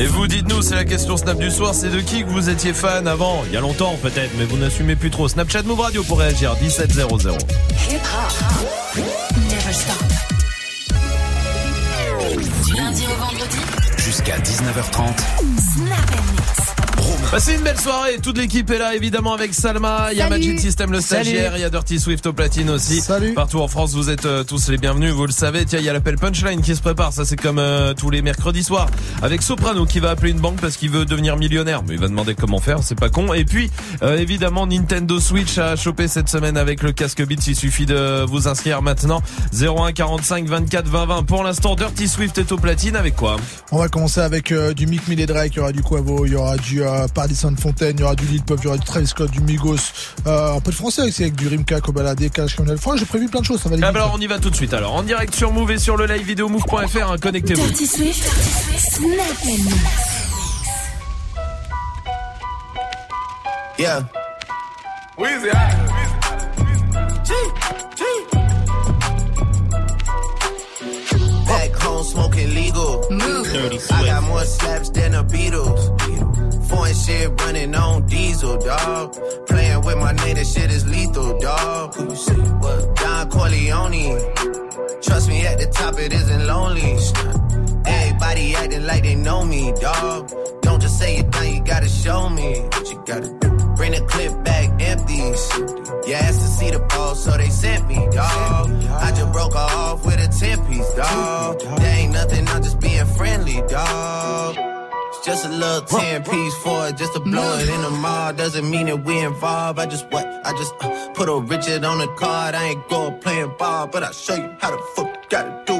Et vous dites-nous, c'est la question Snap du soir, c'est de qui que vous étiez fan avant Il y a longtemps peut-être, mais vous n'assumez plus trop. Snapchat Move Radio pour réagir, 1700. Hip never stop. lundi au vendredi, jusqu'à 19h30. Passez une belle soirée, toute l'équipe est là évidemment avec Salma, il y a Magic System le stagiaire, il y a Dirty Swift au platine aussi. Salut. Partout en France, vous êtes euh, tous les bienvenus, vous le savez. Tiens, il y a l'appel punchline qui se prépare, ça c'est comme euh, tous les mercredis soirs. Avec Soprano qui va appeler une banque parce qu'il veut devenir millionnaire, mais il va demander comment faire, c'est pas con. Et puis euh, évidemment Nintendo Switch a chopé cette semaine avec le casque Beats, il suffit de vous inscrire maintenant. 01 45 24 20 20. Pour l'instant, Dirty Swift est au platine. Avec quoi? On va commencer avec du Mick Mill et Drake, il y aura du Quavo, il y aura du Paradis Fontaine, il y aura du Lil Puff, il y aura du Travis Scott, du Migos, euh, un peu de français aussi avec du Rimka, Kobalade, Cash Criminal. Enfin, j'ai prévu plein de choses, ça va aller. Ah bah alors on y va tout de suite alors. En direct sur Move et sur le live vidéo move.fr, hein, connectez-vous. Dirty Swift, Snap Yeah. Weezy, G, G. Back home smoking legal. Move. Dirty. I got more slaps than the Beatles. Foreign shit running on diesel, dog. Playing with my name, that shit is lethal, dog. Who you? What? Don Corleone. Trust me, at the top it isn't lonely. Everybody acting like they know me, dog. Don't just say it now, you gotta show me what you gotta do. Bring the clip back empty. You asked to see the ball, so they sent me, dog. I just broke her off with a 10 piece, dog. There ain't nothing, I'm just being friendly, dog. Just a little 10 piece for it, just to blow it in the mall. Doesn't mean that we involved. I just what? I just uh, put a Richard on the card. I ain't going playing ball, but I'll show you how the fuck you gotta do it.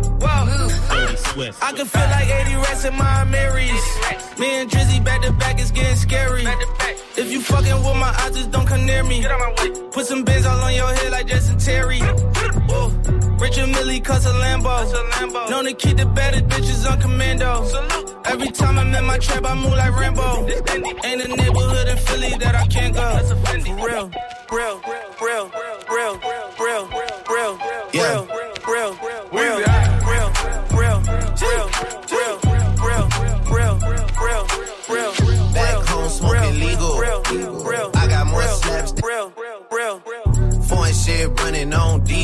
whoa. I can feel like 80 rats in my Marys. Me and Drizzy back to back is getting scary. If you fucking with my eyes, just don't come near me. Put some bins all on your head like Jason Terry. Whoa. Richard Millie cuss a Lambo. Known to keep the baddest bitches on commando. Every time I'm in my trap, I move like Rambo. Ain't a neighborhood in Philly that I can't go. For real, real, real, real, real, real, real, real,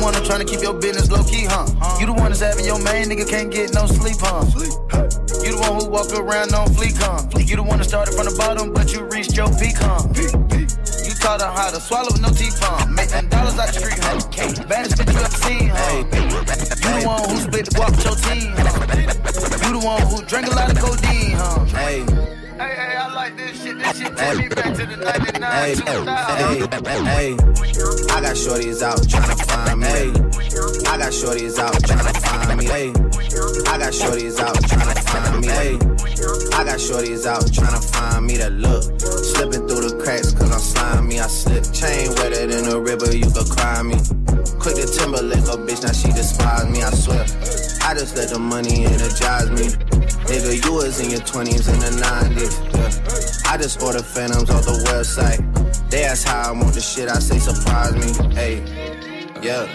the one that's trying to keep your business low key, huh? You the one that's having your main nigga can't get no sleep, huh? You the one who walk around on fleek, huh? You the one that started from the bottom, but you reached your peak, huh? You taught her how to swallow no teeth, huh? Making dollars out the street, huh? Baddest bitch you ever seen, huh? You the one who split the walk with your team, huh? You the one who drank a lot of codeine, huh? Hey. Hey, hey, I like this shit. This shit take me back to the 99, hey, 2000. Hey, hey, I got shorties out trying to find me. Hey, I got shorties out trying to find me. Hey, I got shorties out trying to find me. Hey, I got shorties out trying to find me that look. Slipping through the cracks cause I'm slimy. I slip chain wetter than a river, you could cry me. Quick to Timberlake, a bitch, now she despise me, I swear. I just let the money energize me. Nigga, you was in your 20s and the 90s. Yeah. I just ordered phantoms off the website. They ask how I want the shit, I say surprise me. Hey, yeah.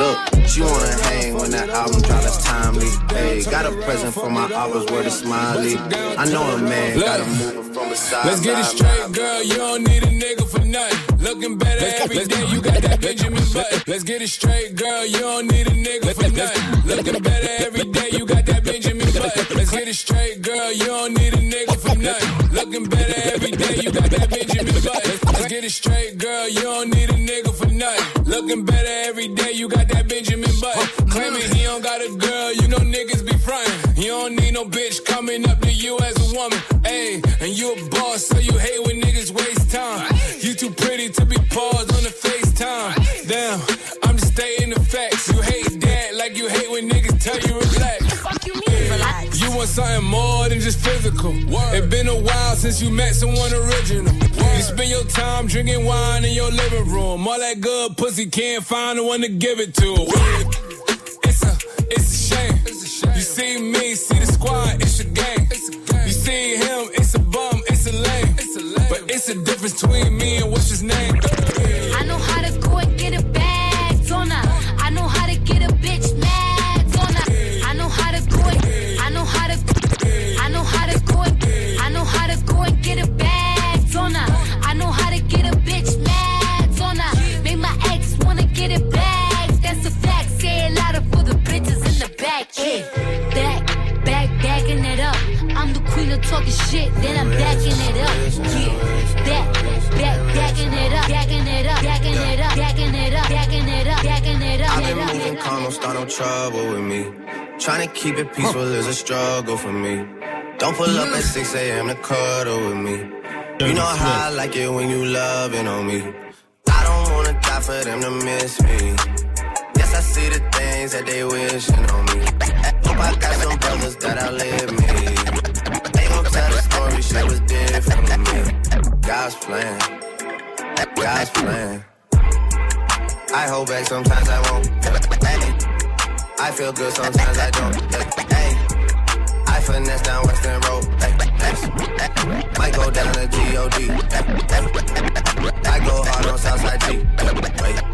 Look, she wanna hang when that album drop, that's timely. Hey, got a present for my hours word of smiley. I know a man gotta move Let's get it straight, girl. You don't need a nigga for nothing. Looking better every day, you got that Benjamin Button. Let's get it straight, girl. You don't need a nigga for nothing. Looking better every day, you got that Benjamin Button. Let's get it straight, girl. You don't need a nigga for nothing. Looking better every day. You got that Benjamin Button. Let's get it straight, girl. You don't need a nigga for nothing. Looking better every day. You got that Benjamin Button. Claiming he don't got a girl. You know niggas be frontin'. You don't need no bitch coming up to you as a woman. Ayy, and you a boss, so you hate when niggas waste time. You too pretty to be paused on the FaceTime. Damn, I'm just stating the facts. You hate that like you hate when niggas tell you something more than just physical. It's been a while since you met someone original. You spend your time drinking wine in your living room. All that good pussy can't find the one to give it to. It's a, it's a shame. You see me, see the squad, it's a gang. You see him, it's a bum, it's a lame. But it's a difference between me and what's his name. I know how back. Yeah. Back, back, backing it up. I'm the queen of talking shit, then I'm backing it up. Yeah. Back, back, backing it up, backing it up, backing it up, backing it up, backing it up, backing it up. I've been moving calm, don't start no trouble with me. Trying to keep it peaceful is a struggle for me. Don't pull up at 6 a.m. to cuddle with me. You know how I like it when you loving on me. I don't wanna die for them to miss me. I see the things that they wishing on me. Hope I got some brothers that outlive me. They gon' tell the story, shit was different with me. God's plan, God's plan. I hold back sometimes I won't. I feel good sometimes I don't. I finesse down Western Road. Might go down to G-O-D. Hey, I go hard on Southside G. Wait,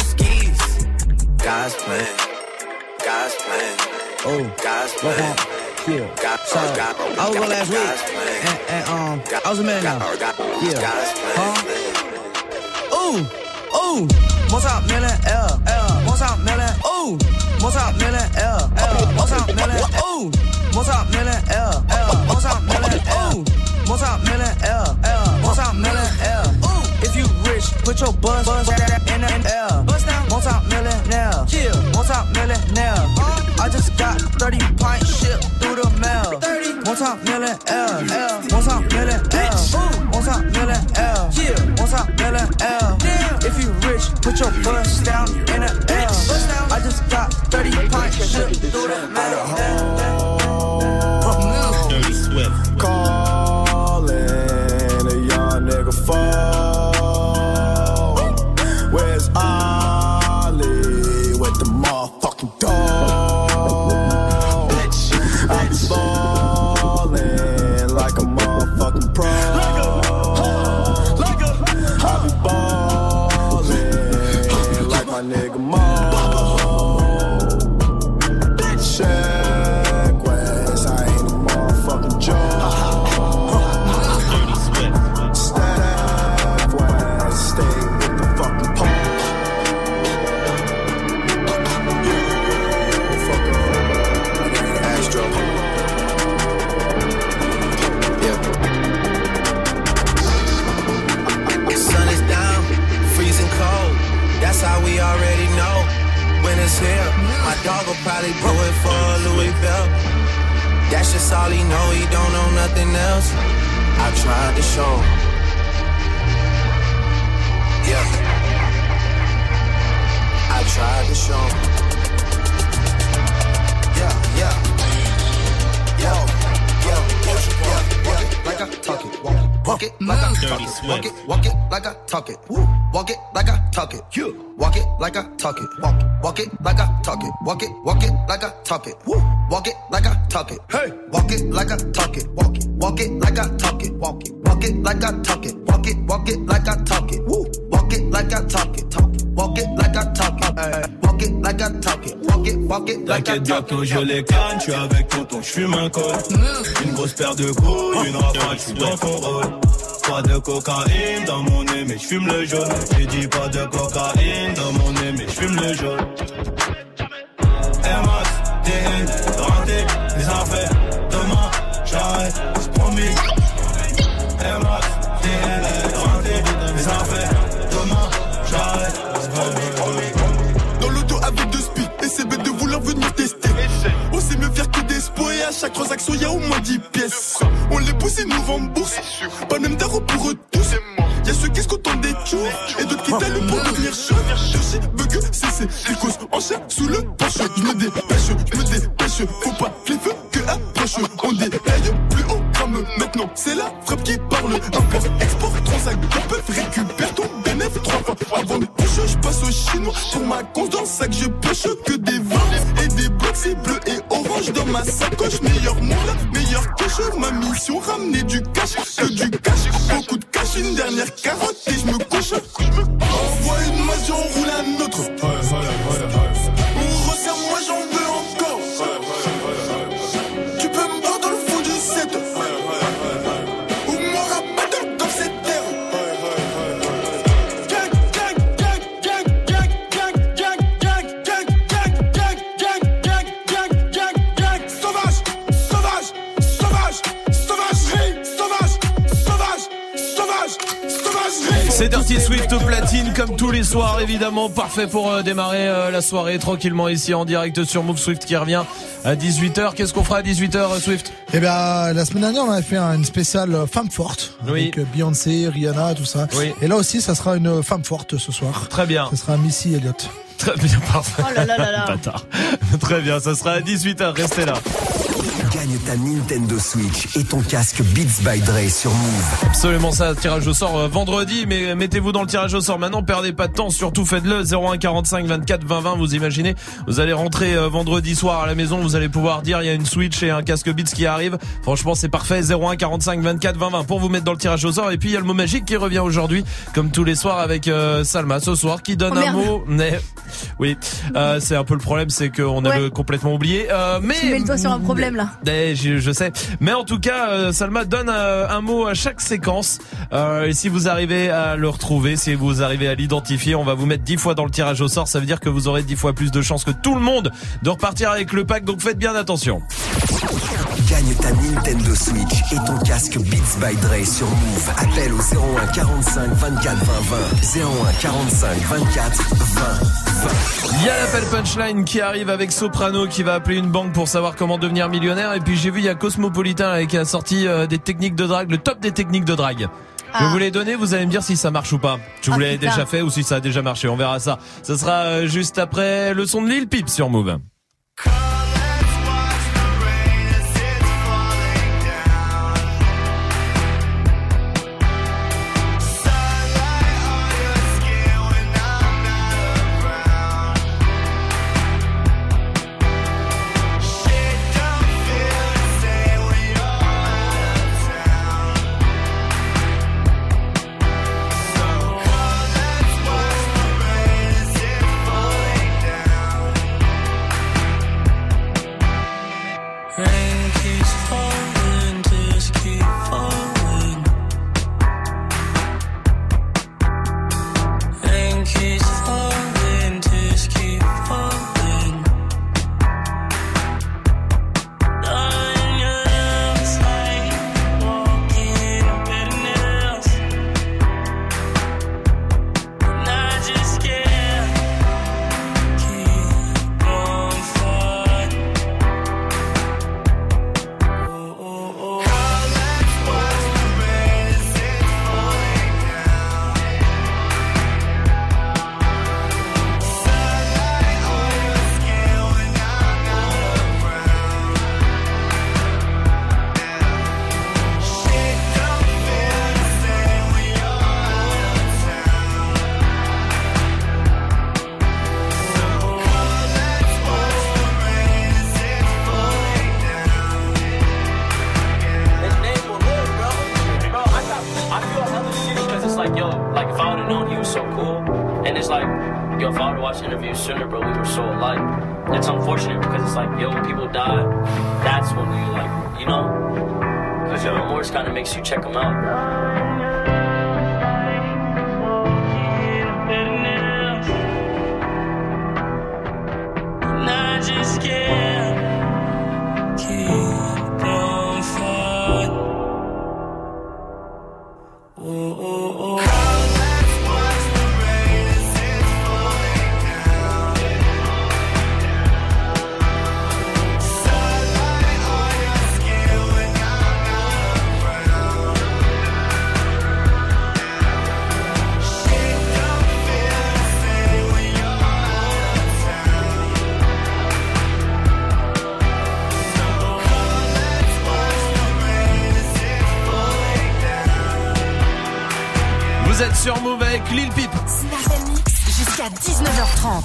God's plan. God's plan. Oh, God's plan. Yeah. God, So, God, I was there last week, and, and um, God, I was a man now. Yeah. Huh? Ooh, ooh, multi-million L, L, multi-million, ooh, multi-million L, L, multi-million, ooh, multi-million L, L, multi-million, ooh, multi-million L, L, multi-million L. Ooh, if you rich, put your buzz, buzz in the L. Buzz down, multi-millionaire, yeah, multi-millionaire. I just got 30 pint shipped through the mail. 30 multi-million L, L, multi-million L, ooh, multi-million L, yeah, multi-million L. If you rich, put your buzz down in the L. I just got 30 pint shipped through the mail. Dirty Swift. Calling dog? Will probably it for a Louis belt. That's just all he know, he don't know nothing else. I tried to show him. Yeah. I tried to show him. Yeah, yeah. Yo, yo, yo, yo, yo. Like I talk it, walk it, walk it like I talk it, walk it, walk it like I talk it, walk it like I talk it, Walk it like I talk it, walk it, walk it like I talk it, walk it, walk it like I talk it. Walk it like I talk it. Hey. Walk it like I talk it. Walk it. Walk it like I talk it. Walk it. Walk it like I talk it. Walk it. Walk it like I talk it. Walk it like I talk it. Talk it. Walk it like I talk it. Walk it like I talk it. Walk it. Walk it like I T'inquiète, talk bientôt it. je les canne, je suis avec tonton, je fume un col. Une grosse paire de couilles, une rafale, je suis dans ton rôle. Pas de cocaïne dans mon nez, mais je fume le jaune. J'ai dit pas de cocaïne dans mon nez, mais je fume le jaune. Air Max, TN, renté, les affaires. Demain, j'arrête, c'est promis. À chaque transaction y a au moins 10 pièces. On les pousse et nous rembourse. Pas même tarot pour eux tous. Y'a ceux qui se contentent des tours et d'autres qui t'allument pour devenir chaud. Je veux que cesser les causes en chair sous le porche. Je me dépêche, je me dépêche. Faut pas que les feux que approche. On détaille plus haut gramme. Maintenant c'est la frappe qui parle. Import, export, transac. Peut récupérer ton bénéfice trois fois. Avant de push, je passe au chinois. Pour ma le sac, je pêche que des vins et des. C'est bleu et orange dans ma sacoche. Meilleur moula, meilleur cash. Ma mission, ramener du cash. Que du cash. Beaucoup de cash, une dernière carotte et je me couche. Envoie Platine comme tous les soirs évidemment parfait pour euh, démarrer euh, la soirée tranquillement ici en direct sur Move Swift qui revient à 18h. Qu'est-ce qu'on fera à 18h euh, Swift? Eh bien, la semaine dernière, on avait fait une spéciale femme forte. Oui. Avec Beyoncé, Rihanna, tout ça. Oui. Et là aussi, ça sera une femme forte ce soir. Très bien. Ça sera Missy Elliott. Très bien parfait. Oh là là là là. Bâtard. Très bien, ça sera à 18h, restez là. Gagne ta Nintendo Switch et ton casque Beats by Dre sur Move. Absolument ça, tirage au sort euh, vendredi, mais mettez-vous dans le tirage au sort maintenant, perdez pas de temps, surtout faites-le 01 45 24 20 20, vous imaginez, vous allez rentrer euh, vendredi soir à la maison, vous allez pouvoir dire il y a une Switch et un casque Beats qui arrive. Franchement, c'est parfait 01 45 24 20 20 pour vous mettre dans le tirage au sort et puis il y a le mot magique qui revient aujourd'hui comme tous les soirs avec euh, Salma ce soir qui donne Oh, un mot mais oui, euh, c'est un peu le problème, c'est qu'on avait Ouais. complètement oublié euh, mais Tu mets le doigt sur un problème là. Eh, je, je sais. Mais en tout cas, euh, Salma donne euh, un mot à chaque séquence. Euh, et si vous arrivez à le retrouver, si vous arrivez à l'identifier, on va vous mettre 10 fois dans le tirage au sort. Ça veut dire que vous aurez 10 fois plus de chances que tout le monde de repartir avec le pack. Donc faites bien attention. Gagne ta Nintendo Switch et ton casque Beats by Dre sur Move. Appelle au 01 45 24 20 20. 01 45 24 20 20. Il y a l'appel punchline qui arrive avec Soprano qui va appeler une banque pour savoir comment devenir millionnaire. Et puis j'ai vu, il y a Cosmopolitan là, qui a sorti euh, des techniques de drague, le top des techniques de drague. Je Ah. vous l'ai donné, vous allez me dire si ça marche ou pas. Je vous Ah, l'ai putain. déjà fait ou si ça a déjà marché, on verra ça. Ça sera euh, juste après le son de Lil Peep sur Move.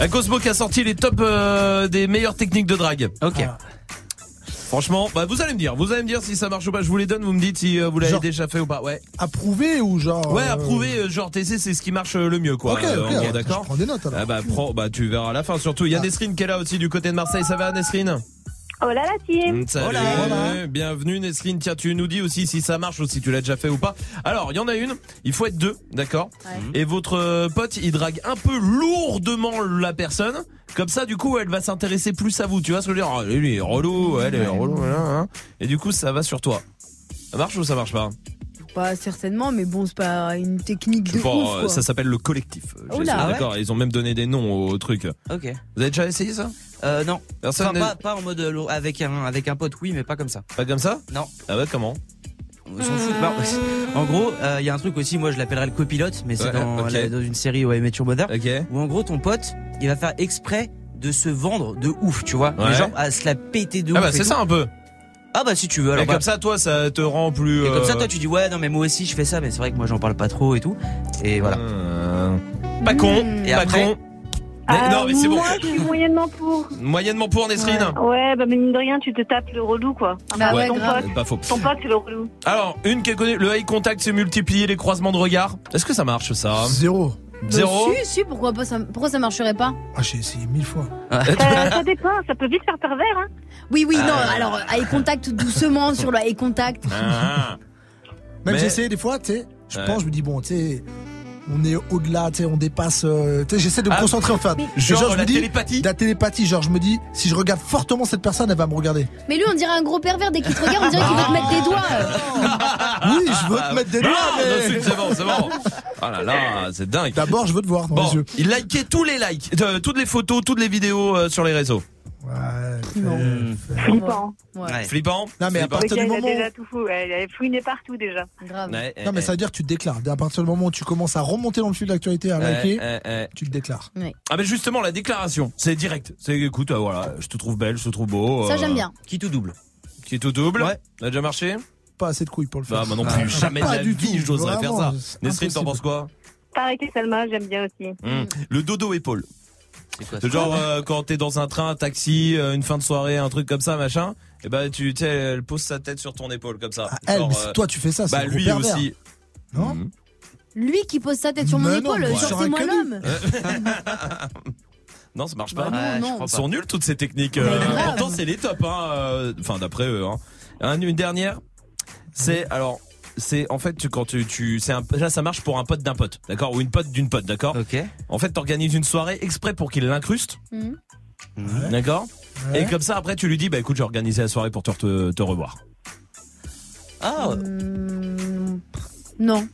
19h30. La Cosmo qui a sorti les tops euh, des meilleures techniques de drague. Ok. Franchement, bah vous allez me dire, vous allez me dire si ça marche ou pas. Je vous les donne, vous me dites si euh, vous l'avez Genre- déjà fait ou pas. Ouais. Approuvé ou genre Ouais, euh, approuvé, euh, genre TC, c'est ce qui marche euh, le mieux, quoi. Ok, Euh, ok, en gros, alors, d'accord. prends des notes, alors. Ah bah, prends- bah tu verras à la fin. Surtout, il y a Nesrine qui est là aussi du côté de Marseille. Ça va, Nesrine? Oh là la team Mm, Salut, bienvenue Nesrine. Tiens, tu nous dis aussi si ça marche ou si tu l'as déjà fait ou pas. Alors, il y en a une, il faut être deux, d'accord Et votre euh, pote, il drague un peu lourdement la personne. Comme ça, du coup, elle va s'intéresser plus à vous. Tu vois ce que je veux dire? Ah, Lui, il est relou, elle est relou, voilà, hein. Et du coup, ça va sur toi. Ça marche ou ça marche pas? Pas certainement, mais bon, c'est pas une technique de ouf, euh, quoi. Ça s'appelle le collectif. Oh J'ai-. Ah ouais D'accord, ils ont même donné des noms au truc. Ok. Vous avez déjà essayé ça? Euh, non. Personne Enfin, n'est- pas, pas en mode euh, avec un, avec un pote, oui, mais pas comme ça. Pas comme ça? Non. Ah ouais, comment? On s'en fout. Bah, en gros, il y a un truc aussi, moi je l'appellerais le copilote, mais c'est Ouais, dans, ok. la- dans une série ouais, Met Your Mother, Ok. où en gros ton pote, il va faire exprès de se vendre de ouf, tu vois. Ouais. Mais genre à se la péter de Ah ouf. bah et c'est tout. ça un peu. Ah bah si tu veux. Alors, Et bah, comme ça, toi, ça te rend plus. Et comme ça, euh, toi, tu dis ouais, non, mais moi aussi, je fais ça, mais c'est vrai que moi, j'en parle pas trop et tout. Et voilà. Euh, Pas con, Et pas après- con. Mais- Euh, non, mais c'est bon. Moi, je suis moyennement pour. Moyennement pour Nesrine. Ouais, bah, mais mine de rien, tu te tapes le relou, quoi. Bah Ouais, ton grave. pote, pas faux. ton pote, c'est le relou. Alors, une qui est connue, le eye contact, c'est multiplier les croisements de regard. Est-ce que ça marche ça? Zéro. Zéro. Bah, si, si, pourquoi pas ça, pourquoi ça marcherait pas Ah, j'ai essayé mille fois. Ça, ça dépend, ça peut vite faire pervers, hein. Oui, oui, non, Ah. alors eye contact doucement sur le eye contact. Ah. Même Mais- j'ai essayé des fois, tu sais, je Ouais. pense, je me dis, bon, tu sais, on est au-delà, tu sais, on dépasse. euh, tu sais, j'essaie de me Ah, concentrer en fait. Genre je la me dis, télépathie La télépathie, genre, je me dis, si je regarde fortement cette personne, elle va me regarder. Mais lui, on dirait un gros pervers dès qu'il te regarde, on dirait qu'il veut te mettre des doigts. Oui, je veux te mettre des doigts, Ah, mais. non, c'est c'est bon, c'est bon. Ah là là, c'est dingue. D'abord, je veux te voir dans Bon, les yeux. il likait tous les likes, euh, toutes les photos, toutes les vidéos euh, sur les réseaux. Ouais, Flippant. Ouais. Flippant Non, mais à Flippant. Partir du a moment. déjà tout fou. Elle est fouinée partout, déjà. Grave. Ouais, Non, mais eh, ça veut dire que tu te déclares. À partir du moment où tu commences à remonter dans le fil d'actualité, à eh, liker, eh, eh. tu te déclares. Ah mais justement la déclaration, c'est direct. C'est écoute, euh, voilà, je te trouve belle, je te trouve beau. Ça, euh, j'aime bien. Qui tout double. Qui tout double. Ouais. Ça a déjà marché? Pas assez de couilles pour le faire. Bah moi non plus, jamais de la du vie, j'oserais faire ça. Nesrine, t'en penses quoi? Pareil que Salma, j'aime bien aussi. Hmm. Le dodo épaule. C'est quoi genre euh, quand t'es dans un train, un taxi, euh, une fin de soirée, un truc comme ça, machin. Et bah tu tu sais, elle pose sa tête sur ton épaule comme ça. Ah, elle, Genre, mais euh, si toi tu fais ça, c'est Bah un gros lui pervers. aussi. Non Mhm. Lui qui pose sa tête sur mon Mais non, épaule, genre sur c'est un moi l'homme. Non, ça marche Bah pas. non, Ouais, je non. crois Elles pas. sont nulles toutes ces techniques. euh, Mais grave. pourtant c'est les tops, hein. euh, Enfin d'après eux. Hein. Un- Une dernière, c'est alors. C'est en fait tu, quand tu, tu c'est un là ça marche pour un pote d'un pote d'accord? Ou une pote d'une pote d'accord? Ok. en fait t'organises une soirée exprès pour qu'il l'incruste Mhm. d'accord? Ouais. et comme ça après tu lui dis bah écoute j'ai organisé la soirée pour te, te, te revoir Ah, Hmm, Non.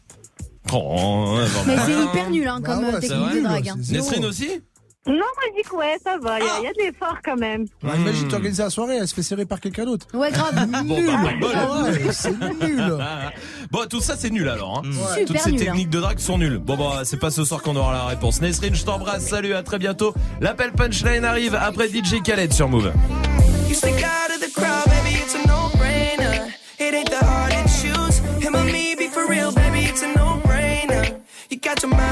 oh, ouais. Mais c'est hyper nul hein, Bah comme ouais, euh, technique de drague. hein. Nesrine aussi? Non, moi, je dis que ouais, ça va. Il y a- il y, a de l'effort quand même. Hmm. Imagine, tu organises la soirée, elle se fait serrer par quelqu'un d'autre. Ouais, grave. Nul bah. Ah ouais, C'est nul Bon, tout ça c'est nul alors. Hein. Super Toutes ces nul, hein. techniques de drague sont nulles. Bon bah c'est pas ce soir qu'on aura la réponse. Nesrine, je t'embrasse. Salut, à très bientôt. L'appel punchline arrive après DJ Khaled sur Move. You stick out of the crowd, baby, it's a no-brainer. It ain't that hard to choose. Him or me, be for real, baby, it's a no-brainer. You got your mind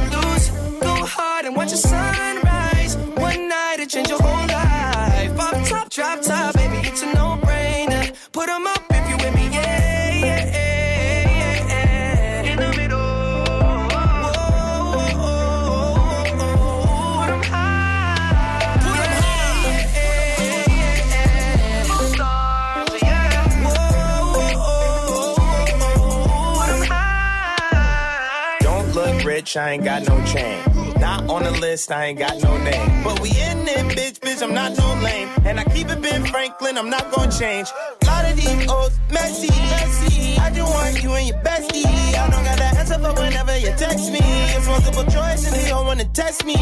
Go hard and watch the sunrise. One night it change your whole life. Pop top, drop top, baby, it's a no-brainer. Put 'em up if you with me, yeah, yeah, yeah. In the middle. I ain't got no chain. On the list, I ain't got no name. But we in it, bitch, bitch, I'm not no lame. And I keep it Ben Franklin, I'm not gonna change. lot of these old messy, messy. I just want you and your bestie. I don't got that answer for whenever you text me. It's multiple choice and they don't wanna test me.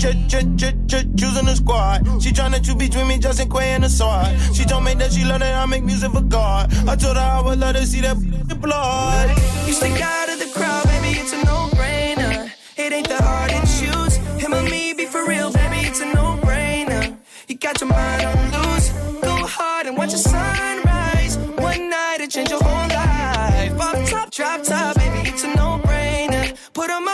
Choosing the squad. She tryna choose between me, Justin Quay and the sword. She told me that she love that I make music for God. I told her I would love to see that blood. You stick out of the crowd, baby, it's a no-brainer. It ain't that hard real, baby, it's a no-brainer. You got your mind on loose. Go hard and watch the sunrise. One night it change your whole life. Pop top, drop top, baby, it's a no-brainer. Put 'em up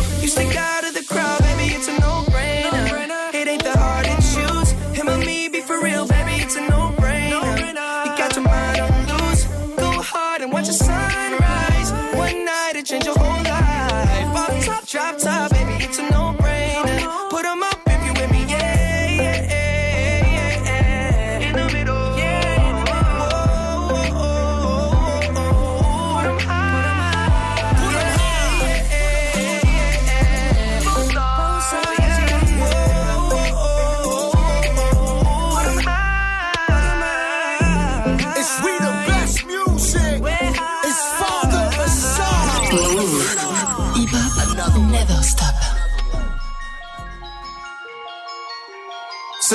Drop top,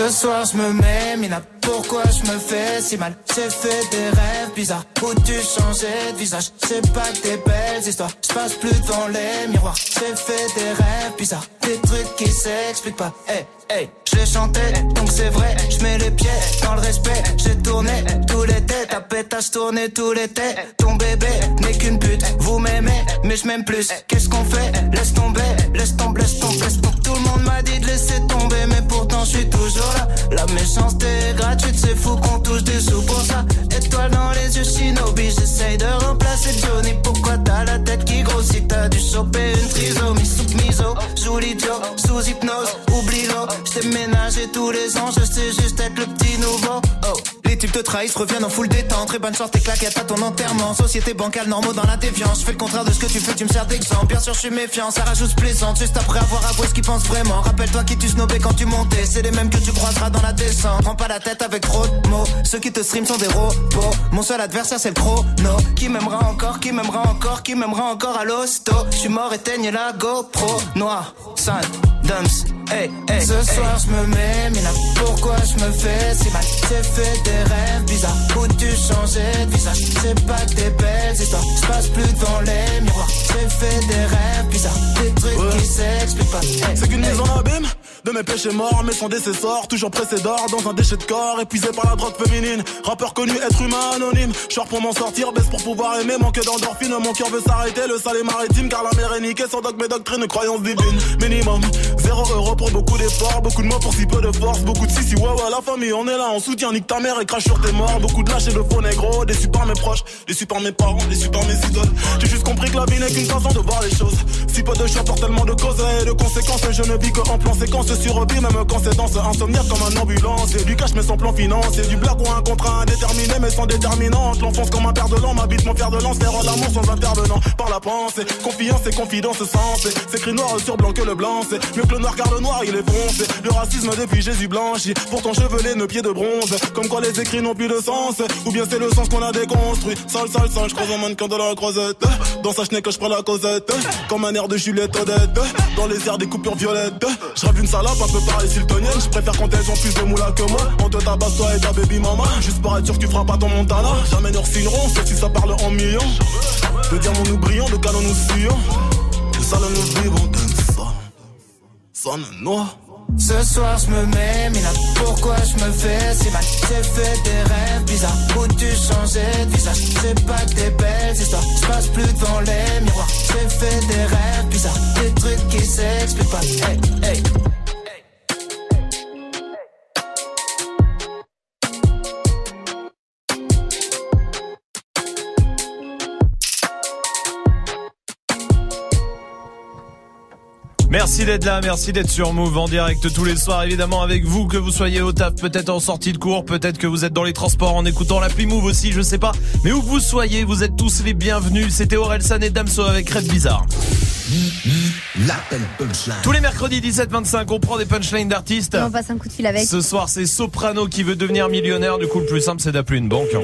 Ce soir je me mets, Mina, pourquoi je me fais si mal? J'ai fait des rêves bizarres. Où tu changeais de visage? C'est pas que des belles histoires, je passe plus devant les miroirs J'ai fait des rêves bizarres, des trucs qui s'expliquent pas. Hey, hey, je les chantais, donc c'est vrai. Je mets les pieds dans le respect. J'ai tourné tout l'été, ta pétasse tourné tout l'été Ton bébé n'est qu'une pute, vous m'aimez mais je m'aime plus. Qu'est-ce qu'on fait? Laisse tomber, laisse tomber, laisse tomber, Tout le monde m'a dit de laisser tomber mais pourtant je suis toujours là. La méchanceté est gratuite, c'est fou qu'on touche des sous pour ça. Étoile dans les yeux, shinobi, j'essaye de remplacer Johnny. Pourquoi t'as la tête qui grossit? T'as dû choper une trisomie sous miso Joue l'idiot, sous hypnose, oublie-le. J't'ai ménagé tous les ans, je sais juste être le petit nouveau. Oh les types te trahissent, reviennent en full détente Très bonne chance, tes claquettes à ton enterrement. Société bancale, normaux dans la déviance. Je fais le contraire de ce que tu fais, tu me sers d'exemple. Bien sûr je suis méfiant, ça rajoute plaisante Juste après avoir avoué ce qu'ils pensent vraiment. Rappelle-toi qui tu snobais quand tu montais. C'est les mêmes que tu croiseras dans la descente. Prends pas la tête avec trop de mots. Ceux qui te stream sont des robots. Mon seul adversaire c'est le chrono. Qui m'aimera encore, qui m'aimera encore Qui m'aimera encore à l'hosto. Je suis mort, éteigne la GoPro. Noir, sale, dumps Hey, hey, Ce soir je me mets, Mina, pourquoi je me fais si mal? J'ai fait des rêves bizarres. Où tu changeais de visage? C'est pas que des belles histoires, je passe plus devant les miroirs. J'ai fait des rêves bizarres, des trucs qui s'expliquent pas. Hey, C'est qu'une hey. mise en abîme de mes péchés morts, mais son décessor, toujours pressé d'or dans un déchet de corps, épuisé par la drogue féminine. Rappeur connu, être humain anonyme. Short pour m'en sortir, baisse pour pouvoir aimer, manque d'endorphine. Mon cœur veut s'arrêter, le est maritime, car la mer est niquée. Sans dogme et doctrine, croyance divine. Minimum, zéro euro pour beaucoup d'efforts, beaucoup de mots pour si peu de force, beaucoup de si si ouais ouais la famille, on est là, on soutient, nique ta mère et crache sur tes morts. Beaucoup de lâches et de faux négro, déçus par mes proches, déçus par mes parents, déçus par mes idoles. J'ai juste compris que la vie n'est qu'une façon de voir les choses. Si peu de choix pour tellement de causes et de conséquences, je ne vis que en plan séquence sur vie, même quand c'est dans comme un ambulance. Et du cash mais sans plan financier, du blague ou un contrat indéterminé mais sans déterminante. L'enfonce comme un père de l'an, m'habite mon fer de lance, faire l'amour sans intervenant. Par la pensée, confiance et confidence sens. C'est écrit noir sur blanc que le blanc, c'est mieux que le noir car le noir il est foncé. Le racisme depuis Jésus blanchi, pourtant chevelé, nos pieds de bronze. Comme quoi les écrits n'ont plus de sens, ou bien c'est le sens qu'on a déconstruit. Sale, sale, sale, je croise un mannequin de la croisette. Dans sa chenille que je prends la causette, comme un air de Juliette Odette. Dans les airs des coupures violettes, je rêve une salope un peu pareil siltonienne. Je préfère quand elles ont plus de moula que moi. On te tabasse toi et ta baby mama. Juste pour être sûr que tu feras pas ton montana. Jamais nous signeront, sauf si ça parle en millions. De diamants nous brillons, de canons nous fuyons. De salons nous vivons, de sonne noir. Ce soir je me mets, là pourquoi je me fais si mal? J'ai fait des rêves bizarres. Où tu changeais de visage? C'est pas que des belles histoires, je passe plus devant les miroirs. J'ai fait des rêves bizarres, des trucs qui s'expliquent pas. Hey, hey Merci d'être là, merci d'être sur Move en direct tous les soirs, évidemment avec vous, que vous soyez au taf, peut-être en sortie de cours, peut-être que vous êtes dans les transports en écoutant l'appli Move aussi, je sais pas. Mais où que vous soyez, vous êtes tous les bienvenus. C'était Orelsan et Damso avec Red Bizarre. L'appel punchline. Tous les mercredis 17-25, on prend des punchlines d'artistes. On passe un coup de fil avec. Ce soir, c'est Soprano qui veut devenir millionnaire. Du coup, le plus simple, c'est d'appeler une banque.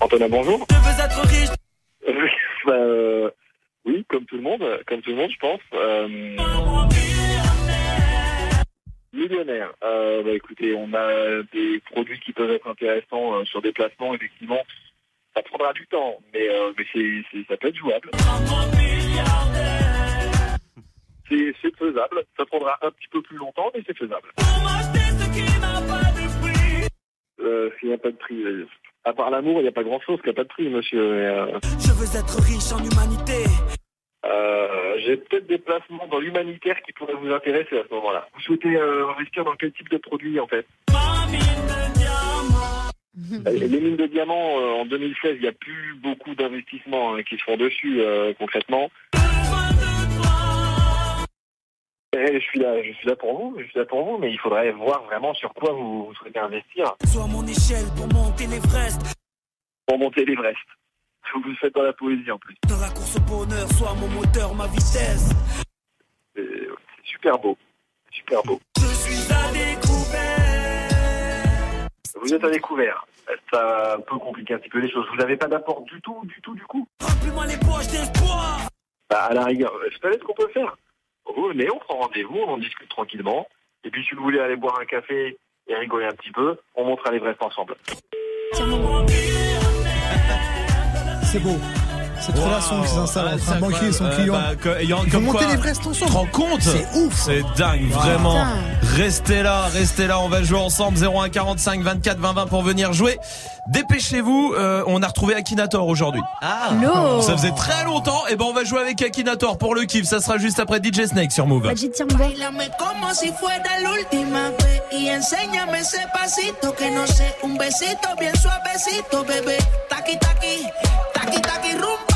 Antonin, bonjour. Je veux être riche oui, comme tout le monde, comme tout le monde, je pense. Euh, millionnaire. Euh, bah, écoutez, on a des produits qui peuvent être intéressants euh, sur des placements, effectivement. Ça prendra du temps, mais, euh, mais ça peut être jouable. C'est, faisable. Ça prendra un petit peu plus longtemps, mais c'est faisable. Euh, S'il n'y a pas de prix, euh, à part l'amour, il n'y a pas grand-chose qui n'a pas de prix, monsieur. mais, euh, Je veux être riche en humanité Euh, j'ai peut-être des placements dans l'humanitaire qui pourraient vous intéresser à ce moment-là. Vous souhaitez euh, investir dans quel type de produit en fait? Les mines de diamants, euh, en 2016, il n'y a plus beaucoup d'investissements hein, qui se font dessus euh, concrètement. Eh, je suis là, je suis là pour vous, je suis là pour vous, mais il faudrait voir vraiment sur quoi vous, vous souhaitez investir Sois mon échelle pour monter l'Everest pour monter l'Everest. Vous le faites dans la poésie en plus. Dans la course au bonheur, sois mon moteur, ma vitesse C'est c'est super beau, super beau. Je suis à découvert Vous êtes à découvert. Ça peut compliquer un petit peu les choses. Vous n'avez pas d'apport du tout, du tout, du coup? Remplis-moi les poches d'espoir Bah, à la rigueur, vous savez ce qu'on peut faire Venez, on prend rendez-vous, on en discute tranquillement. Et puis si vous voulez aller boire un café et rigoler un petit peu, on montera l'Everest ensemble. C'est beau. Cette relation qui s'installe Ah, entre c'est un banquier et son client. Euh, bah, que- ayant Ils comme monter Tu ensemble. te rends compte C'est ouf. C'est dingue, Ah, vraiment. putain. Restez là, restez là, on va jouer ensemble 01 45 24 20 20 pour venir jouer. Dépêchez-vous, euh, on a retrouvé Akinator aujourd'hui. Ah. Ça faisait très longtemps et ben on va jouer avec Akinator pour le kiff, ça sera juste après DJ Snake sur Move. Pasito que no sé, un besito bien suavecito, bebé. Taqui taqui, taqui taqui rumba.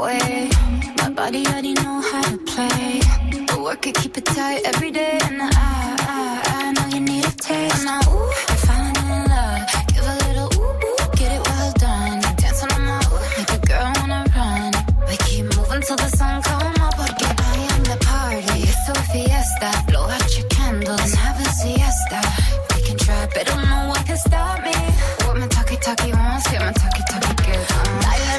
Way. My body already know how to play. But work it, keep it tight every day. And I, I, I know you need a taste. Now, ooh, you're falling in love. Give a little ooh, ooh, get it well done. Dancing on my ooh, make a girl wanna run. We keep moving till the sun come up. Porque I am the party. It's a fiesta.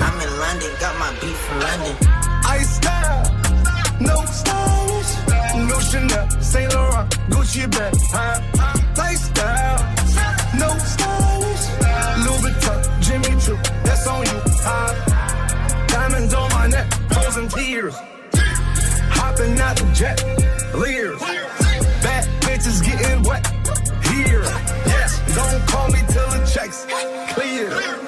I'm in London, got my beat from London. I style, no stylish, no Chanel, Saint Laurent, Gucci bag, huh? Lifestyle, no stylish, Louis Vuitton, Jimmy Choo, that's on you, huh? Diamonds on my neck, frozen tears, hopping out the jet, leers, bad bitches getting wet, here, yes, don't call me till the checks clear.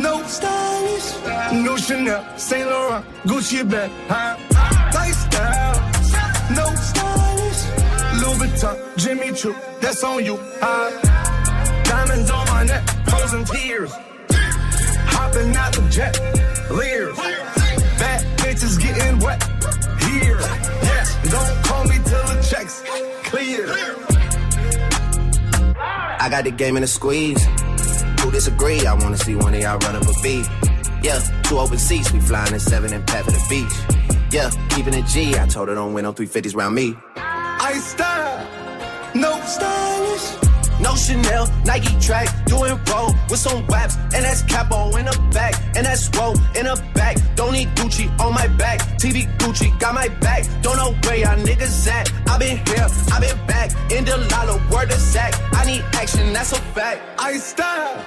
No stylish, no Chanel, Saint Laurent, Gucci bag, huh? Lifestyle, no stylish, Louis Vuitton, Jimmy Choo, that's on you, huh? Diamonds on my neck, frozen tears, hopping out the jet, leers, bad bitches getting wet, here, yes, don't call me till the checks clear. I got the game in a squeeze. Who disagree? I wanna see one of y'all run up a beat. Yeah, two open seats, we flying in seven and pat for the beach. Yeah, keeping it G. I told her don't win on 350s round me. I style, no stylish. No Chanel, Nike track, doing roll with some waps, and that's capo in the back, and that's roll in the back. Don't need Gucci on my back, TV Gucci got my back. Don't know where y'all niggas at. I been here, I been back, in the lala, word of Zach. I need action, that's a fact. I style,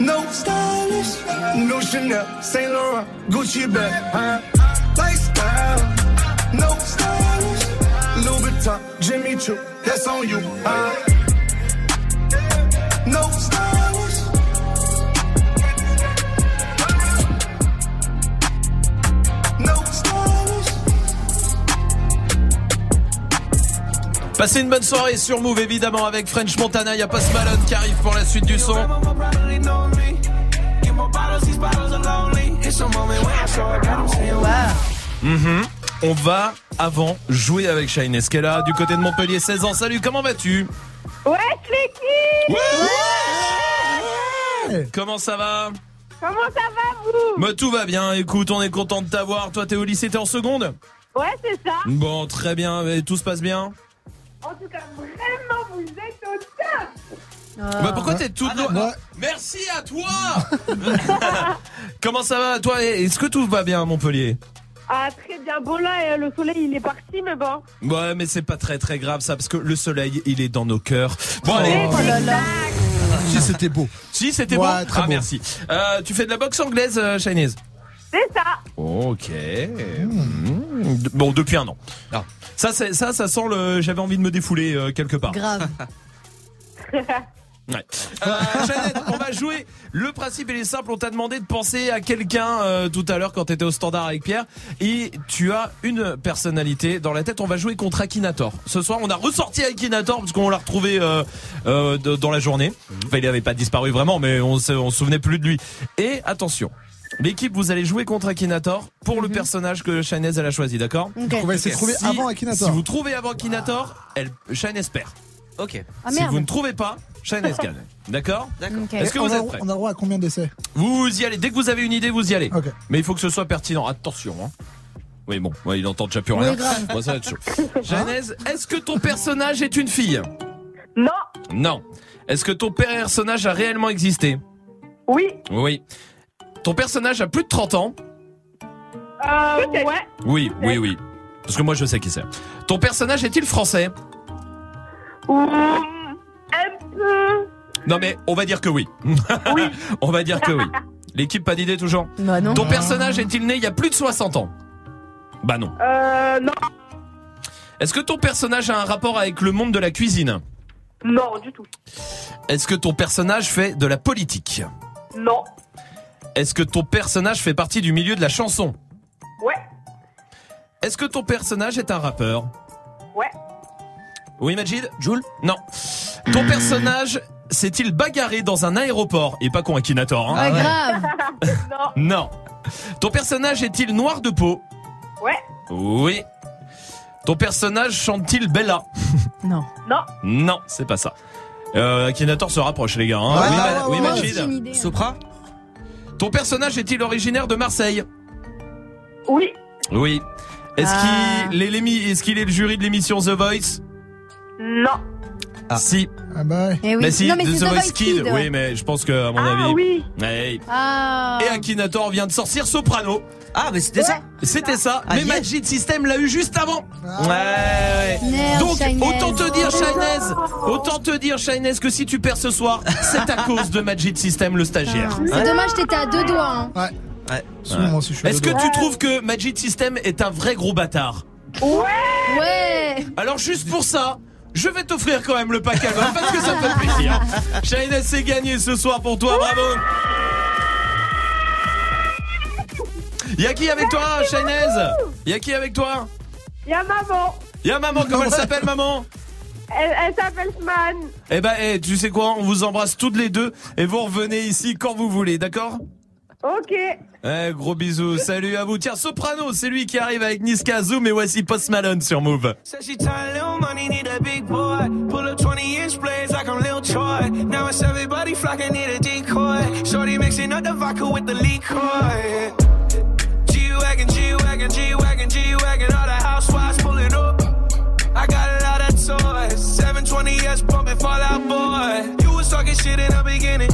No stylish, no Chanel, Saint Laurent, Gucci bag, huh? Lifestyle, no stylish, Louis Vuitton, Jimmy Choo, that's on you, huh? No stylish. Passez une bonne soirée sur Move évidemment avec French Montana, il y a Post Malone qui arrive pour la suite du son. Mhm. On va avant jouer avec Shine Escala du côté de Montpellier 16 ans. Salut, comment vas-tu? Ouais, l'équipe Comment ça va? Comment ça va, vous? Moi tout va bien, écoute, on est content de t'avoir. Toi t'es au lycée, t'es en seconde? Ouais, c'est ça. Bon, très bien, et tout se passe bien? En tout cas, vraiment, vous êtes au top Bah pourquoi t'es toute noire Merci à toi Comment ça va toi Est-ce que tout va bien à Montpellier Ah, très bien. Bon, là, euh, le soleil, il est parti, mais bon. Ouais mais c'est pas très très grave ça parce que le soleil il est dans nos cœurs. Bon allez Oh là là. Si c'était beau. Si c'était Ouais, bon très Ah beau. merci. Euh, tu fais de la boxe anglaise euh, Chinese C'est ça. Ok. Mmh. De- Bon depuis un an. Ah. Ça c'est ça ça sent le j'avais envie de me défouler euh, quelque part. Grave. Ouais. Euh, Jeannette, on va jouer. Le principe il est simple. On t'a demandé de penser à quelqu'un euh, tout à l'heure quand t'étais au standard avec Pierre, et tu as une personnalité dans la tête. On va jouer contre Akinator. Ce soir, on a ressorti Akinator parce qu'on l'a retrouvé euh, euh, de- dans la journée. Enfin, il avait pas disparu vraiment, mais on se, on se souvenait plus de lui. Et attention. L'équipe, vous allez jouer contre Akinator pour le personnage que Shanez elle a choisi, d'accord Ok. On va essayer de trouver Si- avant Akinator. Si vous trouvez avant Akinator, elle, Shanez perd. Ok. Ah, si merde. vous ne trouvez pas, Shanez gagne. D'accord Ok. Est-ce que on vous a, êtes prêts On a droit à combien d'essais Vous y allez. Dès que vous avez une idée, vous y allez. Ok. Mais il faut que ce soit pertinent. Attention. Hein. Oui, bon, ouais, il entend déjà plus rien. grave. Bon, ça va être chaud. Genèse, est-ce que ton personnage est une fille Non. Non. Est-ce que ton personnage a réellement existé? Oui. Oui. Ton personnage a plus de 30 ans Euh, ouais. Oui, oui, oui. Parce que moi, je sais qui c'est. Ton personnage est-il français? Ou un peu. Non, mais on va dire que oui. on va dire que oui. L'équipe, pas d'idée toujours? Bah non. Ton personnage est-il né il y a plus de 60 ans? Bah non. Euh, non. Est-ce que ton personnage a un rapport avec le monde de la cuisine? Non, du tout. Est-ce que ton personnage fait de la politique? Non. Est-ce que ton personnage fait partie du milieu de la chanson Ouais. Est-ce que ton personnage est un rappeur Ouais. Oui, Majid Jules Non. Ton personnage s'est-il bagarré dans un aéroport Et pas con Akinator, hein Ouais, grave. non. Non. Ton personnage est-il noir de peau Ouais. Oui. Ton personnage chante-t-il Bella Non. Non. Non, c'est pas ça. Euh, Akinator se rapproche, les gars. Hein. Ouais, oui, ouais, Ma- ouais, oui, ouais, Moi Majid hein. Sopra Ton personnage est-il originaire de Marseille Oui. Oui. Est-ce qu'il est, l'émi- est-ce qu'il est le jury de l'émission The Voice? Non. Si. Ah bah ouais. Eh oui. Mais si, non, mais The, The Voice Kid. Kid. Oui, mais je pense que à mon Ah avis. oui. Ouais. Ah. Et Akinator vient de sortir Soprano. Ah, mais c'était ça C'était ça. Ah, mais yes. Magic System l'a eu juste avant. Ah. Ouais, ouais. Donc, autant te dire, Shinez, autant te dire, Shinez, que si tu perds ce soir, c'est à cause de Magic System, le stagiaire. Ah, C'est dommage, t'étais à deux doigts. hein. Ouais. Ouais. Souvent, Est-ce que tu trouves que Magic System est un vrai gros bâtard? Ouais. Alors juste pour ça, je vais t'offrir quand même le pack album parce que ça me fait plaisir. Shinez, c'est gagné ce soir pour toi, bravo. Y'a qui avec toi, Shinez Y'a qui avec toi? Il y a maman. Y'a maman, comment elle s'appelle maman? Elle, elle s'appelle Sman. Eh ben, eh, tu sais quoi On vous embrasse toutes les deux et vous revenez ici quand vous voulez, d'accord? Ok. Eh, gros bisous, salut à vous. Tiens, Soprano, c'est lui qui arrive avec Niska Zoom et voici Post Malone sur Move. Said she tired, little money, need a big boy. Pull up 20 inch blades like I'm Lil Troy. Now it's everybody flocking, need a decoy. Shorty mixing up the vodka with the liquor. G-Wagon, G-Wagon, G-Wagon, G-Wagon. All the housewives pulling up. I got a lot of toys. 720S pumping Fallout Boy. You was talking shit in the beginning.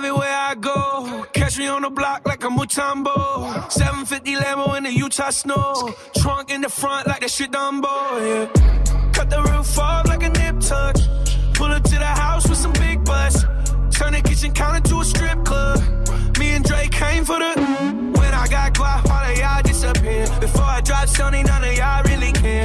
Everywhere I go, catch me on the block like a Mutombo. 750 Lambo in the Utah snow. Trunk in the front like that shit Dumbo, yeah. Cut the roof off like a nip tuck. Pull up to the house with some big butts. Turn the kitchen counter to a strip club. Me and Drake came for the. When I got quiet, all of y'all disappear. Before I drop Sony, none of y'all really care.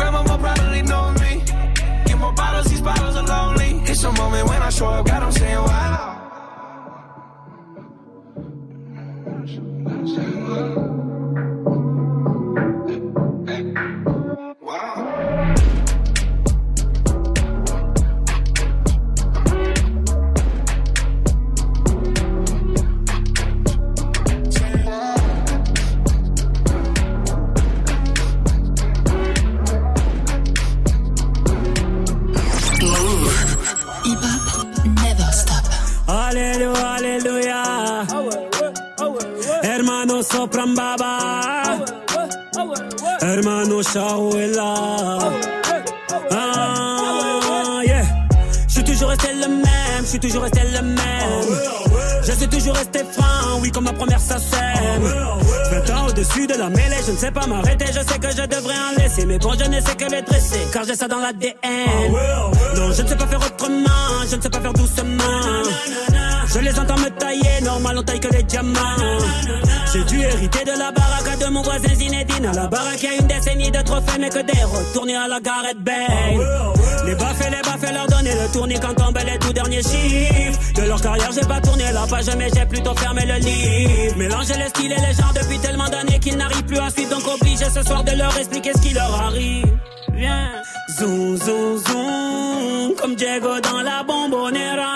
It's a moment when I show up, God, I'm saying wow. Baba. Hermano. Ah. Je suis toujours resté le même, je suis toujours resté le même. Je suis toujours resté franc, oui, comme ma première sacème. 20 ans au-dessus de la mêlée, je ne sais pas m'arrêter, je sais que je devrais en laisser. Mais bon, je ne sais que les dresser, car j'ai ça dans l'ADN. Non, je ne sais pas faire autrement, je ne sais pas faire doucement. Je les entends me tailler, normal on taille que les diamants. J'ai dû hériter de la baraque de mon voisin Zinedine. À la baraque, y a une décennie de trophées, mais que des retournés à la Gareth Bale. Les baffes et les baffes, leur donner le tournis quand tombent les tout derniers chiffres. De leur carrière, j'ai pas tourné la page, mais j'ai plutôt fermé le livre. Mélanger les styles et les genres depuis tellement d'années qu'ils n'arrivent plus à suivre, donc obligé ce soir de leur expliquer ce qui leur arrive. Viens, zoom, zoom, zoom, comme Diego dans la bombonera.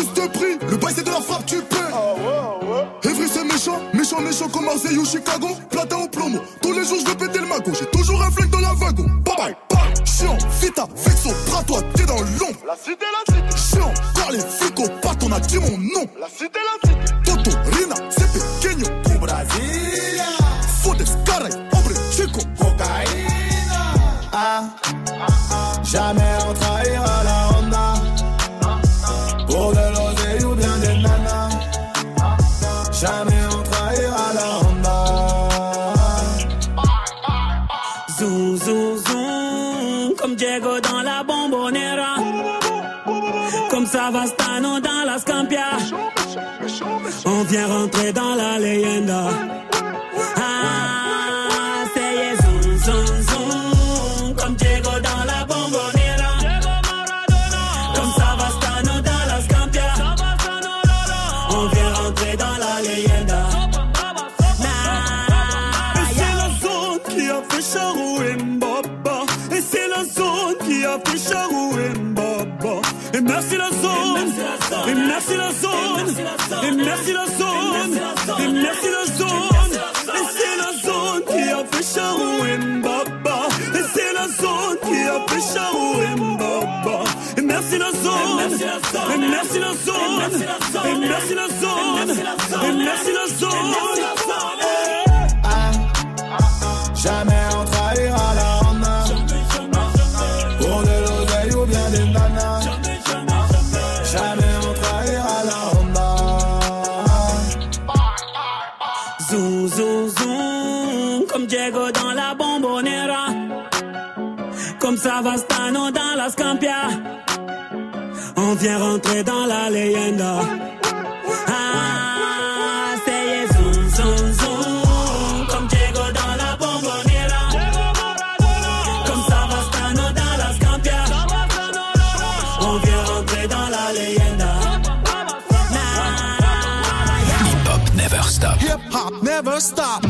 le juste prix, le bail c'est de la frappe, tu paies. Evry c'est méchant, méchant, méchant comme Marseille ou Chicago. Platin au plomo, tous les jours je vais péter le magot. J'ai toujours un flingue dans la wagon. Bye bye, bye. Chiant, vita, vexo, bras toi, t'es dans l'ombre. La cité, la cité. Chiant, car les flics au pattes, on a dit mon nom. La cité, la cité. Toto, Rina, c'est pequeño. Au Brasilia. Fodes, caray, hombre, chico. Cocaïna. Ah, jamais on trahira Jamais on trahira la Honda. Zoom, zoom, zoom, comme Diego dans la bombonera. Comme Savastano dans la Scampia. On vient rentrer dans la leyenda. Merci la zone. Et merci la zone. Et merci la zone. Et c'est la zone qui a fait Charou Mbaba. Et c'est la zone qui a fait Charou Mbaba. Et merci la zone. Et merci la zone. Et merci la zone. Et merci la zone. Jamais Savastano dans la Scampia. On vient rentrer dans la leyenda. Ah, c'est comme Diego dans la bombonera. Comme dans la Scampia. On vient rentrer dans la leyenda. Hip hop never stop. Hip hop never stop.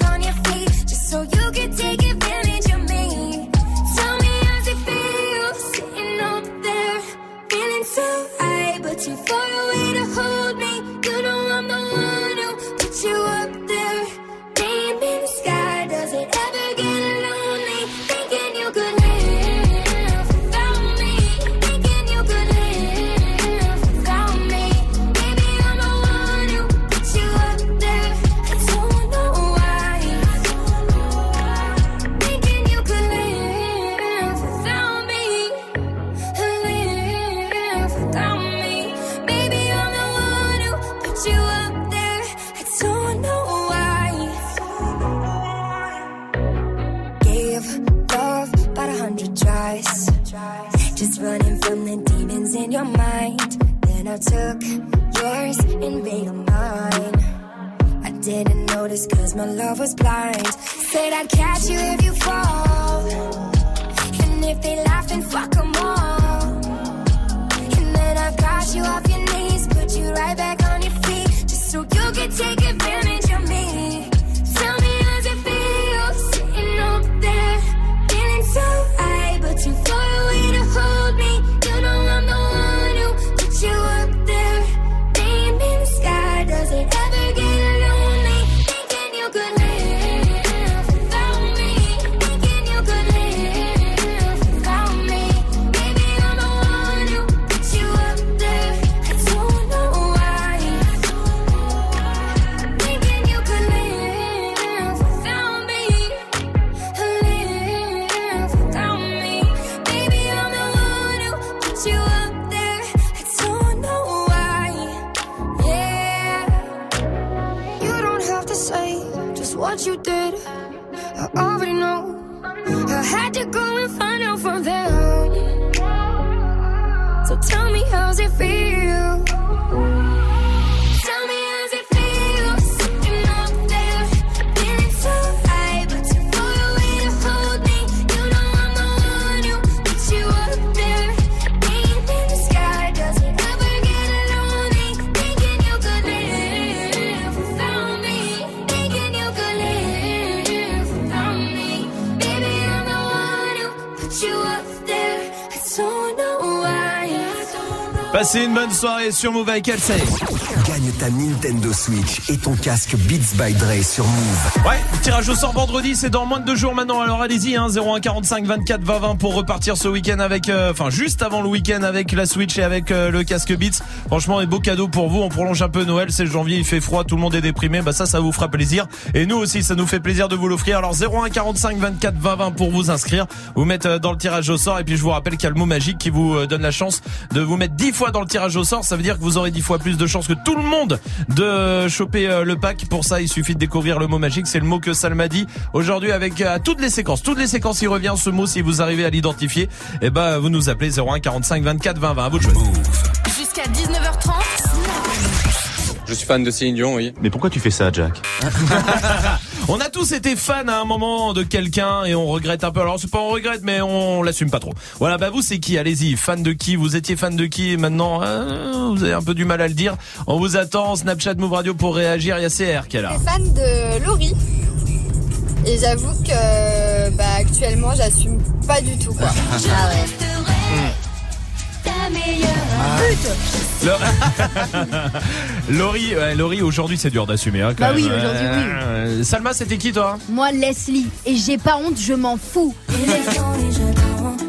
too far away to hold me. You know I'm the one who put you up from the demons in your mind. Then I took yours and made them mine. I didn't notice cause my love was blind. Said I'd catch you if you fall. And if they laugh, then fuck Passez une bonne soirée sur Move avec. Ta Nintendo Switch et ton casque Beats by Dre sur Move. Ouais, tirage au sort vendredi, c'est dans moins de deux jours maintenant. Alors allez-y, hein, 0145 24 20 20 pour repartir ce week-end avec, euh, enfin juste avant le week-end avec la Switch et avec euh, le casque Beats. Franchement, un beau cadeau pour vous. On prolonge un peu Noël, c'est janvier, il fait froid, tout le monde est déprimé. Bah ça, ça vous fera plaisir. Et nous aussi, ça nous fait plaisir de vous l'offrir. Alors 0145 24 20 20 pour vous inscrire, vous mettre euh, dans le tirage au sort. Et puis je vous rappelle qu'il y a le mot magique qui vous euh, donne la chance de vous mettre 10 fois dans le tirage au sort. Ça veut dire que vous aurez 10 fois plus de chances que tout le monde de choper euh, le pack. Pour ça, il suffit de découvrir le mot magique. C'est le mot que Salma dit aujourd'hui avec euh, toutes les séquences. Toutes les séquences, il revient ce mot. Si vous arrivez à l'identifier, eh ben, vous nous appelez 01 45 24 20 20. À vous de jouer. Jusqu'à 19h30. Je suis fan de Céline Dion, oui. Mais pourquoi tu fais ça, Jack? On a tous été fans à un moment de quelqu'un et on regrette un peu. Alors c'est pas on regrette, mais on l'assume pas trop. Voilà, bah vous c'est qui? Allez-y, fan de qui? Vous étiez fan de qui? Et Maintenant, euh, vous avez un peu du mal à le dire. On vous attend. Snapchat Move Radio pour réagir. Il y a CR qui est là. Je suis fan de Laurie. Et j'avoue que bah, actuellement j'assume pas du tout quoi. Ah meilleure Laurie, Laurie aujourd'hui c'est dur d'assumer. Hein, quand Bah même. oui, aujourd'hui, oui. Euh, Salma, c'était qui toi? Moi, Leslie. Et j'ai pas honte, je m'en fous.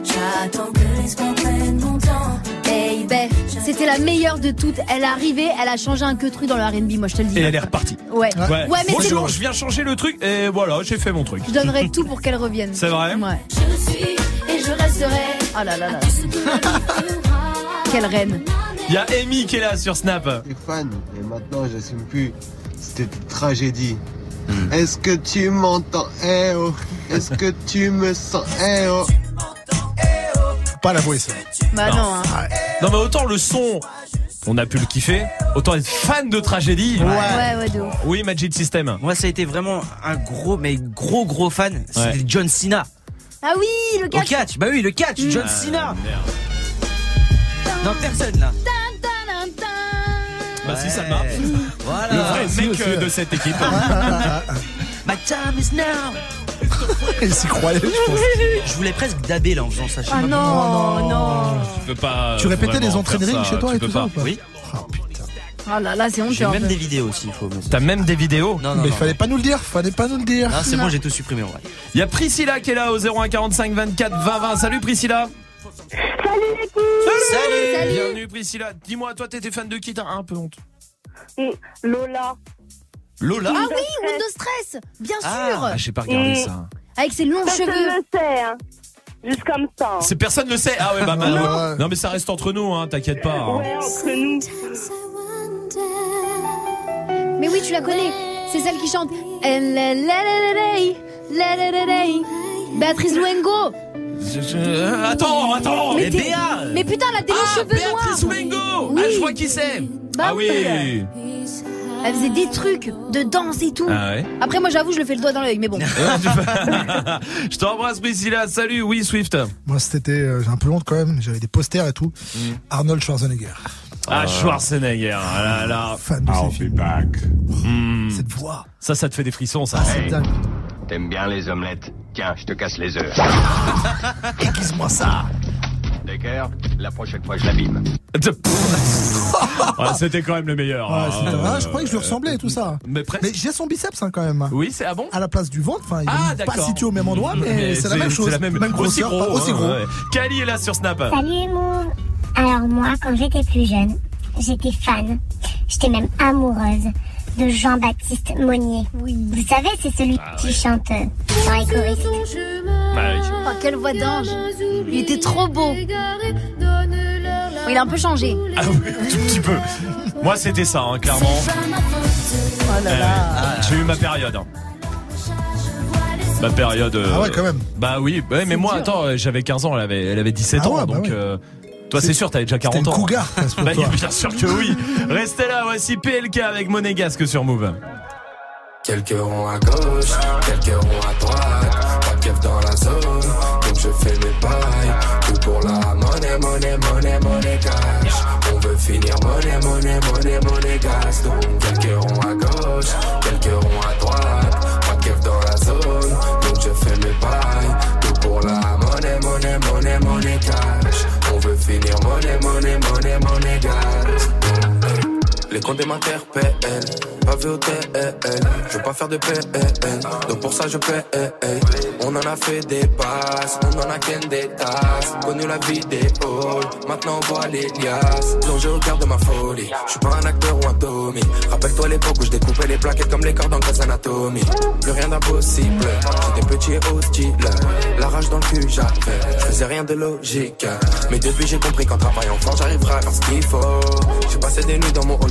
J'attends que l'espoir prenne mon temps. Baby, c'était la meilleure de toutes. Elle est arrivée, elle a changé un que truc dans le R&B, moi je te le dis. Et elle est repartie. Ouais. Ouais, mais c'est Bonjour, bon. je viens changer le truc et voilà, j'ai fait mon truc. Je donnerai tout pour qu'elle revienne. C'est vrai? Ouais. Je suis et je resterai. Oh là là là. Quelle reine. Il y a Amy qui est là sur Snap. Je suis fan, et maintenant j'assume plus. C'était une tragédie. Est-ce que tu m'entends? Eh oh Est-ce que tu me sens? Eh oh Faut pas l'avouer ça. Bah non, hein. Non mais autant le son, on a pu le kiffer, autant être fan de tragédie. Ouais, ouais, de ouf. Oui, Magic System. Moi, ça a été vraiment un gros, mais gros, gros fan. C'était Ouais. John Cena. Ah oui, le Au catch. catch, bah oui, le catch, John Ah, Cena. merde. Non, personne là. Bah si ça marche. Voilà. Le vrai mec aussi, euh, de cette équipe. My time is now. Il s'y croyait, je pense. Je voulais presque daber là en faisant ça. je sais Ah pas non, non. Tu peux pas. Tu répétais vraiment les entrées de faire ring ça, chez toi tu et peux tout pas. ça ou pas Oui. Oh putain. Oh là là, c'est J'ai honteux. même un peu. des vidéos aussi, il faut. me- T'as même des vidéos Non, non, Mais non. fallait pas nous le dire, fallait pas nous le dire. Non, c'est bon, j'ai tout supprimé en vrai. Il y a Priscilla qui est là au 0145 24 20 20. Salut Priscilla. Salut l'équipe Salut. Salut. Bienvenue Priscilla. Dis-moi, toi t'étais fan de qui? T'as un peu honte. Lola. Lola? Ah oui, Windows Stress, bien sûr. Ah, j'ai pas regardé Et- ça. Avec ses longs Personne cheveux. le sait, hein. Juste comme ça. hein. C'est personne le sait. Ah ouais bah, bah, ouais. non mais ça reste entre nous hein, t'inquiète pas. hein. Ouais, entre nous. Mais oui, tu la connais. C'est celle qui chante. Béatrice Luengo. Je- je- Attends, attends. Mais t'es- Béa. Mais putain, elle a des longs Ah, cheveux Béatrice noirs. Wengo. Oui. Ah je vois qui c'est. Bah ah oui. Elle faisait des trucs de danse et tout. Ah ouais. Après, moi, j'avoue, je le fais le doigt dans l'œil, mais bon. je t'embrasse Priscilla. Salut. Oui Swift. Moi, c'était euh, j'ai un peu honte quand même. J'avais des posters et tout. Mm. Arnold Schwarzenegger. Ah Schwarzenegger. Ah là là. Fan de ces films. Hmm. Cette voix. Ça, ça te fait des frissons, ça. Ah, c'est dingue. T'aimes bien les omelettes? Tiens, je te casse les œufs. Aiguise-moi ça. D'accord La prochaine fois, je l'abîme. Ah, C'était quand même le meilleur. Ouais, hein. ah, je croyais que je lui ressemblais et tout ça. Mais presque. Mais j'ai son biceps hein, quand même. Oui, c'est ah bon À la place du ventre, enfin, il Ah, est pas situé au même endroit, mais, c'est la même chose. C'est la même, aussi grosseur, gros. pas aussi hein, gros. ouais. Kali est là sur Snap. Salut Move Alors moi, quand j'étais plus jeune, j'étais fan, j'étais même amoureuse de Jean-Baptiste Monnier. Oui. Vous savez, c'est celui qui chante euh, dans les choristes. Oh, quelle voix d'ange. Il était trop beau. Il a un peu changé. Ah oui, un tout petit peu. Moi, c'était ça, hein, clairement. Oh là là. Euh, J'ai eu ma période. hein. Ma période. euh, Ah ouais, quand même. Bah oui, ouais, mais moi, attends, euh, j'avais 15 ans, elle avait, elle avait 17 Ah ans, ouais, bah donc. ouais. euh, toi, c'est sûr, t'avais déjà 40 C'était ans. cougar, Bah, toi. bien sûr que oui. Restez là, voici PLK avec Monégasque sur Move. Quelques ronds à gauche, quelques ronds à droite. Pas de keuf dans la zone, donc je fais mes pailles. Tout pour la monnaie, monnaie, monnaie, monnaie cash. On veut finir monnaie, monnaie, monnaie, monnaie gas. Donc quelques ronds à gauche, quelques ronds à droite. Pas de keuf dans la zone, donc je fais mes pailles. Tout pour la monnaie, monnaie, monnaie, monnaie cash. Veut finir monnaie, monnaie, monnaie, monnaie gas. Les comptes m'interpellent, pas vu au TL. Je veux pas faire de PN, donc pour ça je paie. On en a fait des passes, on en a qu'un des tasses. Connu la vie des halls, maintenant on voit les liasses. Plongé au cœur de ma folie, je suis pas un acteur ou un Tommy. Rappelle-toi l'époque où je découpais les plaquettes comme les cordes en Grey's Anatomy. Plus rien d'impossible, j'étais petit et hostile. La rage dans le cul j'avais, je faisais rien de logique. Mais depuis j'ai compris qu'en travaillant fort j'arriverai à faire ce qu'il faut. J'ai passé des nuits dans mon hall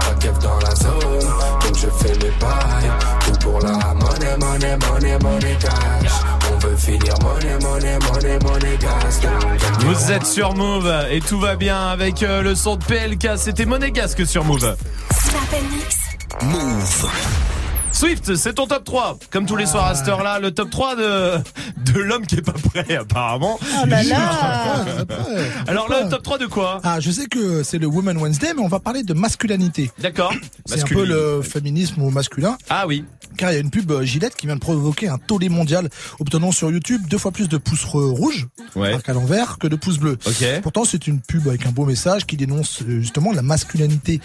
keuf dans la zone, donc je fais mes bails. Tout pour la monnaie, monnaie, monnaie, monnaie cash. On veut finir monnaie, monnaie, monnaie, monnaie gas. Vous êtes sur Move et tout va bien avec euh, le son de PLK. C'était Monégasque sur Move. Move. Swift, c'est ton top 3. Comme tous les soirs à cette heure-là, le top 3 de, de l'homme qui est pas prêt, apparemment. Oh là là. Alors là, le top 3 de quoi Ah, je sais que c'est le Women Wednesday, mais on va parler de masculinité. D'accord. C'est un peu le féminisme au masculin. Ah oui. car il y a une pub euh, Gillette qui vient de provoquer un tollé mondial, obtenant sur YouTube deux fois plus de pouces rouges, Ouais. à l'envers, que de pouces bleus. Ok. Pourtant, c'est une pub avec un beau message qui dénonce euh, justement la masculinité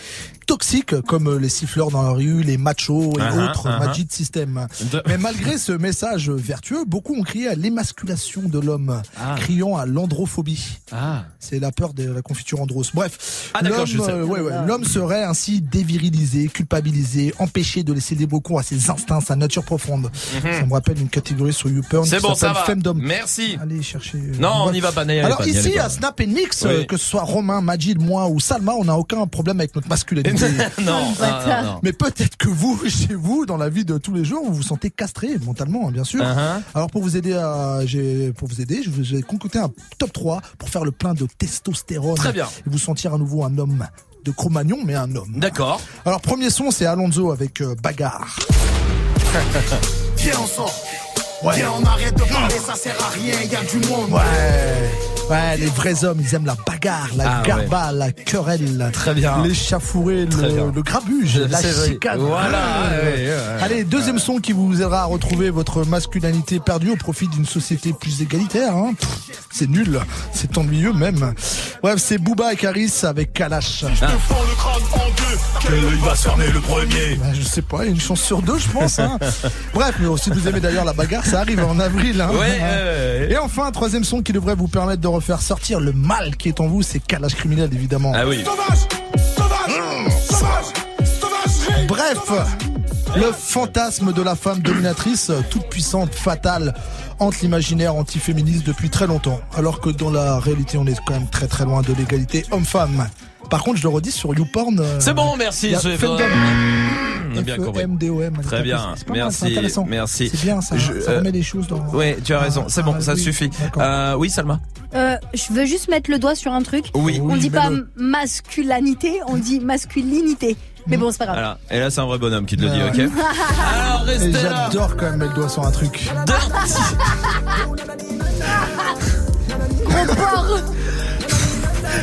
toxique, comme euh, les siffleurs dans la rue, les machos et Uh-huh, autres uh-huh. Magic System. De- Mais malgré ce message vertueux, beaucoup ont crié à l'émasculation de l'homme, Ah. criant à l'androphobie. Ah. C'est la peur de la confiture andros. Bref, Ah, d'accord, l'homme, je sais. euh, ouais, ouais, l'homme serait ainsi dévirilisé, culpabilisé, empêché de laisser libre cours à ses instincts, sa nature profonde. Ça me rappelle une catégorie sur YouPorn Mhm. C'est qui bon, ça s'appelle va. Femdom. Merci. Allez chercher. euh, Non, on n'y va pas. allez Alors allez ici, pas. à Snap et Mix, Oui. euh, que ce soit Romain, Majid, moi ou Salma, on n'a aucun problème avec notre masculinité. non, non, non, non. Mais peut-être que vous, chez vous, dans la vie de tous les jours, vous vous sentez castré mentalement, hein, bien sûr. Uh-huh. Alors pour vous aider à, j'ai, pour vous aider, je vous ai concocté un top 3 pour faire le plein de testostérone. Très bien. Et vous sentir à nouveau un homme de Cro-Magnon, mais un homme. D'accord. Alors premier son, c'est Alonso avec euh, Bagarre. Viens, on sort. Viens, on arrête de parler, ça sert à rien, y a du monde. Ouais. Ouais, les vrais hommes, ils aiment la bagarre, la Ah, garba, la querelle. Très bien. L'échafouré, le, le grabuge, la chicane. Voilà, Ah. ouais, ouais, ouais. Allez, deuxième son qui vous aidera à retrouver votre masculinité perdue au profit d'une société plus égalitaire. Hein. C'est nul, c'est ennuyeux même. Bref, c'est Booba et Caris avec Kalash. Ah. Prends le crâne en deux. Quel œil va cerner le premier Bah, je sais pas, une chance sur deux, je pense. Hein. Bref, mais si vous aimez d'ailleurs la bagarre, ça arrive en avril. Hein. Et enfin, troisième son qui devrait vous permettre de refaire sortir le mal qui est en vous, c'est Kalash criminel évidemment. Ah oui. Sauvage Sauvage Sauvage Sauvage Bref, le fantasme de la femme dominatrice, toute puissante, fatale, hante l'imaginaire antiféministe depuis très longtemps. Alors que dans la réalité, on est quand même très très loin de l'égalité homme-femme. Par contre, je le redis sur YouPorn. euh, C'est bon, merci. c'est-. On a bien compris. Très bien, merci, intéressant. merci. C'est bien, ça, Je- ça euh, remet les choses dans. Ouais, tu as raison. C'est bon, Ah, ça oui, suffit. Euh, oui, Salma. Euh, je veux juste mettre le doigt sur un truc. Oui. On Oui, dit pas masculinité, on dit masculinité. Mais bon, c'est pas grave. Voilà. Et là, c'est un vrai bonhomme qui te le dit, Ouais. ok Alors, restez là. J'adore quand même mettre le doigt sur un truc.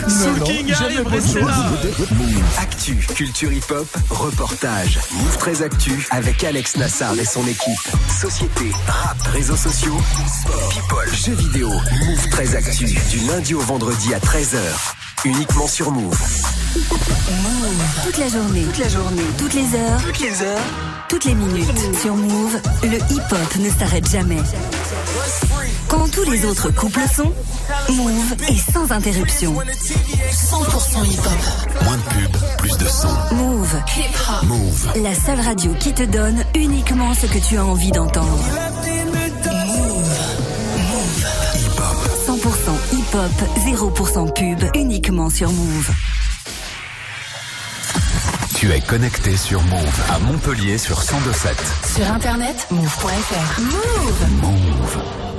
Soul King arrive, restez là. Actu, culture hip-hop, reportage. Move très Actu avec Alex Nassar et son équipe. Société, rap, réseaux sociaux, sport, people, jeux vidéo. Move très Actu du lundi au vendredi à 13h. Uniquement sur Move. Toute la journée, toute la journée, toutes les heures, toutes les heures, toutes les minutes. Sur Move, le hip-hop ne s'arrête jamais. Quand tous les autres couples sont, Move est sans interruption. 100% hip-hop. Moins de pub, plus de son. Move. Hip-hop. Move. La seule radio qui te donne uniquement ce que tu as envie d'entendre. Move. Move. 100% hip-hop, 0% pub, uniquement sur Move. Tu es connecté sur Move à Montpellier sur 1027. Sur internet, move.fr. Move.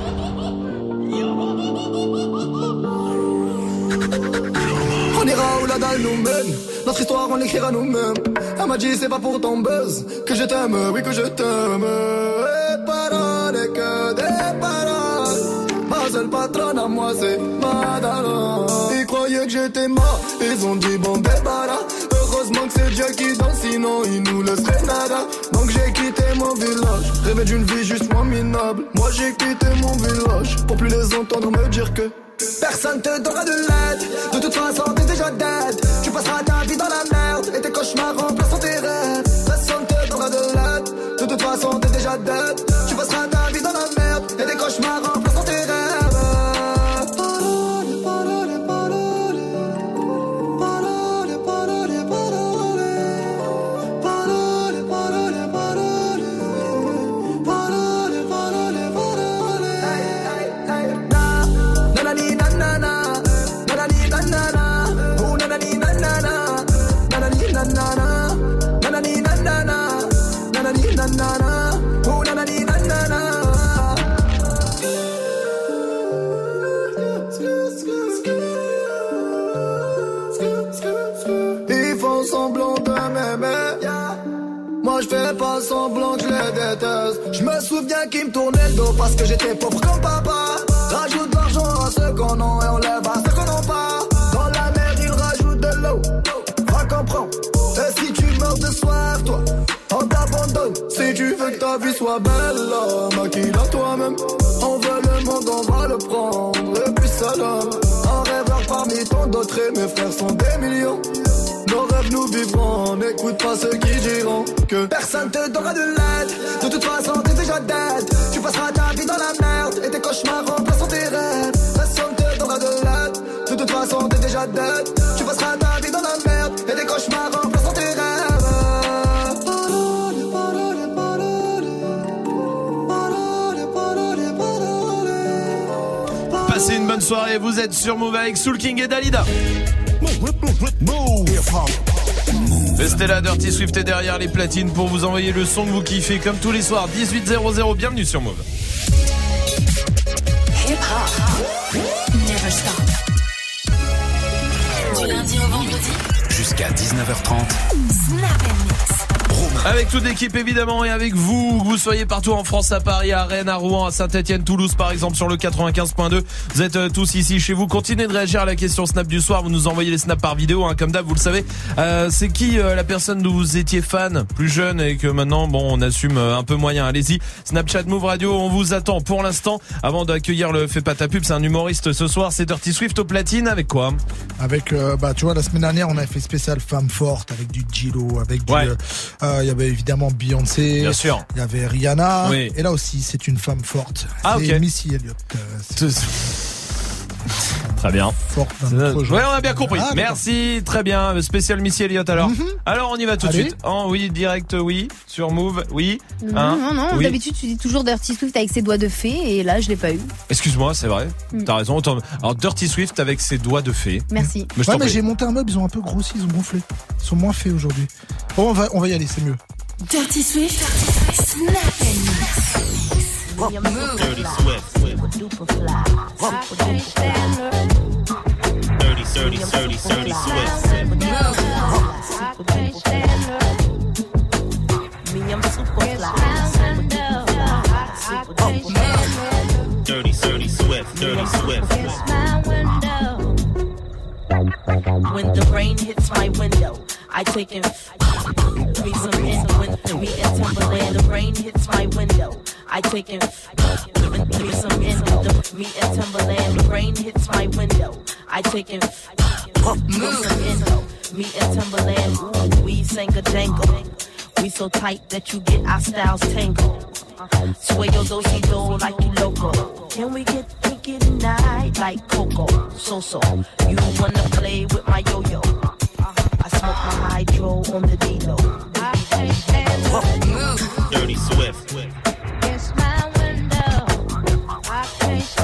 On ira où la dalle nous mène. Notre histoire, on l'écrira nous-mêmes. Elle m'a dit, c'est pas pour ton buzz que je t'aime, oui, que je t'aime. Et paroles, et que des paroles. Ma seule patronne à moi, c'est Madara. Ils croyaient que j'étais mort, ils ont dit, bon, débarras. Heureusement que c'est Dieu qui danse, sinon il nous laisserait nada. Donc j'ai quitté mon village, rêvé d'une vie juste moins minable. Moi j'ai quitté mon village, pour plus les entendre me dire que Personne te donnera de l'aide. De toute façon t'es déjà dead. Tu passeras ta vie dans la merde Et tes cauchemars remplaceront tes rêves. Personne te donnera de l'aide. De toute façon t'es déjà dead Je fais pas semblant que les déteste Je me souviens qu'ils me tournaient le dos parce que j'étais pauvre comme papa Rajoute de l'argent à ceux qu'on a et on lève à ceux qu'on n'a pas Dans la mer ils rajoutent de l'eau Va comprendre Et si tu meurs de soif toi On t'abandonne Si tu veux que ta vie soit belle, maquille-la toi-même. On veut le monde, on va le prendre. Et puis ça là, un rêveur parmi tant d'autres et mes frères sont des millions. Nos rêves nous vivrons, n'écoute pas ceux qui diront que personne te donnera de l'aide. De toute façon, t'es déjà dead. Tu passeras ta vie dans la merde et tes cauchemars remplaceront tes rêves. Personne te donnera de l'aide. De toute façon, t'es déjà dead. Tu passeras ta vie dans la merde et tes cauchemars remplaceront tes rêves. Passez une bonne soirée, vous êtes sur Move avec Soul King et Dalida. Restez là, Dirty Swift est derrière les platines pour vous envoyer le son que vous kiffez comme tous les soirs. 18.00, bienvenue sur stop. Du lundi au vendredi. Jusqu'à 19h30. Snap. Avec toute l'équipe évidemment et avec vous, que vous soyez partout en France, à Paris, à Rennes, à Rouen, à Saint-Etienne, Toulouse par exemple sur le 95.2. Vous êtes euh, tous ici chez vous. Continuez de réagir à la question Snap du soir. Vous nous envoyez les snaps par vidéo, hein, comme d'hab, vous le savez. Euh, c'est qui euh, la personne dont vous étiez fan plus jeune et que maintenant bon on assume euh, un peu moyen. Allez-y, Snapchat Move Radio, on vous attend. Pour l'instant, avant d'accueillir le Fais pas ta pub, c'est un humoriste ce soir, c'est Dirty Swift au platine avec quoi? Avec, euh, bah, tu vois, la semaine dernière, on avait fait spécial femme forte avec du Gilo, avec du, Ouais. Avait évidemment Beyoncé. Bien sûr. Il y avait Rihanna. Oui. Et là aussi, c'est une femme forte. Ah, ok. Missy Elliott. Très bien. Ouais, on a bien compris. Ah, d'accord. Merci, très bien. Spécial Missy Elliott alors. Alors on y va tout de suite. En oui, direct oui, sur Move, oui. Non, Hein non, non. Oui. D'habitude, tu dis toujours Dirty Swift avec ses doigts de fée et là, je l'ai pas eu. Excuse-moi, c'est vrai. Mm. T'as raison. Attends. Alors Dirty Swift avec ses doigts de fée. Merci. Mais Ouais, mais j'ai monté un meuble, ils ont un peu grossi, ils ont gonflé. Ils sont moins faits aujourd'hui. Bon, on va, on va y aller, c'est mieux. Dirty Swift. Snap and mix. Dirty Swift. Dirty, dirty, dirty, dirty Swift. Dirty, dirty Swift, dirty Swift. When the rain hits my window, I take in me some in when me and Timberland. The rain hits my window, I take in me some in me and Timberland. Rain hits my window, I take in move some in me and Timberland. We sing a jangle. We so tight that you get our styles tangled. Sway your do do like you loco. Can we get kinky tonight like Coco? So so, you wanna play with my yo yo? I smoke my hydro on the D-Lo. Dirty Swift.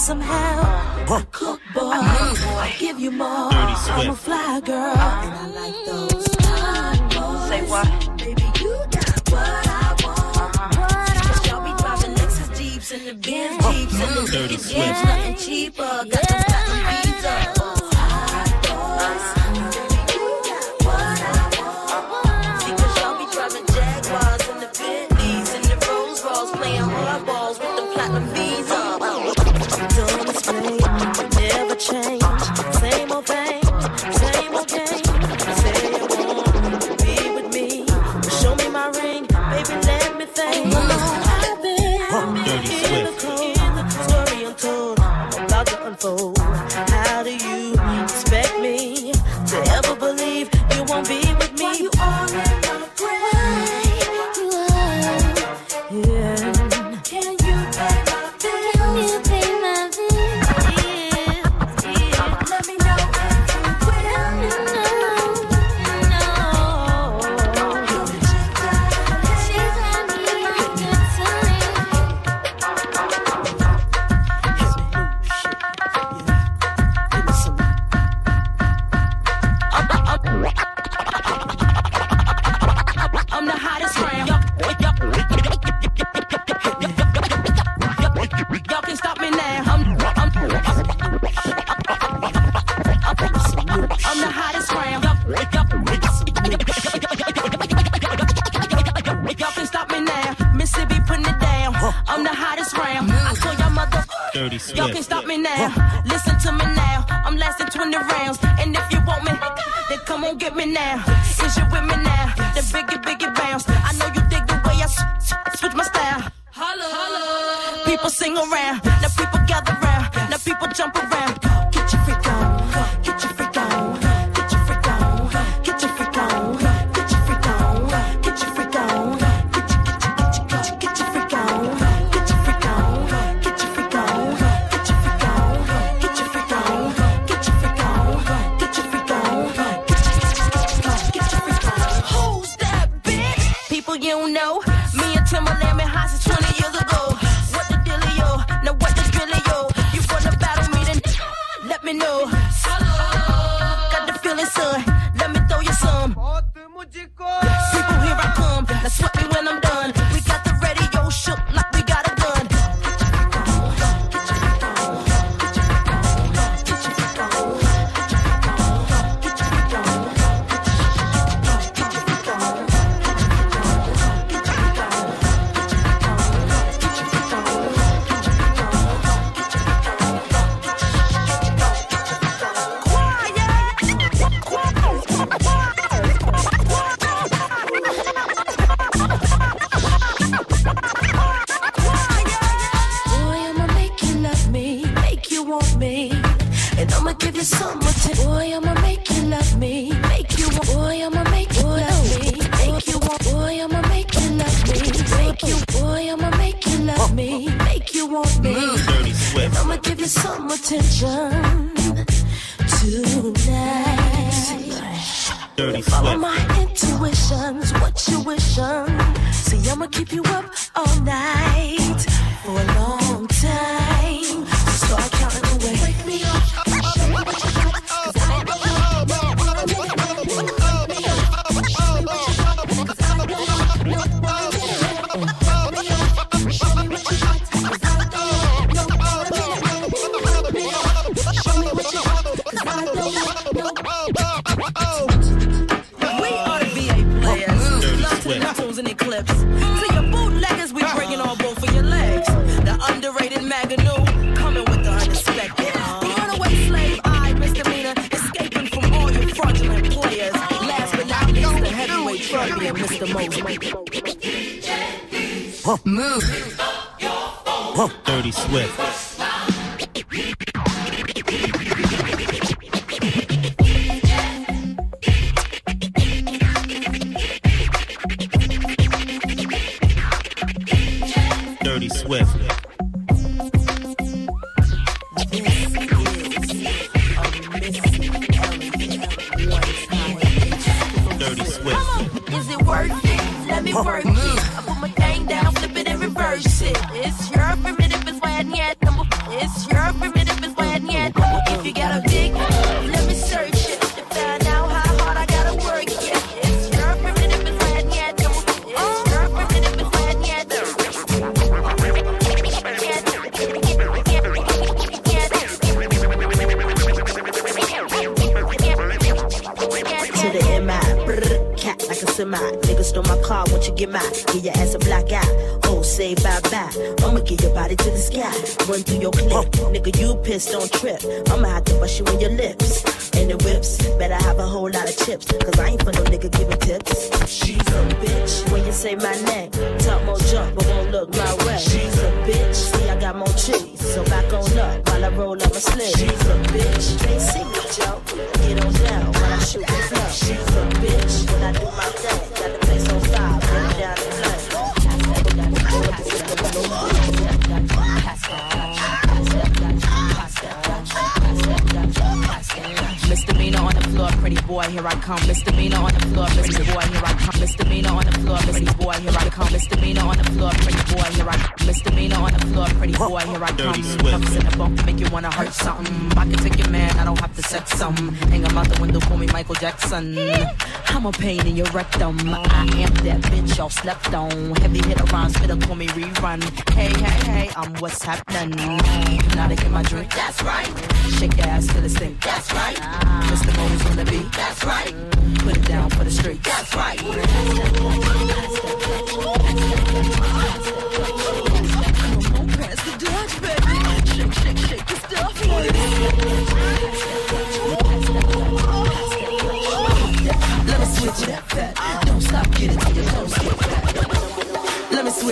need some help? Cook boy, I'll give you more. Dirty I'm a Swift. fly girl, and I like those fun boys. Say what? Baby, you got what I want. Uh-huh. Cause y'all be driving Lexus Jeeps and the Benz Jeeps and the Dirty Lincoln Jeeps, nothing cheaper. Got them Y'all can stop me now. Listen to me now. I'm lasting 20 rounds. And if you want me, then come on get me now. Since you with me now, then biggie, biggie bounce. I know you dig the way I switch my style. Holla, holla. People sing around.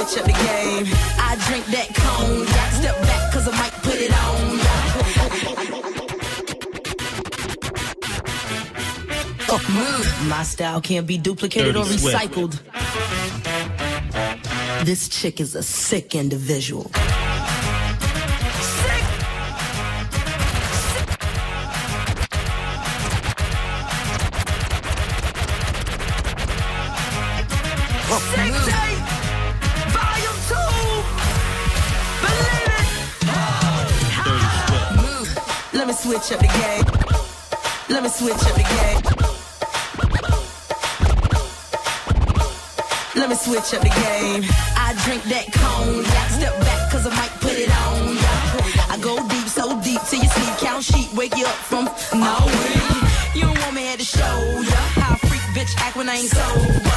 Switch up the game. I drink that cognac. Step back, cause I might put it on. Oh, move. My style can't be duplicated or Dirty Swift. recycled. This chick is a sick individual. Switch up the game. Let me switch up the game. Let me switch up the game. I drink that cognac. Step back, cause I might put it on ya. I go deep, so deep till you sleep. Count sheep, wake you up from no You don't want me here to show ya. How a freak bitch act when I ain't sober.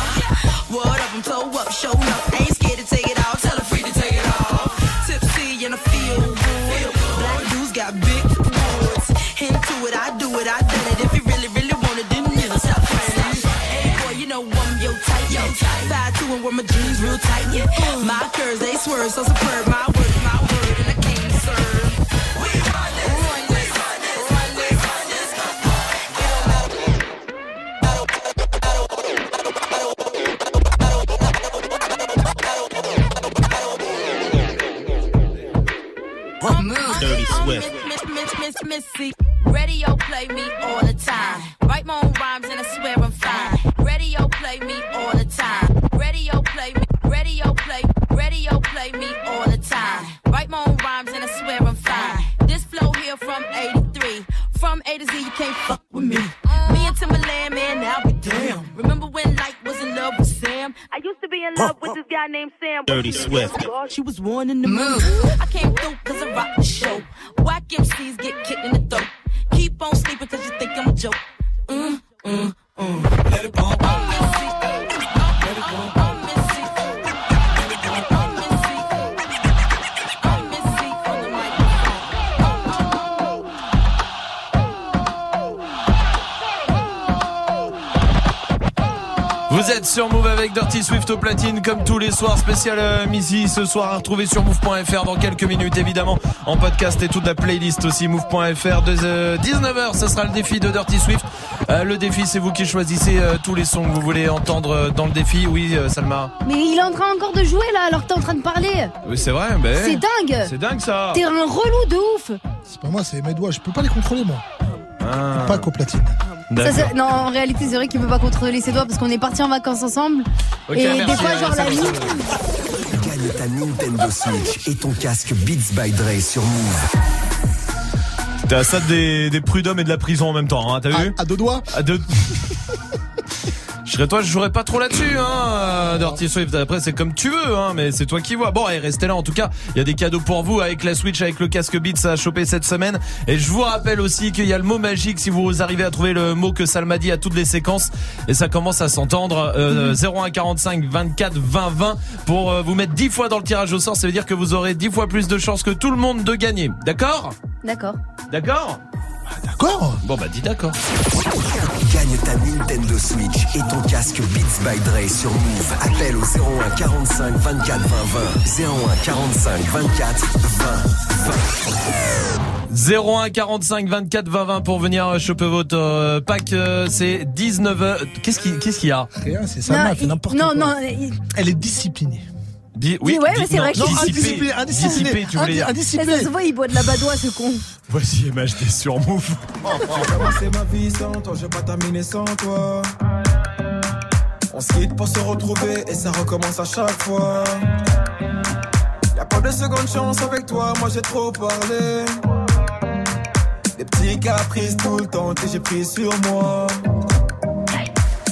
And wear my jeans real tight. Yeah. My curves they swerve so superb. My Dirty she- Swift. God, she was one in the au platine comme tous les soirs spécial euh, Missy ce soir à retrouver sur move.fr dans quelques minutes évidemment en podcast et toute la playlist aussi move.fr de 19h ce sera le défi de Dirty Swift Euh, le défi c'est vous qui choisissez euh, tous les sons que vous voulez entendre euh, dans le défi oui euh, Salma Mais il est en train encore de jouer là alors que t'es en train de parler. oui c'est vrai ben C'est dingue. c'est dingue ça T'es un relou de ouf. C'est pas moi, c'est mes doigts. Je peux pas les contrôler, moi. Ah. Pas qu'au platine. Ça, non, en réalité, c'est vrai qu'il peut pas contrôler ses doigts parce qu'on est partis en vacances ensemble. Ok, et merci, des fois, allez, genre la. Gagne ta Nintendo Switch et ton casque Beats by Dre sur Move. T'es à ça des, des prud'hommes et de la prison en même temps, hein, t'as vu À deux doigts À deux. Je serais toi, je jouerais pas trop là-dessus, hein, Dirty Swift. Après, c'est comme tu veux, hein, mais c'est toi qui vois. Bon, et restez là. En tout cas, il y a des cadeaux pour vous avec la Switch, avec le casque Beats à choper cette semaine. Et je vous rappelle aussi qu'il y a le mot magique si vous arrivez à trouver le mot que Salma dit à toutes les séquences. Et ça commence à s'entendre. Euh, 0145 24 20 20 pour euh, vous mettre 10 fois dans le tirage au sort. Ça veut dire que vous aurez 10 fois plus de chances que tout le monde de gagner. D'accord? D'accord. D'accord? D'accord Bon bah dis d'accord. Gagne ta Nintendo Switch et ton casque Beats by Dre sur Move. Appelle au 01 45 24 20 20. 01 45 24 20 20. 01 45 24 20 20 pour venir choper votre euh, pack. euh, c'est 19 h Qu'est-ce qui qu'est-ce qu'il y a? Rien, c'est ça, elle fait n'importe Non, quoi. non, il- Elle est disciplinée. Di- Oui, ouais, mais c'est vrai que Non, je suis indiscipliné, indiscipliné. Dissipé, tu voulais dire. ça, ça se voit, il boit de la badoie, ce con. Voici MHD sur Move. J'ai commencé ma vie sans toi, j'ai pas terminé sans toi. On se quitte pour se retrouver et ça recommence à chaque fois. Y'a pas de seconde chance avec toi, moi j'ai trop parlé. Des petits caprices tout le temps que j'ai pris sur moi.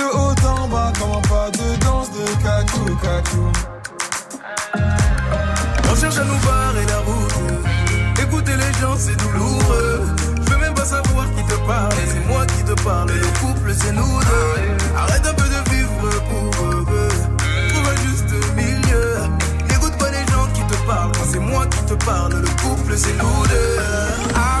De haut en bas, pas de danse de cacou, cacou. On cherche à nous barrer la route. Écouter les gens, c'est douloureux. Je veux même pas savoir qui te parle. C'est moi qui te parle. Le couple, c'est nous deux. Arrête un peu de vivre pour eux. Trouve un juste milieu. N'écoute pas les gens qui te parlent. C'est moi qui te parle, le couple, c'est nous deux. Ah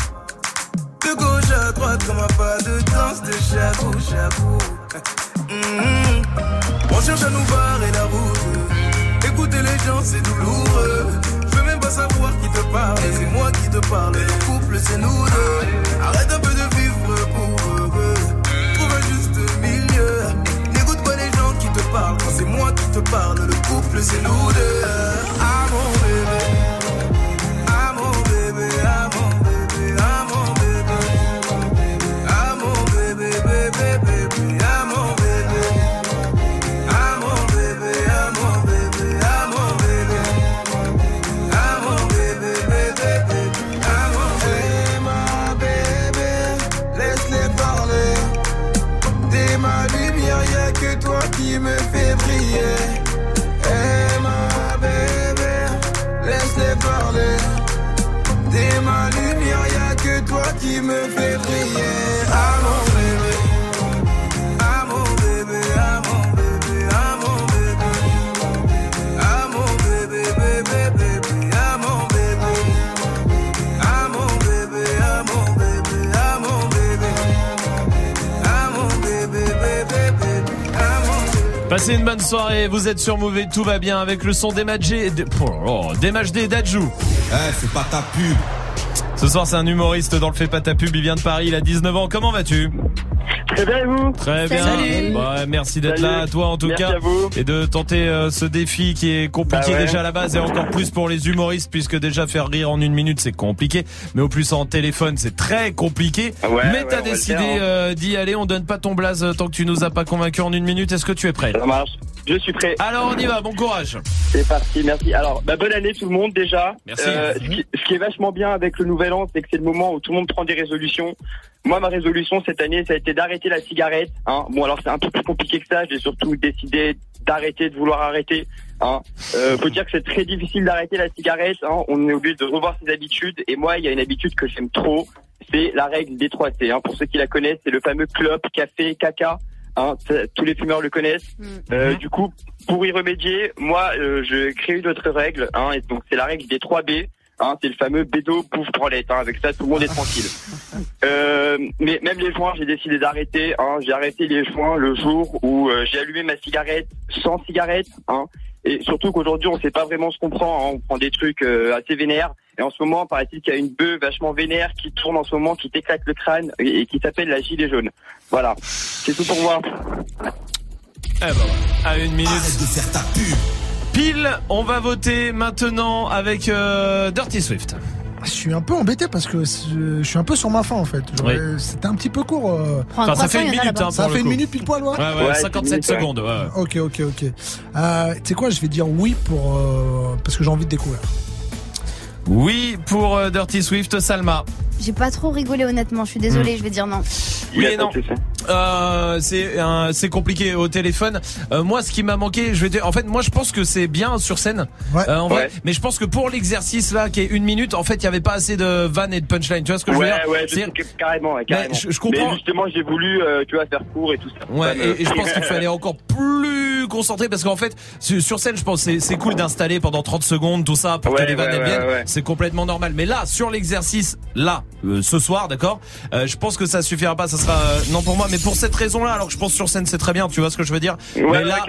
De gauche à droite, comme un pas de danse de chapeau, chapeau. Hum, On cherche à nous barrer la route. Écouter les gens, c'est douloureux. Je veux même pas savoir qui te parle. C'est moi qui te parle. Le couple, c'est nous deux. Arrête un peu de vivre pour eux. Trouve un juste milieu. N'écoute pas les gens qui te parlent. C'est moi qui te parle, le couple, c'est nous deux. Ah Passez une bonne soirée, vous êtes sur Move et tout va bien avec le son d'Emajé, oh, d'Emajé d'Adjou. Eh, c'est pas ta pub. Ce soir, c'est un humoriste dans le Fait pas ta pub, il vient de Paris, il a 19 ans. Comment vas-tu? Très bien et vous Très bien. Salut. Ouais, merci d'être là, toi en tout Merci cas, à vous. et de tenter euh, ce défi qui est compliqué Bah ouais. déjà à la base et encore plus pour les humoristes puisque déjà faire rire en une minute c'est compliqué, mais au plus en téléphone c'est très compliqué. Ouais, mais ouais, t'as décidé hein. euh, d'y aller, on donne pas ton blaze euh, tant que tu nous as pas convaincu en une minute. Est-ce que tu es prêt? Ça marche. Je suis prêt. Alors on y va, bon courage. C'est parti, merci. Alors, bah, bonne année tout le monde déjà. Merci. Euh, ce, qui, ce qui est vachement bien avec le nouvel an, c'est que c'est le moment où tout le monde prend des résolutions. Moi, ma résolution cette année, ça a été d'arrêter la cigarette. Hein. Bon, alors c'est un peu plus compliqué que ça. J'ai surtout décidé d'arrêter, de vouloir arrêter. Hein. Euh, faut dire que c'est très difficile d'arrêter la cigarette. Hein. On est obligé de revoir ses habitudes. Et moi, il y a une habitude que j'aime trop. C'est la règle des 3 C. Hein. Pour ceux qui la connaissent, c'est le fameux clope, café, caca. Hein, tous les fumeurs le connaissent. Euh, du coup, pour y remédier, moi, euh, je crée une autre règle. Hein, et donc, c'est la règle des 3 B. Hein, c'est le fameux bédo, bouffe, branlette. Hein, avec ça, tout le monde est tranquille. Euh, mais même les joints, j'ai décidé d'arrêter. Hein, j'ai arrêté les joints le jour où euh, j'ai allumé ma cigarette sans cigarette. Hein, et surtout qu'aujourd'hui, on sait pas vraiment ce qu'on prend. Hein, on prend des trucs euh, assez vénères. Et en ce moment, paraît-il qu'il y a une bœuf vachement vénère qui tourne en ce moment, qui t'éclate le crâne et, et qui s'appelle la gilet jaune. Voilà. C'est tout pour moi. Eh ben, à une minute. de faire ta pub. Pile, on va voter maintenant avec euh, Dirty Swift. Je suis un peu embêté parce que je suis un peu sur ma fin en fait. Oui. C'était un petit peu court. euh. Enfin, ça fait une minute, hein, Ça fait le une minute pile poil, ouais. Ouais, ouais, 57 secondes. Ok, ok, ok. Euh, tu sais quoi, je vais dire oui pour euh, parce que j'ai envie de découvrir. Oui pour euh, Dirty Swift, Salma. J'ai pas trop rigolé honnêtement, je suis désolée, je vais dire non. Oui et non. Euh, c'est c'est compliqué au téléphone. Euh, moi, ce qui m'a manqué, je vais dire, en fait, moi, je pense que c'est bien sur scène. Euh, en vrai, Ouais. mais je pense que pour l'exercice là, qui est une minute, en fait, il y avait pas assez de vannes et de punchline. Tu vois ce que je veux dire ouais, je que- carrément, ouais, carrément. je- je comprends. Mais justement, j'ai voulu, euh, tu vois, faire court et tout ça. Ouais, et, et je pense qu'il fallait encore plus plus concentré parce qu'en fait sur scène je pense c'est cool d'installer pendant 30 secondes tout ça pour Ouais, que les vannes ouais, viennent. ouais. C'est complètement normal. Mais là sur l'exercice là euh, ce soir d'accord, euh, je pense que ça suffira pas. Ça sera euh, non pour moi, mais pour cette raison là alors que je pense sur scène c'est très bien. Tu vois ce que je veux dire Mais là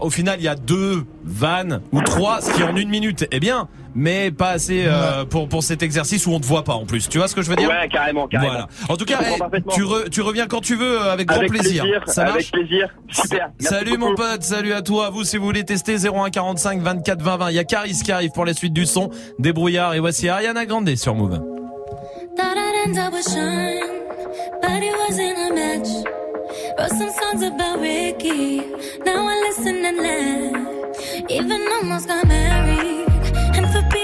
au final il y a deux vannes ou trois ce qui en une minute est bien. Mais pas assez euh, pour pour cet exercice où on te voit pas en plus. Tu vois ce que je veux dire? Ouais, carrément, carrément. Voilà. En tout cas, eh, tu, re- tu reviens quand tu veux euh, avec grand Avec plaisir. plaisir, Ça marche? avec plaisir. Super. Merci Salut beaucoup. mon pote, salut à toi. Vous si vous voulez tester 0145 24 20 20. Il y a Caris qui arrive pour la suite du son. Débrouillard et voici Ariana Grande sur Move. Thought I'd end up with Sean, but it wasn't a match. Wrote some songs about Ricky, now I listen and laugh. Even almost got married,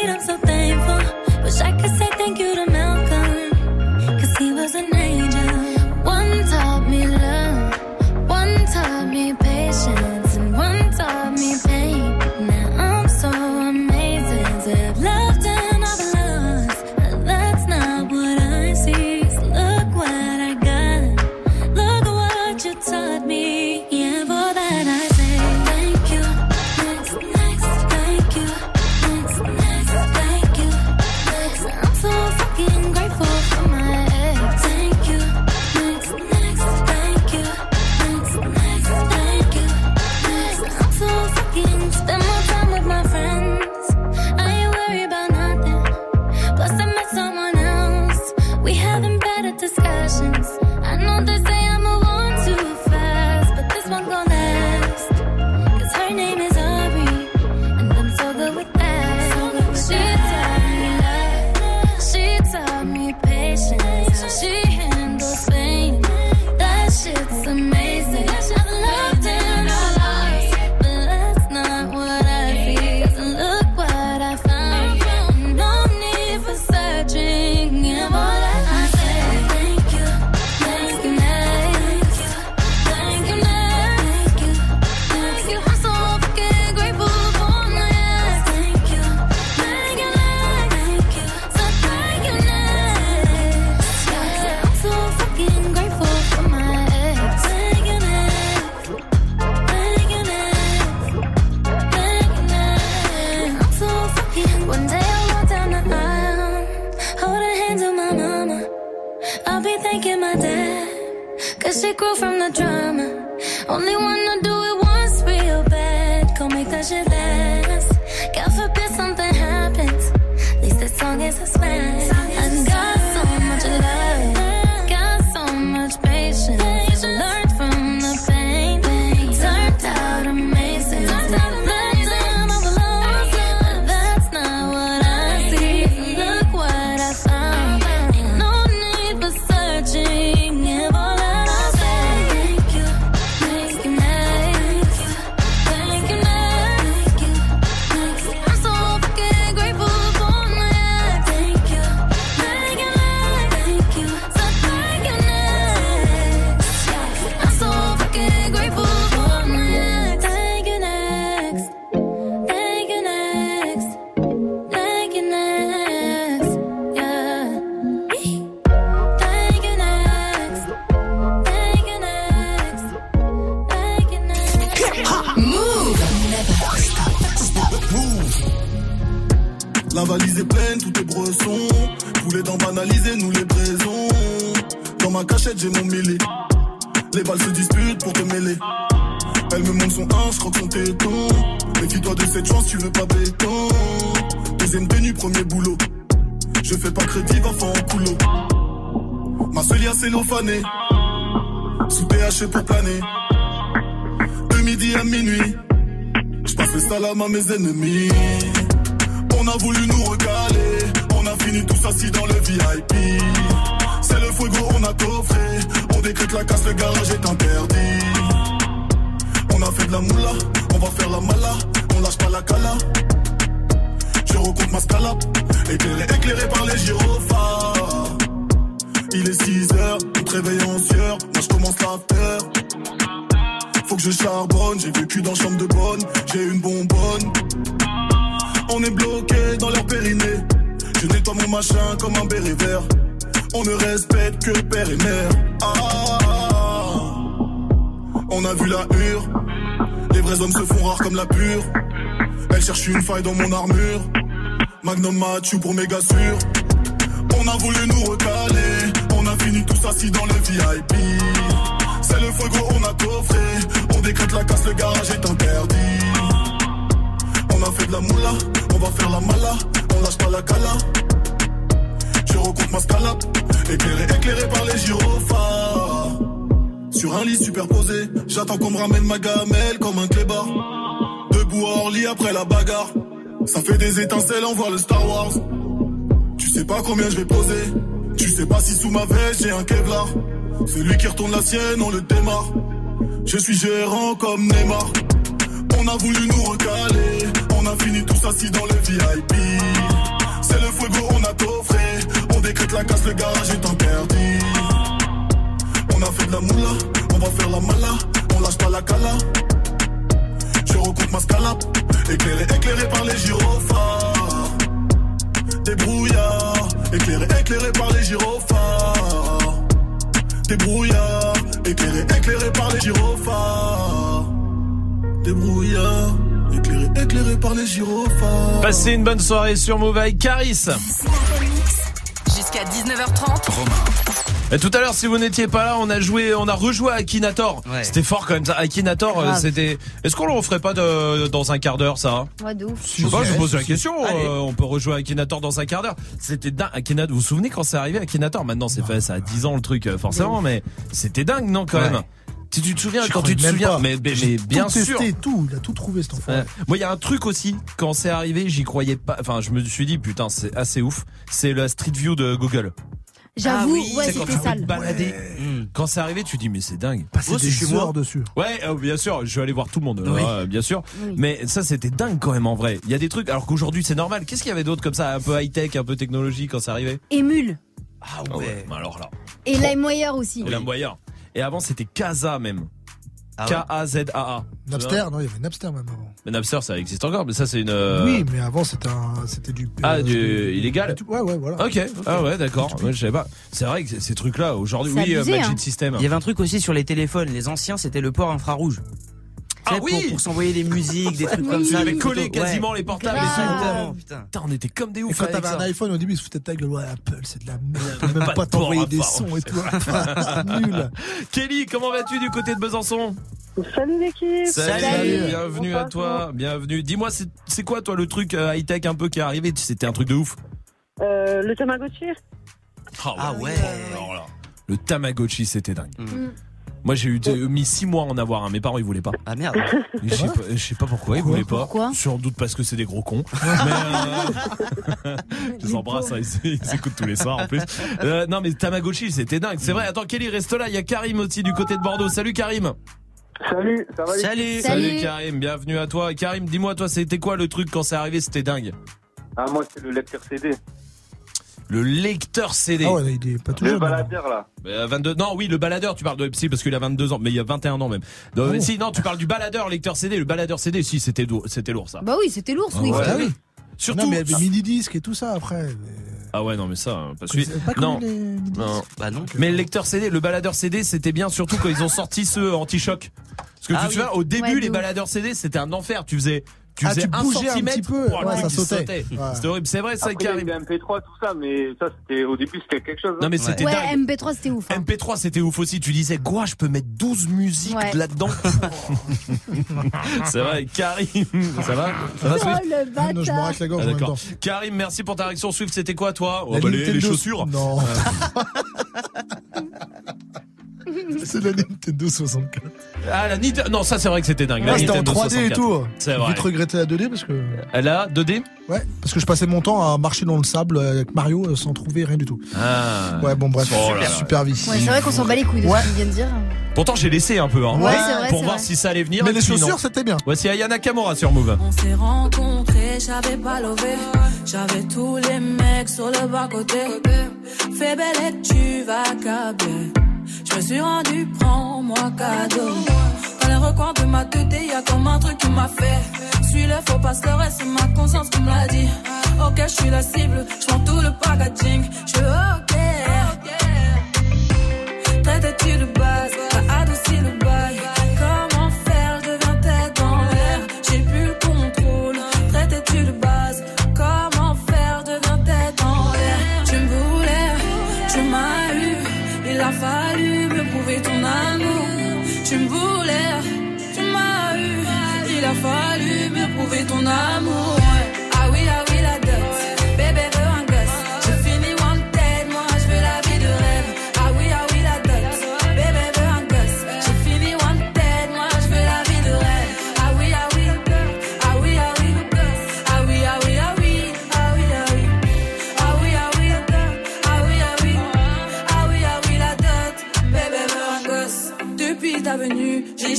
I'm so thankful. Wish I could say thank you to Malcolm, cause he was an angel. Montre son 1, je croque son téton. Méfie-toi de cette chance, tu veux pas béton. Deuxième tenue, premier boulot. Je fais pas crédit, va en coulo. Ma seule cellophanée. Sous THC pour planer. De midi à minuit. Je passe le salam à mes ennemis. On a voulu nous recaler. On a fini tous assis dans le VIP. C'est le fuego, on a coffré. On décrète la casse, le garage est interdit. On a fait de la moula, on va faire la mala. On lâche pas la cala. Je recompte ma scala. Éclairé, éclairé par les gyrophares. Il est 6 heures, on te réveille en sueur. Moi je commence l'after. Faut que je charbonne, j'ai vécu dans chambre de bonne, j'ai une bonbonne. On est bloqué dans leur périnée. Je nettoie mon machin comme un béret vert. On ne respecte que père et mère. On a vu la hure. Les vrais hommes se font rares comme la pure. Elle cherche une faille dans mon armure. Magnum Mathieu pour méga sûr. On a voulu nous recaler. On a fini tous assis dans le VIP. C'est le fuego, on a coffré. On décrète la casse, le garage est interdit. On a fait de la moula, on va faire la mala. On lâche pas la cala. Je recompte ma scalap. Éclairé, éclairé par les gyrophares. Sur un lit superposé, j'attends qu'on me ramène ma gamelle comme un clébard. Debout à Orly après la bagarre. Ça fait des étincelles, on voit le Star Wars. Tu sais pas combien je vais poser. Tu sais pas si sous ma veste j'ai un Kevlar. Celui qui retourne la sienne, on le démarre. Je suis gérant comme Neymar. On a voulu nous recaler. On a fini tous assis dans le VIP. C'est le fuego, on a coffré. On décrète la casse, le garage est interdit. Fait de la moula, on va faire la mala. On lâche pas la cala. Je recompte ma scalap. Éclairé, éclairé par les gyrophares. Des brouillards. Éclairé, éclairé par les gyrophares. Des brouillards. Éclairé, éclairé par les gyrophares. Des brouillards. Éclairé, éclairé par les gyrophares. Passez une bonne soirée sur Move avec Caris. Jusqu'à 19h30. Et tout à l'heure, si vous n'étiez pas là, on a joué, on a rejoué à Akinator. C'était fort quand même. ça. Akinator, euh, Grave. c'était. Est-ce qu'on le referait pas de- dans un quart d'heure, ça? Ouais, de ouf. Je sais pas, je vous pose la question. Euh, on peut rejouer à Akinator dans un quart d'heure. C'était dingue. Akinator, vous vous souvenez quand c'est arrivé Akinator? Maintenant, c'est fait, ça a 10 ans le truc, euh, forcément, mais c'était dingue, non, quand Ouais. même? Si tu te souviens, quand tu te souviens, pas. mais, mais, bien tout sûr. testé, tout, il a tout trouvé cet enfant. Ouais. Moi, il y a un truc aussi, quand c'est arrivé, j'y croyais pas. Enfin, je me suis dit, putain, c'est assez ouf. C'est la Street View de Google. J'avoue, Ah oui, ouais, c'était sale. balader. Quand c'est arrivé, tu dis, mais c'est dingue. Passer Oh, c'est des chez moi. dessus. Ouais, euh, bien sûr, je vais aller voir tout le monde, Oui. euh, bien sûr. Oui. Mais ça, c'était dingue quand même en vrai. Il y a des trucs, alors qu'aujourd'hui c'est normal. Qu'est-ce qu'il y avait d'autre comme ça, un peu high tech, un peu technologie quand c'est arrivé Émule. Ah ouais. bah alors là. Et LimeWire aussi. Et. Et avant c'était Casa même. Ah. K-A-Z-A-A. Napster, non, il y avait Napster même avant. Mais Napster ça existe encore, mais ça c'est une. euh, Oui, mais avant c'était un, c'était du. Ah, euh, du illégal Ouais, ouais, voilà. Ok, ah ouais, d'accord. Ouais, je savais pas. C'est vrai que ces trucs-là, aujourd'hui, C'est oui, euh, abusé, Magic hein. System. Il y avait un truc aussi sur les téléphones. Les anciens, c'était le port infrarouge. Ah pour- oui Pour, s'envoyer des musiques, des trucs Oui. comme ça. Des collé quasiment Ouais. les portables et tout. Exactement, putain. Putain, on était comme des Et ouf quand avec t'avais un iPhone, au début, ils se foutaient de ta gueule. Ouais, Apple, c'est de la merde. Pas Même pas t'envoyer des sons et tout. c'est Nul. Kelly, comment vas-tu du côté de Besançon? Salut l'équipe Salut, bienvenue à toi, bienvenue. Dis-moi, c'est- quoi toi le truc euh, high-tech un peu qui est arrivé? C'était un truc de ouf. Euh, le Tamagotchi Ah ouais. Alors là, le Tamagotchi, c'était dingue. Mm. Moi, j'ai eu euh, mis 6 mois à en avoir un. Mes parents, ils voulaient pas. Ah merde. Je sais pas, je sais pas pourquoi, ils voulaient pas. Pourquoi Sans doute parce que c'est des gros cons. Mais euh, je les embrasse, hein, ils, ils écoutent tous les soirs en plus. Euh, non, mais Tamagotchi, c'était dingue. C'est vrai. Attends, Kelly, reste là. Il y a Karim aussi du côté de Bordeaux. Salut Karim. Salut, ça va Salut. filles Salut Karim, bienvenue à toi. Karim, dis-moi, toi, c'était quoi le truc quand c'est arrivé C'était dingue? Ah, moi, c'est le lecteur CD. Le lecteur CD. Ah ouais, il est pas tout Le jeune. hein. baladeur, là. Euh, 22 non oui le baladeur tu parles de si parce qu'il a 22 ans mais il y a 21 ans même mais Oh. si non tu parles du baladeur lecteur CD le baladeur CD si c'était lourd c'était lourd ça Bah oui, c'était lourd, oui. Ouais. Ah oui. surtout Non, mais il y avait mini-disque et tout ça après. ah ouais non mais ça hein, parce Vous que avez pas non les non Bah non. mais le lecteur CD le baladeur CD c'était bien surtout quand ils ont sorti ceux anti-choc parce que Ah tu oui. souviens au début Ouais, les baladeurs CD c'était un enfer tu faisais tu Ah, faisais tu un bougeais un petit peu. Ouais, ça qui sautait. Ouais. c'était horrible c'est vrai ça les MP3, tout ça, mais ça, c'était, au début, c'était quelque chose. hein. non mais c'était Ouais, dingue MP3 c'était ouf. hein. MP3 c'était ouf aussi, tu disais quoi je peux mettre 12 musiques Ouais. là-dedans? C'est vrai, Karim, ça va? Ça va Oh le Ah, non, je me bâtard. racle la gorge Ah, en même D'accord. temps. Karim, merci pour ta réaction Swift, c'était quoi toi? Oh, bah, les, les chaussures Non. c'est la Nintendo 64. Ah la Nintendo Non, ça c'est vrai que c'était dingue. la Ah, c'était en Nintendo 3D et 64. tout. C'est J'ai vrai. vite regretté la 2D parce que. Elle a 2D Ouais, parce que je passais mon temps à marcher dans le sable avec Mario euh, sans trouver rien du tout. Ah. Ouais, bon, bref, Oh super vie. Ouais, c'est vrai qu'on s'en bat les couilles de Ouais. ce qu'il vient de dire. Pourtant j'ai laissé un peu hein, Ouais, c'est vrai, pour voir vrai. si ça allait venir. Mais les chaussures, c'était bien. Voici Ayana Kamora sur Move. On s'est rencontrés, j'avais pas levé. J'avais tous les mecs sur le bas-côté. Fais belle et tu vas câbler. Je me suis rendu, prends-moi cadeau. Dans les recoins de ma tête, y a comme un truc qui m'a fait. Suis le faux pasteur et c'est ma conscience qui me l'a dit. Ok, je suis la cible, je prends tout le packaging. Je ok. Traite-tu de base, t'as adouci le bail.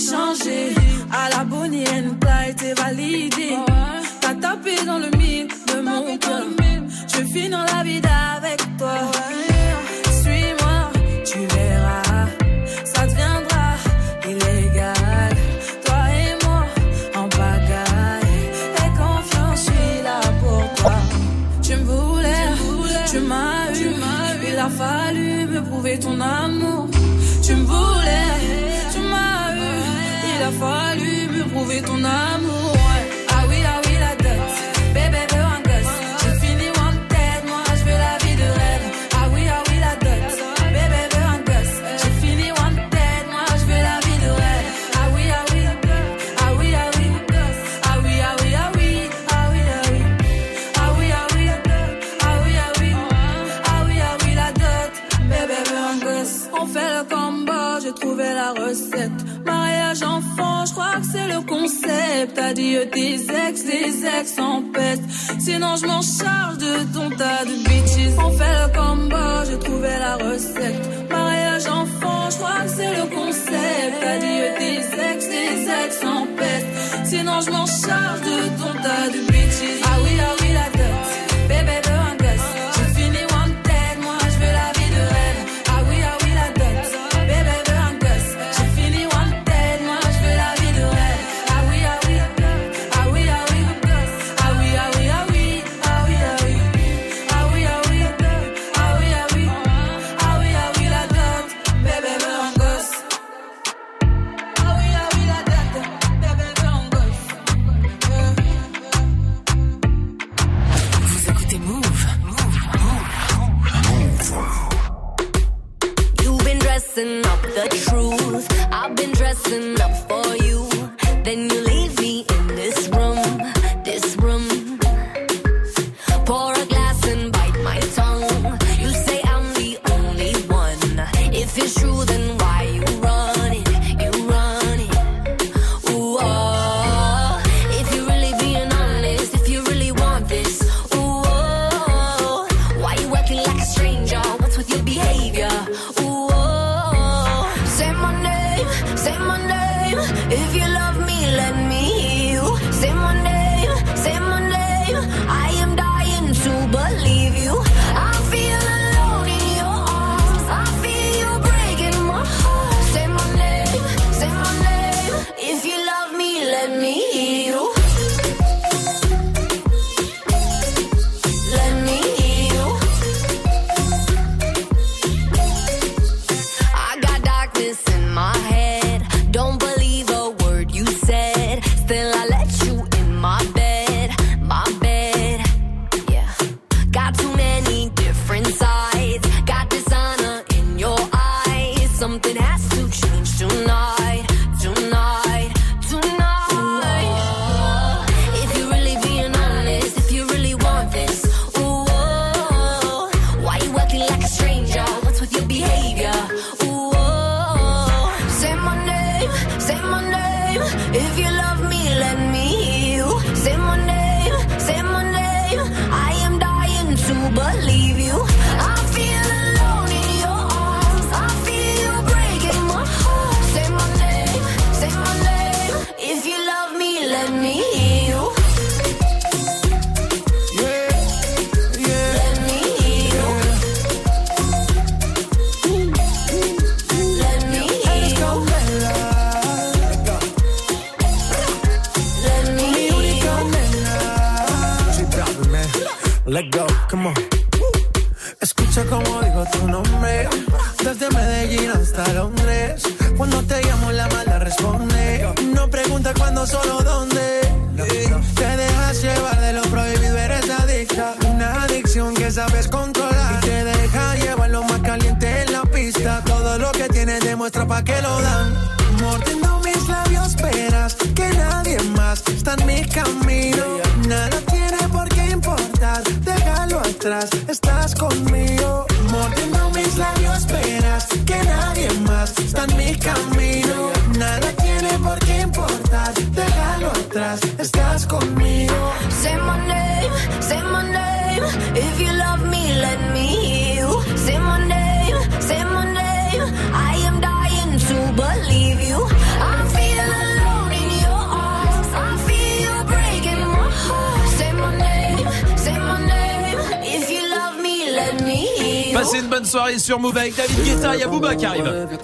changer. Je crois que c'est le concept. Adieu tes ex, les ex en peste. Sinon, je m'en charge de ton tas de bitches. On fait le combo, j'ai trouvé la recette. Mariage enfant, je crois que c'est le concept. Adieu tes ex, les ex en peste. Sinon, je m'en charge de ton tas de bitches. Ah oui, ah. Enough.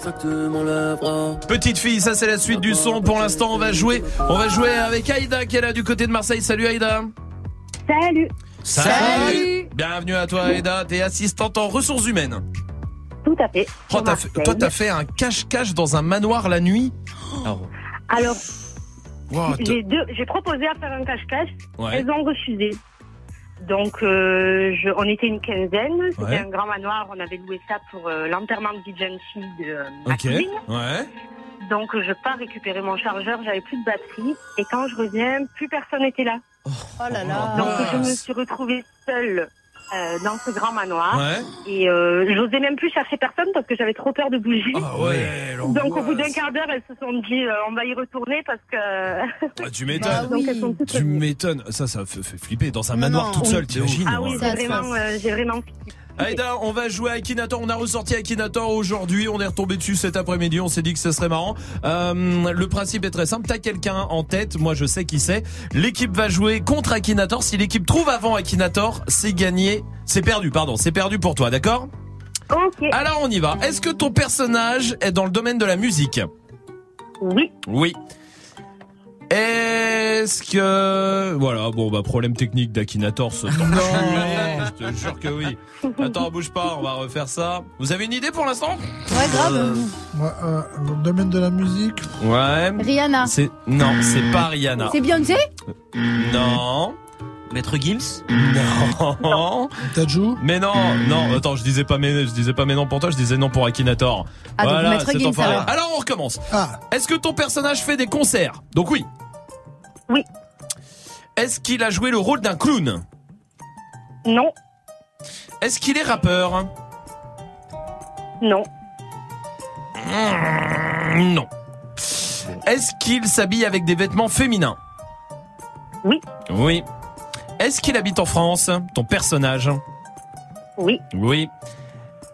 Arrive. Petite fille, ça c'est la suite du son. Pour l'instant, on va jouer. On va jouer avec Aïda qui est là du côté de Marseille. Salut Aïda. Salut. Salut. Bienvenue à toi Aïda, t'es assistante en ressources humaines. Tout à fait. Oh, fait- toi t'as fait un cache-cache dans un manoir la nuit Alors, Wow, deux- j'ai proposé à faire un cache-cache. Ouais. Elles ont refusé. Donc, euh, je- on était une quinzaine. C'était Ouais. un grand manoir. On avait loué ça pour euh, l'enterrement de vie jeune fille de euh, ma Ok, cousine. ouais. Donc, je pars récupérer mon chargeur. J'avais plus de batterie. Et quand je reviens, plus personne n'était là. Oh là là. Donc, je me suis retrouvée seule euh, dans ce grand manoir. Ouais. Et euh, j'osais même plus chercher personne parce que j'avais trop peur de bouger. Ah ouais, Donc, au bout d'un quart d'heure, elles se sont dit, euh, on va y retourner parce que. Ah, tu m'étonnes. Toutes Tu m'étonnes. Ça, ça fait, flipper dans un manoir non. toute seule, t'imagines Ah oui, ouais. j'ai vraiment, euh, j'ai vraiment. Aïda, on va jouer à Akinator. On a ressorti Akinator aujourd'hui. On est retombé dessus cet après-midi. On s'est dit que ce serait marrant. Euh, le principe est très simple. T'as quelqu'un en tête. Moi, je sais qui c'est. L'équipe va jouer contre Akinator. Si l'équipe trouve avant Akinator, c'est gagné. C'est perdu, pardon. C'est perdu pour toi, d'accord? Ok. Alors, on y va. Est-ce que ton personnage est dans le domaine de la musique? Oui. Oui. Est-ce que voilà bon bah problème technique d'Akinator se tente je te jure que oui. Attends bouge pas on va refaire ça. Vous avez une idée pour l'instant? Ouais, grave. Ouais, euh, dans le domaine de la musique. Ouais. Rihanna. C'est non c'est pas Rihanna. C'est Beyoncé? Non. Maître Gims? Non. Tajou Mais non non attends je disais pas mais je disais pas mais non pour toi je disais non pour Akinator. Ah, donc Maître c'est Gims, alors. Alors on recommence. Ah. Est-ce que ton personnage fait des concerts? Donc oui. Oui. Est-ce qu'il a joué le rôle d'un clown? Non. Est-ce qu'il est rappeur? Non. Mmh, Non. Est-ce qu'il s'habille avec des vêtements féminins? Oui. Oui. Est-ce qu'il habite en France? Ton personnage? Oui. Oui.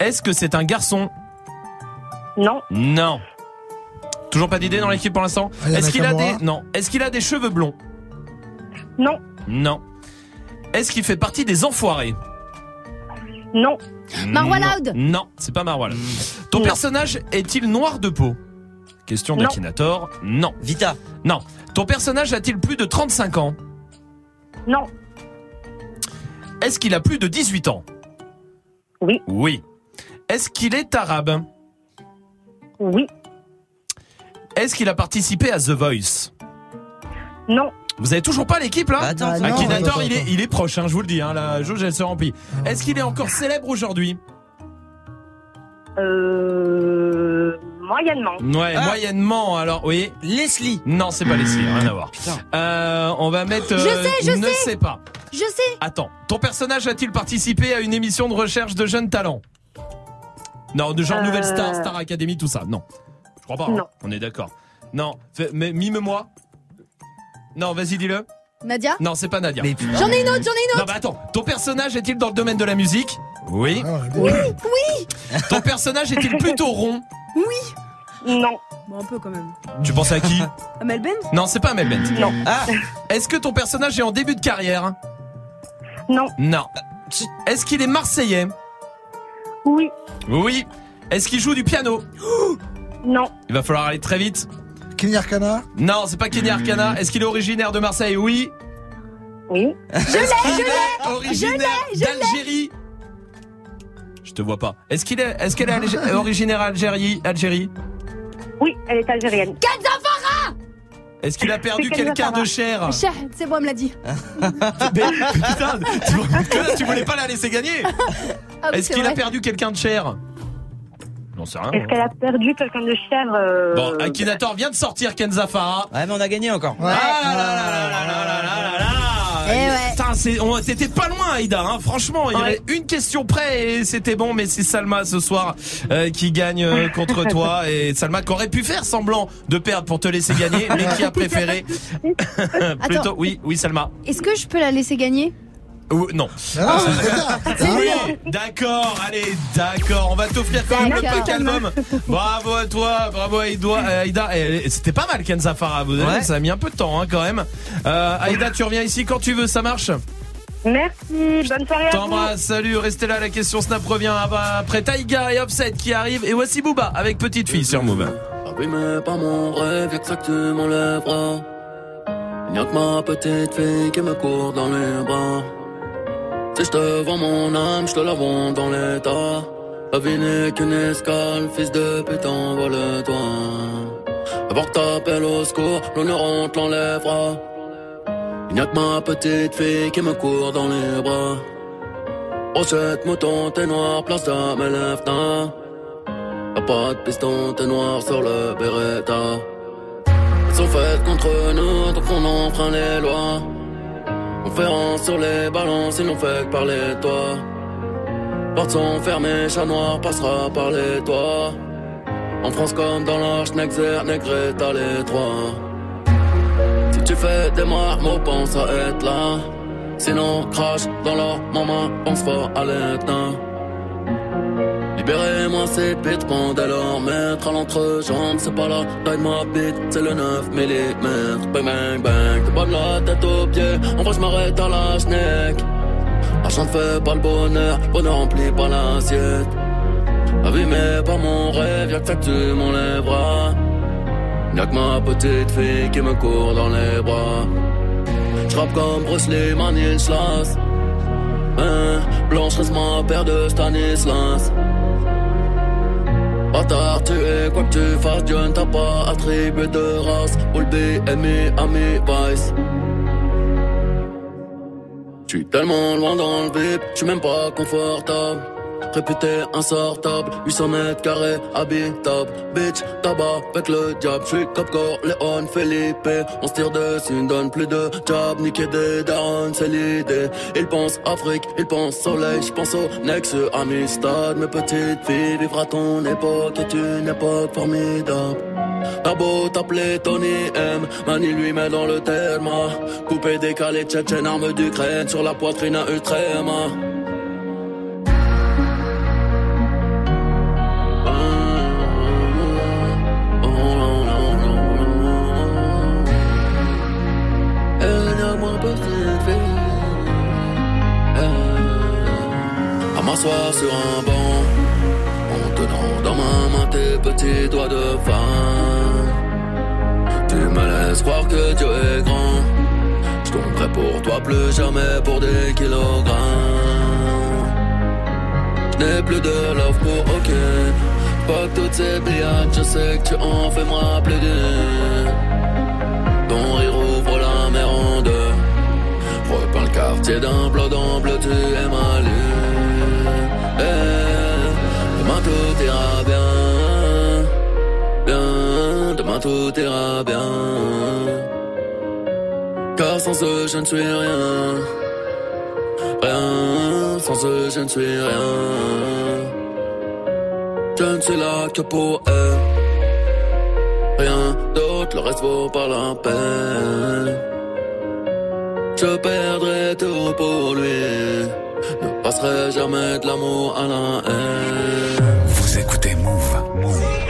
Est-ce que c'est un garçon? Non. Non. Toujours pas d'idée dans l'équipe pour l'instant Aya Est-ce qu'il a des non Est-ce qu'il a des cheveux blonds Non. Non. Est-ce qu'il fait partie des enfoirés Non. Marwa Non. Loud Non, c'est pas Marwa Loud. Ton personnage est-il noir de peau Question Non. d'Akinator. Non. Vita. Non. Ton personnage a-t-il plus de 35 ans Non. Est-ce qu'il a plus de 18 ans Oui. Oui. Est-ce qu'il est arabe Oui. Est-ce qu'il a participé à The Voice Non. Vous avez toujours pas l'équipe là Bah, attends, Bah, non. Akinator, Attends, il est, attends. il est proche, hein, je vous le dis, hein, la jauge elle se remplit. Est-ce qu'il est encore célèbre aujourd'hui Euh. Moyennement. Ouais, Ah. moyennement. Alors, oui. Leslie. Non, c'est pas Leslie, rien à voir. Putain. Euh, on va mettre. Je sais, je ne sais. sais pas. Je sais. Attends, ton personnage a-t-il participé à une émission de recherche de jeunes talents? Non, de genre Euh. Nouvelle Star, Star Academy, tout ça. Non, crois pas. hein. On est d'accord. Non, fais- mais mime-moi. Non, vas-y, dis-le. Nadia Non, c'est pas Nadia. Mais putain. J'en ai une autre, j'en ai une Non, autre. bah attends, ton personnage est-il dans le domaine de la musique? Oui. Ah, Oui, oui. Ton personnage est-il plutôt rond? Non. Bon, un peu quand même. Tu penses à qui? Amel Ben Non, c'est pas Mel Bent. Non. Ah, est-ce que ton personnage est en début de carrière? Non. Non. Est-ce qu'il est marseillais? Oui. Oui. Est-ce qu'il joue du piano? Non. Il va falloir aller très vite. Kenny Arcana Non, c'est pas Kenny Arcana. Est-ce qu'il est originaire de Marseille? Oui. Oui. Je l'ai, je l'ai. Originaire d'Algérie? Je te vois pas. Est-ce qu'il est, est-ce qu'elle est algé- originaire Algérie, Algérie? Oui, elle est algérienne. Kazafara Est-ce qu'il a perdu quelqu'un de cher? Cher, C'est bon, elle me l'a dit. Mais, putain, tu, voulais pas la laisser gagner Ah Est-ce qu'il a perdu quelqu'un de cher? J'en sais rien. Est-ce qu'elle a perdu quelqu'un de chèvre euh, Bon, Akinator vient de sortir Kenza Farah. Ouais, mais on a gagné encore. Ah là là là là là là là là là. Eh ouais. Putain, c'est- on- t'étais pas loin, Aïda. Hein. Franchement, il y avait une question près et c'était bon. Mais c'est Salma ce soir euh, qui gagne euh, contre toi et Salma qui aurait pu faire semblant de perdre pour te laisser gagner, mais qui a préféré. Plutôt, oui, oui, Salma. Est-ce que je peux la laisser gagner? Ou- non. Ah, oui, d'accord, allez, d'accord. On va t'offrir quand même le pack album. Bravo à toi, bravo à Aïda. euh, Aïda. Eh, C'était pas mal, Kenza Farah. Vous avez vu, Ouais. Ça a mis un peu de temps hein, quand même. Euh, Aïda, tu reviens ici quand tu veux, ça marche Merci, bonne soirée à vous. T'embrasse, salut, restez là, la question Snap revient après Taïga et Offset qui arrivent. Et voici Booba avec Petite Fille sur Move. Abîmé par mon rêve, ça que tu m'enlèveras. Y'a que ma petite fille qui me court dans les bras. Si je te vends mon âme, je te la vends dans l'état. La vie n'est qu'une escale, fils de pute, envole-toi. Avant que t'appelles au secours, l'honneur on te l'enlèvera. Il n'y a que ma petite fille qui me court dans les bras. Rochette, mouton, t'es noir, place à mes lèvres, Y'a pas de piston, t'es noir sur le Beretta. Elles sont faites contre nous, donc on enfreint les lois. Conférence sur les balances, ils n'ont fait que parler de toi. Portes sont fermées, chat noir passera par les toits. En France comme dans l'Arche, Nexer, Negré, t'as les trois. Si tu fais des marmots, pense à être là. Sinon, crache dans leur maman, pense fort à l'éteint. Libérez-moi ces pendant leur maître à l'entrejambe, c'est pas la taille de ma bite, c'est le 9 mm. Bang bang bang, te de la tête aux pieds, en vrai je m'arrête à la schneck. L'argent fait pas le bonheur, bonheur remplit pas l'assiette. Abîmé par mon rêve, y'a que ça que tu m'enlèveras. Y'a que ma petite fille qui me court dans les bras. J'rappe comme Bruce Lee, Manil Schloss. Hein, Blanche reste ma paire de Stanislas. Bâtard, tu es quoi que tu fasses, Dieu ne t'a pas attribué de race. All BMI, Ami, Vice. J'suis tellement loin dans le vip, j'suis même pas confortable. Réputé insortable, 800 mètres carrés, habitable. Bitch, tabac avec le diable. J'suis Cap Léon, Felipe. On se tire dessus, ne donne plus de job. Niquer des darons, c'est l'idée. Ils pensent Afrique, ils pensent soleil. J'pense au Nex, Amistad. Mes petites filles, vivra ton époque est une époque formidable. T'as beau t'appeler Tony M, Mani lui met dans le terme. Coupé, décalé, tchétchène, arme d'Ukraine sur la poitrine à Ultrema. Sur un banc, en tenant dans ma main tes petits doigts de femme. Tu me laisses croire que Dieu est grand. Je tomberai pour toi plus jamais pour des kilogrammes. Je n'ai plus de love pour aucune. Pas toutes ces billades, je sais que tu en fais moi plus d'une. Ton rire ouvre la mer en deux. Repeins le quartier d'un bleu tu es ma tout ira bien. Car sans eux, je ne suis rien. Rien, sans eux, je ne suis rien. Je ne suis là que pour eux. Rien d'autre, le reste vaut pas la peine. Je perdrai tout pour lui. Ne passerai jamais de l'amour à la haine. Vous écoutez. Move. Move.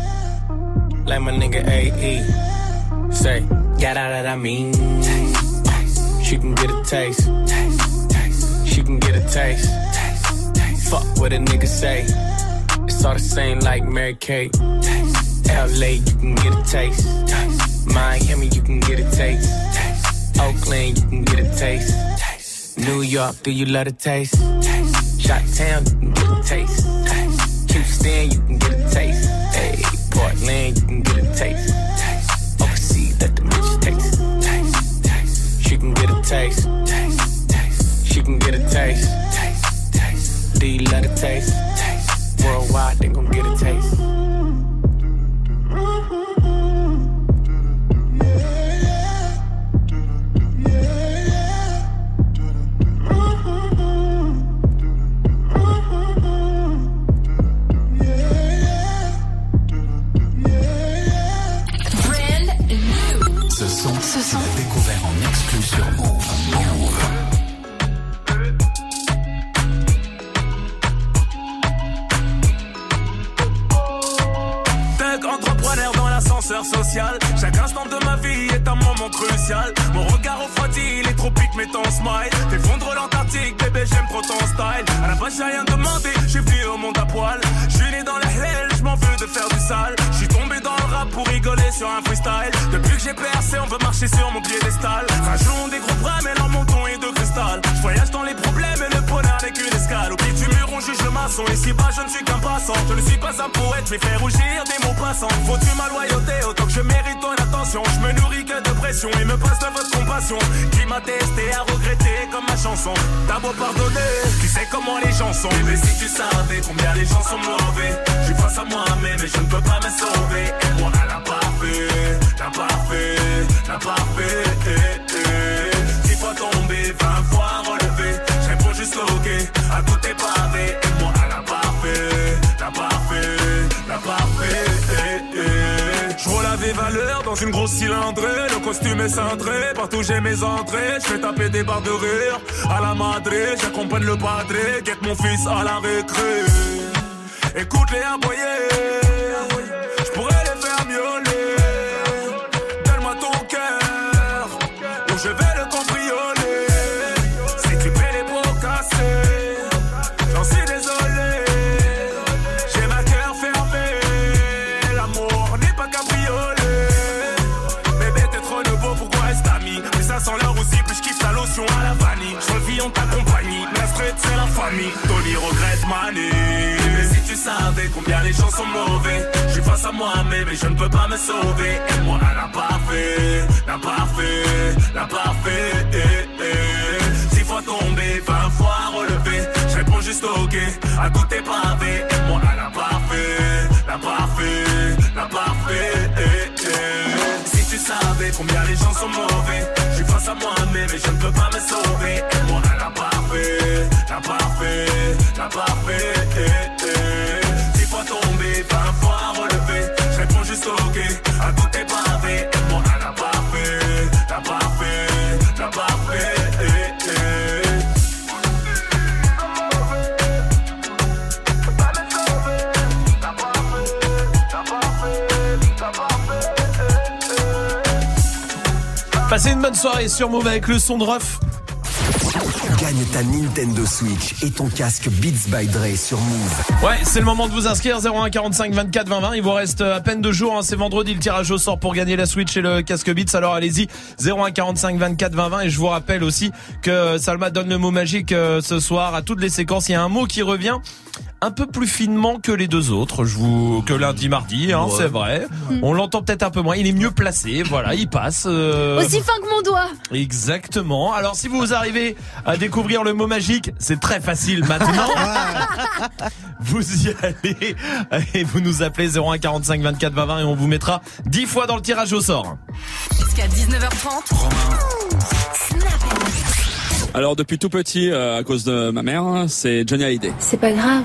like my nigga AE. Say, got out that I mean. Taste, taste. She can get a taste. She can get a taste. Fuck what a nigga say. It's all the same like Mary Kate. LA, you can get a taste. Miami, you can get a taste. Oakland, you can get a taste. New York, do you love a taste? Shot Town, you can get a taste. taste. Houston, you can get a taste. Portland, you can get a taste. Overseas, let the bitch taste. taste. taste. She can get a taste. taste. taste. She can get a taste. taste. taste. You love a taste? taste. Worldwide, they gon' get a taste. Ce son, c'est la découvert en exclu sur Move. Entrepreneur dans l'ascenseur social. Chaque instant de ma vie est un moment crucial. Mon regard refroidi, les tropiques met ton smile. T'effondres l'Antarctique, bébé, j'aime trop ton style. À la base, j'ai rien demandé, j'ai venu au monde à poil. J'suis né dans la hell, j'm'en veux de faire du sale. J'suis tombé dans le rap pour rigoler sur un freestyle. Depuis que j'ai percé, on veut marcher sur mon piédestal. Rajoutons des gros bras, mais leur menton est de cristal. J'voyage dans les problèmes et le bonheur n'est qu'une escale. Au pied du mur, on juge le maçon. Et si bas, je ne suis qu'un passant. Je ne suis pas un poète, je vais faire rougir des mots passants. Faut-tu ma loyauté autant que je mérite ton attention? Je me nourris que de pression et me passe de votre compassion. Qui m'a testé à regretter comme ma chanson. T'as beau pardonner, tu sais comment les gens sont. Bébé, si tu savais combien les gens sont mauvais. Je face à moi-même mais je ne peux pas me sauver. Et moi, elle a pas fait, t'as pas fait, t'as pas fait. Eh, eh. Dix fois tombé, vingt fois relevé. Je réponds juste ok à tout est pavé. Et moi, elle a pas fait, t'as pas fait, des valeurs dans une grosse cylindrée. Le costume est cintré, partout j'ai mes entrées. Je fais taper des barres de rire à la madré. J'accompagne le padré, guette mon fils à la récré. Écoute-les aboyer, je Tony regrette Mani. Bébé, si tu savais combien les gens sont mauvais. Je suis face à moi-même mais je ne peux pas me sauver. Et moi, elle n'a pas fait, n'a pas fait, n'a pas fait. Eh, eh. Six fois tombé, vingt fois relevé. Je réponds juste ok à tout tes pavés. Et moi, elle n'a pas fait, n'a pas fait, n'a pas fait. Eh. Si tu savais combien les gens sont mauvais. Je suis face à moi-même mais je ne peux pas me sauver. Et moi, n'a pas fait, n'a pas fait, n'a pas fait. Eh, tombé, vingt fois relevé. Je réponds juste ok à tout tes pavés. Et moi, n'a pas fait, n'a pas fait, n'a pas fait. Passez une bonne soirée sur Move avec le son de Ruff. Gagne ta Nintendo Switch et ton casque Beats by Dre sur Move. Ouais, c'est le moment de vous inscrire 01 45 24 20 20. Il vous reste à peine deux jours. hein. C'est vendredi le tirage au sort pour gagner la Switch et le casque Beats. Alors allez-y 01 45 24 20 20. Et je vous rappelle aussi que Salma donne le mot magique euh, ce soir à toutes les séquences. Il y a un mot qui revient un peu plus finement que les deux autres. Je vous que lundi, mardi, hein, Ouais. c'est vrai. On l'entend peut-être un peu moins. Il est mieux placé. Voilà, il passe. euh, Aussi fin que mon doigt. Exactement. Alors si vous arrivez à découvrir le mot magique, c'est très facile maintenant. vous y allez et vous nous appelez 01 45 24 20 20 et on vous mettra 10 fois dans le tirage au sort. Jusqu'à 19h30. Alors depuis tout petit, euh, à cause de ma mère, c'est Johnny Hallyday. C'est pas grave.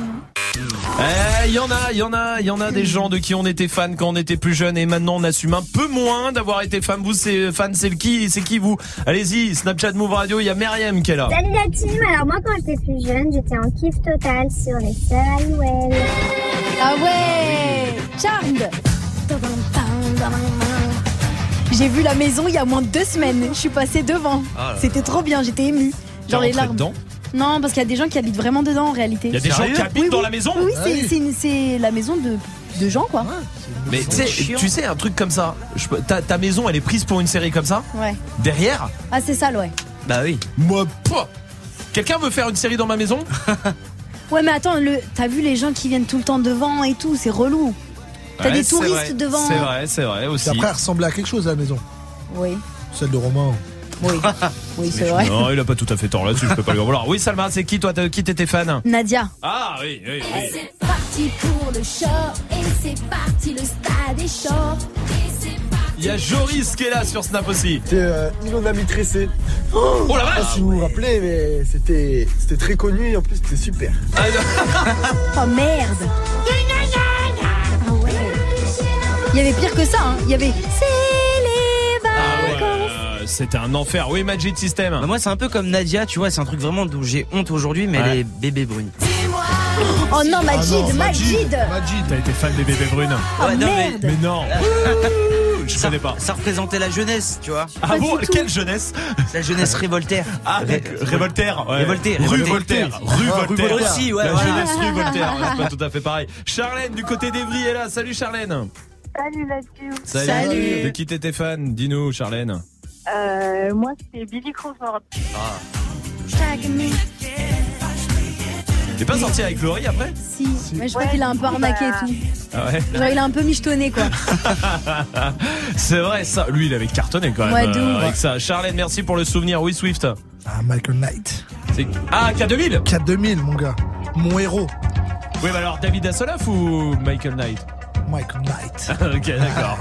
Eh, il y en a, il y en a, il y en a des gens de qui on était fan quand on était plus jeune et maintenant on assume un peu moins d'avoir été fan. Vous, c'est fan, c'est le qui, c'est qui vous? Allez-y, Snapchat Move Radio, il y a Myriam qui est là. Salut la team, alors moi quand j'étais plus jeune, j'étais en kiff total sur les Halliwell. Ah ouais Charmed J'ai vu la maison il y a moins de deux semaines. Je suis passée devant. Ah là C'était trop bien, j'étais émue. Genre les larmes. dedans Non, parce qu'il y a des gens qui habitent vraiment dedans en réalité. Il y a des gens qui habitent Oui, dans oui. la maison Oui, Ah c'est- oui. c'est une- c'est la maison de, de gens quoi. Mais tu sais, un truc comme ça. je ta, ta maison, elle est prise pour une série comme ça Ouais. Derrière Ah, c'est ça, ouais. Bah oui. Moi, pas. Quelqu'un veut faire une série dans ma maison Ouais, mais attends, le... t'as vu les gens qui viennent tout le temps devant et tout, c'est relou. T'as Ouais, des touristes vrai. devant. C'est vrai, c'est vrai aussi. Après, elle ressemblait à quelque chose à la maison. Oui. Celle de Romain. Oui. Oui, c'est vrai. Non, il a pas tout à fait tort là-dessus, je peux pas lui en vouloir. Oui, Salma, c'est qui toi t'as- Qui t'étais fan Nadia. Ah oui, oui, oui. C'est parti pour le show et c'est parti le stade est chaud. Et c'est parti. Il y a Joris qui est là sur Snap aussi. C'était euh, Îlot de la maîtressée. Oh, la vache Je sais pas si vous vous rappelez, mais c'était c'était très connu et en plus c'était super. Oh merde. Ah. Il y avait pire que ça, hein. Il y avait C'est les vacances. Euh, C'était un enfer. Oui, Magic System. Bah, moi, c'est un peu comme Nadia, tu vois, c'est un truc vraiment dont j'ai honte aujourd'hui, mais Ouais. les bébés brunes. Oh non, Majid, Majid. T'as été fan des bébés brunes Oh Ouais, non, mais- merde. Mais non. Je ça, connais pas. Ça représentait la jeunesse, tu vois. Ah bon Quelle jeunesse? La jeunesse révoltaire. Ah, Révoltaire. ouais. Révolté, Rue révolté. Voltaire. Rue Ah, rue Voltaire. Voltaire. Aussi, ouais, La voilà. jeunesse rue Voltaire. C'est pas tout à fait pareil. Charlène du côté d'Evry est là. Salut Charlène. Salut la team. Salut. De qui t'étais fan Dis-nous Charlène. Euh, moi, c'est Billy Crawford. T'es pas sorti avec Laurie après Si, mais je crois qu'il a un peu arnaqué et tout. Ah ouais Genre, il a un peu michetonné, quoi. C'est vrai ça. Lui il avait cartonné quand même. Ouais, euh, avec ça. Charlène, merci pour le souvenir. Oui Swift. Ah, Michael Knight. Ah K2000 K2000, mon gars. Mon héros. Oui mais alors David Hasselhoff ou Michael Knight Michael Knight. Ok d'accord.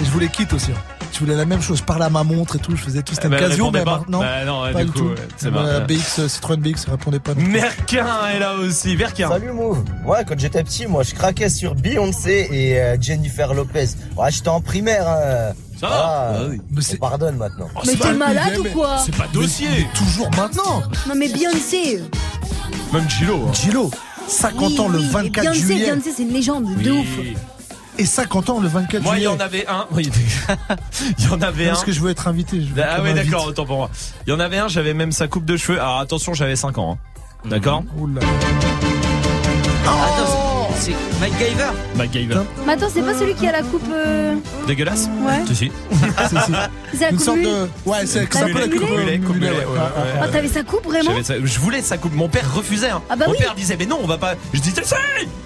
Et je voulais quitte aussi. hein. Je voulais la même chose. Je parlais à ma montre et tout. Je faisais tout. C'était Eh ben, Casio, mais pas. maintenant. Bah non, ouais, pas du du coup, tout. ouais, marrant. BX, Citroën BX, ça répondait pas. Merquin est là aussi. Verquin. Salut Move. Ouais, quand j'étais petit, moi, je craquais sur Beyoncé et euh, Jennifer Lopez. Ouais, j'étais en primaire. Hein. Ça va Ah, Bah oui. On pardonne maintenant. Mais t'es malade ou quoi C'est pas dossier. Toujours maintenant. Non, mais Beyoncé. Même Gilo. hein. Gilo. 50 Oui, ans le oui, et 24 Beyoncé, juillet. Beyoncé, c'est une légende de ouf. Et 50 ans le 24 Moi, il juillet. y en avait un. oui, Il y en avait un. Parce que je veux être invité. je veux Ah oui, d'accord, autant pour moi. Il y en avait un, j'avais même sa coupe de cheveux. Alors attention, j'avais 5 ans. hein. D'accord Oula. Attends, c'est MacGyver MacGyver. Mais attends, c'est pas celui qui a la coupe. euh, Dégueulasse Ouais. Si, si. C'est la Une coupe sorte mulet. de. Ouais, c'est Coupe ça s'appelle la mulet. coupe Mulet, coupe mulet, mulet, ouais. ouais, ouais, Ah, t'avais sa coupe vraiment J'avais ça- je voulais sa coupe. Mon père refusait. hein. Ah bah Mon oui. père disait, mais non, on va pas. Je disais, si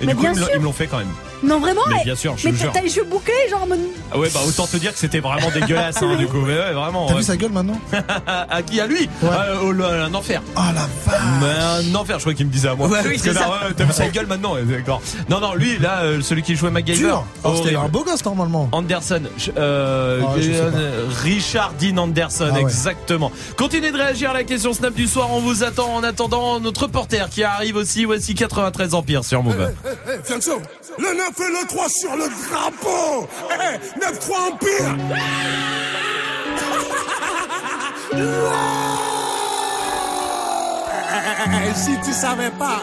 Et Mais du coup, bien ils me l'ont- sûr. ils me l'ont fait quand même. Non, vraiment Mais bien sûr, je Mais te t'as jure. t'as les cheveux bouclés, genre. mon- Ah ouais, bah autant te dire que c'était vraiment dégueulasse, hein, du coup. Mais ouais, vraiment. T'as ouais. vu sa gueule maintenant? À qui? À lui? Ah, oh là, Un enfer. Oh la vache. Mais un enfer, je crois qu'il me disait à moi. Ouais, oui, c'est ça. ouais, T'as vu sa gueule maintenant? Ouais, D'accord. Non, non, lui, là, euh, celui qui jouait MacGyver. Dur. Oh, C'était un beau gosse normalement. Anderson, euh, Ah, euh, Richard Dean Anderson, Ah ouais. exactement. Continuez de réagir à la question Snap du soir, on vous attend en attendant notre reporter qui arrive aussi, voici 93 Empire sur Move. Eh, eh, Fianso, le 9 et le 3 sur le drapeau Eh, 9-3 Empire Eh, Si tu savais pas,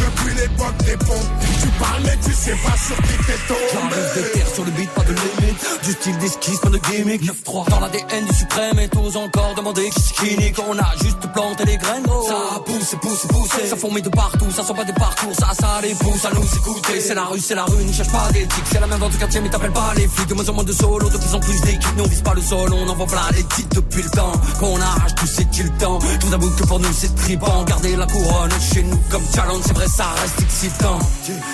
L'époque des ponts. Tu parles, mais tu sais pas sur qui t'es tombé. J'arrive des terres sur le beat, pas de limite. Du style d'esquisse, pas de gimmick. 9-3 dans l'ADN du suprême et tous encore demander qui c'est qui nique. On a juste planté les graines. oh. Ça pousse, pousse, pousse. Ça fourmille de partout, ça sent pas des parcours. Ça, ça les pousse à nous écouter. C'est la rue, c'est la rue, ne cherche pas d'éthique. C'est la même dans tout quartier, mais t'appelles pas les flics. De moins en moins de solo, de plus en plus d'équipes. Nous on vise pas le sol, on envoie plein les titres depuis le temps. Qu'on arrache tout, c'est-il le temps. Tout d'abord que pour nous c'est tripant. Garder la couronne chez nous comme challenge, c'est vrai, ça reste excitant.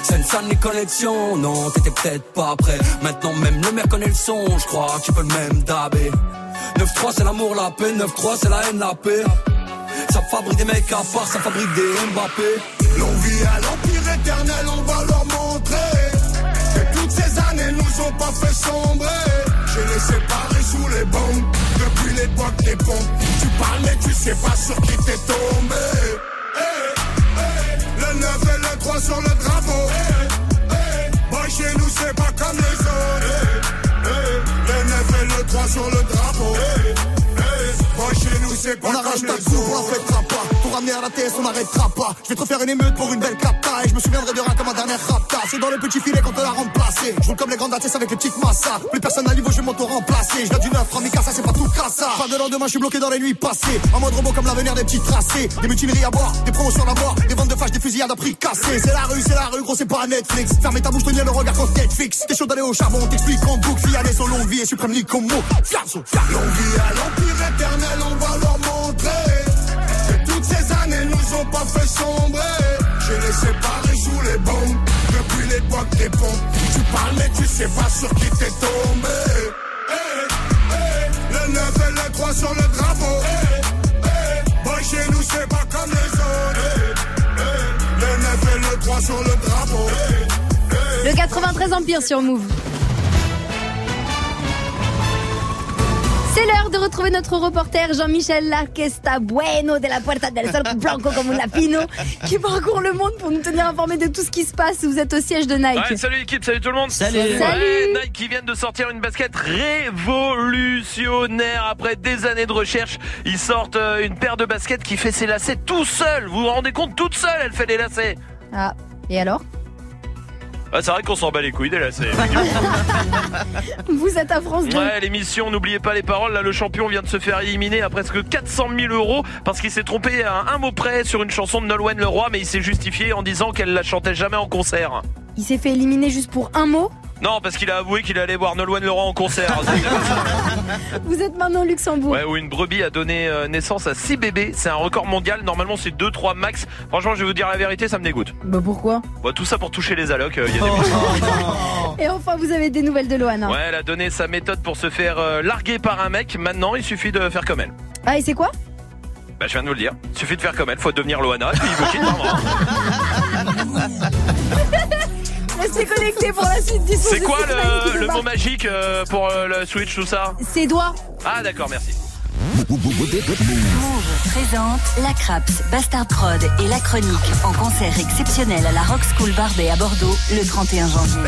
C'est une salle les non, t'étais peut-être pas prêt. Maintenant même le maire connaît le son, je crois tu peux le même dabé. 9-3 c'est l'amour, la paix, 9-3 c'est la haine, la paix. Ça fabrique des mecs à part, ça fabrique des Mbappé. L'on vit à l'empire éternel, on va leur montrer que toutes ces années nous ont pas fait sombrer. J'ai les séparés sous les bombes depuis l'époque des ponts. Tu parles mais tu sais pas sur qui t'es tombé. Hey, hey, le 9 et le 3 sur le drapeau. Hey, hey, boy, chez nous c'est pas comme les autres. Hey, le 9 et le 3 sur le drapeau. Boy, chez nous c'est pas On comme arrache ta les coupe, on la autres. pas. La TS, on n'arrêtera pas. Je vais te refaire une émeute pour une belle capta. Et je me souviendrai de rien comme ma dernière rapta. C'est dans le petit filet qu'on te l'a remplacé. Je roule comme les grandes ATS avec les petites massas. Plus personne à niveau, je vais m'auto-remplacer. Je du 9, 3 ça c'est pas tout ça. Pas de lendemain, je suis bloqué dans les nuits passées. En mode robot comme l'avenir des petits tracés. Des mutineries à boire, des promos sur la mort. Des ventes de fâches, des fusillades à prix cassés. C'est la rue, c'est la rue, gros, c'est pas Netflix. Fermez ta bouche, tenir le regard contre Netflix. T'es chaud d'aller au charbon, on t'explique en boucle. Fiané, son longue vie et suprême ni comme mot. Fiasso, L'on vit à l'empire éternel, on va leur années nous ont pas fait sombrer. J'ai les séparés sous les bombes depuis l'époque des ponts. Tu parles mais tu sais pas sur qui t'es tombé. Hey, hey, le 9 et le 3 sur le drapeau. Hey, boy, chez nous c'est pas comme les autres. Le 9 et le 3 sur le drapeau. Le 93 Empire sur Move. C'est l'heure de retrouver notre reporter Jean-Michel Larquesta Bueno de la Puerta del Sol Blanco comme un lapino qui parcourt le monde pour nous tenir informés de tout ce qui se passe. Vous êtes au siège de Nike. Ouais, salut l'équipe, salut tout le monde. Salut. Ouais, Salut. Nike qui vient de sortir une basket révolutionnaire après des années de recherche. Ils sortent euh, une paire de baskets qui fait ses lacets tout seul. Vous vous rendez compte, toute seule, elle fait les lacets. Ah, et alors? Ah, c'est vrai qu'on s'en bat les couilles des lacets. Vous êtes à France 2. Ouais, l'émission, n'oubliez pas les paroles. Là, le champion vient de se faire éliminer à presque 400 000 euros parce qu'il s'est trompé à un mot près sur une chanson de Nolwenn Leroy, mais il s'est justifié en disant qu'elle la chantait jamais en concert. Il s'est fait éliminer juste pour un mot. Non, parce qu'il a avoué qu'il allait voir Nolwenn Leroy en concert. Vous êtes maintenant au Luxembourg. Ouais, où une brebis a donné euh, naissance à 6 bébés. C'est un record mondial. Normalement, c'est 2-3 max. Franchement, je vais vous dire la vérité, ça me dégoûte. Bah pourquoi? Bon, tout ça pour toucher les allocs. euh, il y a des Et enfin, vous avez des nouvelles de Loana. Ouais, elle a donné sa méthode pour se faire euh, larguer par un mec. Maintenant, il suffit de faire comme elle. Ah, et c'est quoi? Bah, je viens de vous le dire. Il suffit de faire comme elle. Faut devenir Loana. Et puis, il vous quitte vraiment. Restez connectés pour la suite du son C'est quoi le, mot magique euh, pour euh, le Switch, tout ça C'est doigts. Ah, d'accord, merci. Move présente La Craps, Bastard Prod et La Chronique en concert exceptionnel à la Rock School Barbet à Bordeaux le 31 janvier.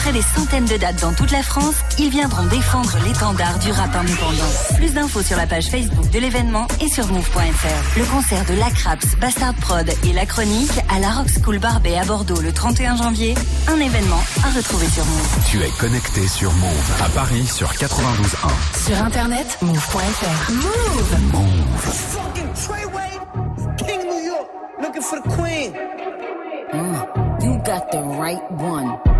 Après des centaines de dates dans toute la France, ils viendront défendre l'étendard du rap indépendant. Plus d'infos sur la page Facebook de l'événement et sur move.fr. Le concert de La Craps, Bastard Prod et La Chronique à la Rock School Barbet à Bordeaux le 31 janvier. Un événement à retrouver sur Move. Tu es connecté sur Move à Paris sur 92.1. Sur internet, move.fr. Move. Fucking Treyway, King New York, looking for the queen. Mm, you got the right one.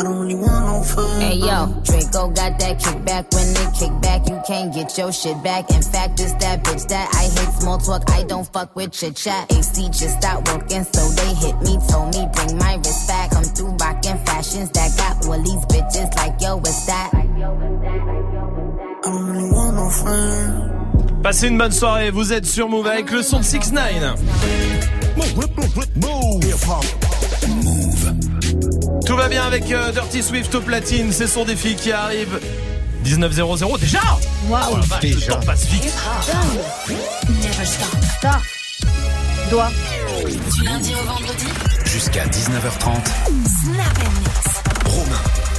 I don't really want no friend. Hey yo, Draco got that kickback. When they kick back, you can't get your shit back. In fact, it's that bitch that I hate small talk. I don't fuck with chit chat. AC just stopped working, so they hit me. Told me bring my wrist back. Come through rockin' fashions that got all these bitches like yo, what's that? I don't really want no friend. Passez une bonne soirée, vous êtes sur Move avec le son de 6 9 Tout va bien avec euh, Dirty Swift au platine, c'est son défi qui arrive. 19.00 déjà Waouh. Oh la vache, le temps passe vite. Never stop. Stop. Doigt. Du lundi au vendredi jusqu'à 19h30. Snap and mix. Romain.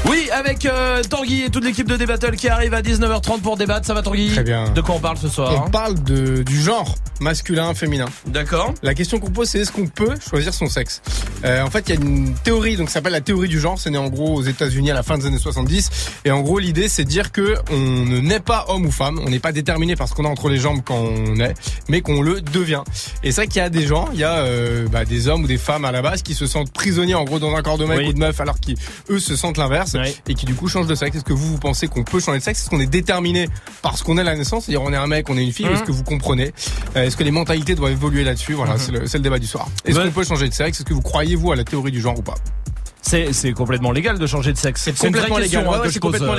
Oui, avec euh, Tanguy et toute l'équipe de Débattle qui arrive à 19h30 pour débattre. Ça va Tanguy Très bien. De quoi on parle ce soir On parle de, du genre masculin, féminin. D'accord. La question qu'on pose, c'est est-ce qu'on peut choisir son sexe Euh, En fait, il y a une théorie, donc ça s'appelle la théorie du genre. C'est né en gros aux États-Unis à la fin des années 70. Et en gros, l'idée, c'est de dire que on ne naît pas homme ou femme. On n'est pas déterminé par ce qu'on a entre les jambes quand on est, mais qu'on le devient. Et c'est vrai qu'il y a des gens, il y a euh, bah, des hommes ou des femmes à la base qui se sentent prisonniers en gros dans un corps de mec Oui. ou de meuf, alors qu'eux se sentent l'inverse et qui du coup changent de sexe. Est-ce que vous vous pensez qu'on peut changer de sexe? Est-ce qu'on est déterminé parce qu'on est à la naissance, c'est-à-dire on est un mec, on est une fille, est-ce que vous comprenez? Euh, Est-ce que les mentalités doivent évoluer là-dessus? Voilà, Mhm. c'est le, le débat du soir. Est-ce Ouais. qu'on peut changer de sexe? Est-ce que vous croyez vous à la théorie du genre ou pas? C'est c'est complètement légal de changer de sexe. C'est complètement question, légal. Ouais, ouais, c'est complètement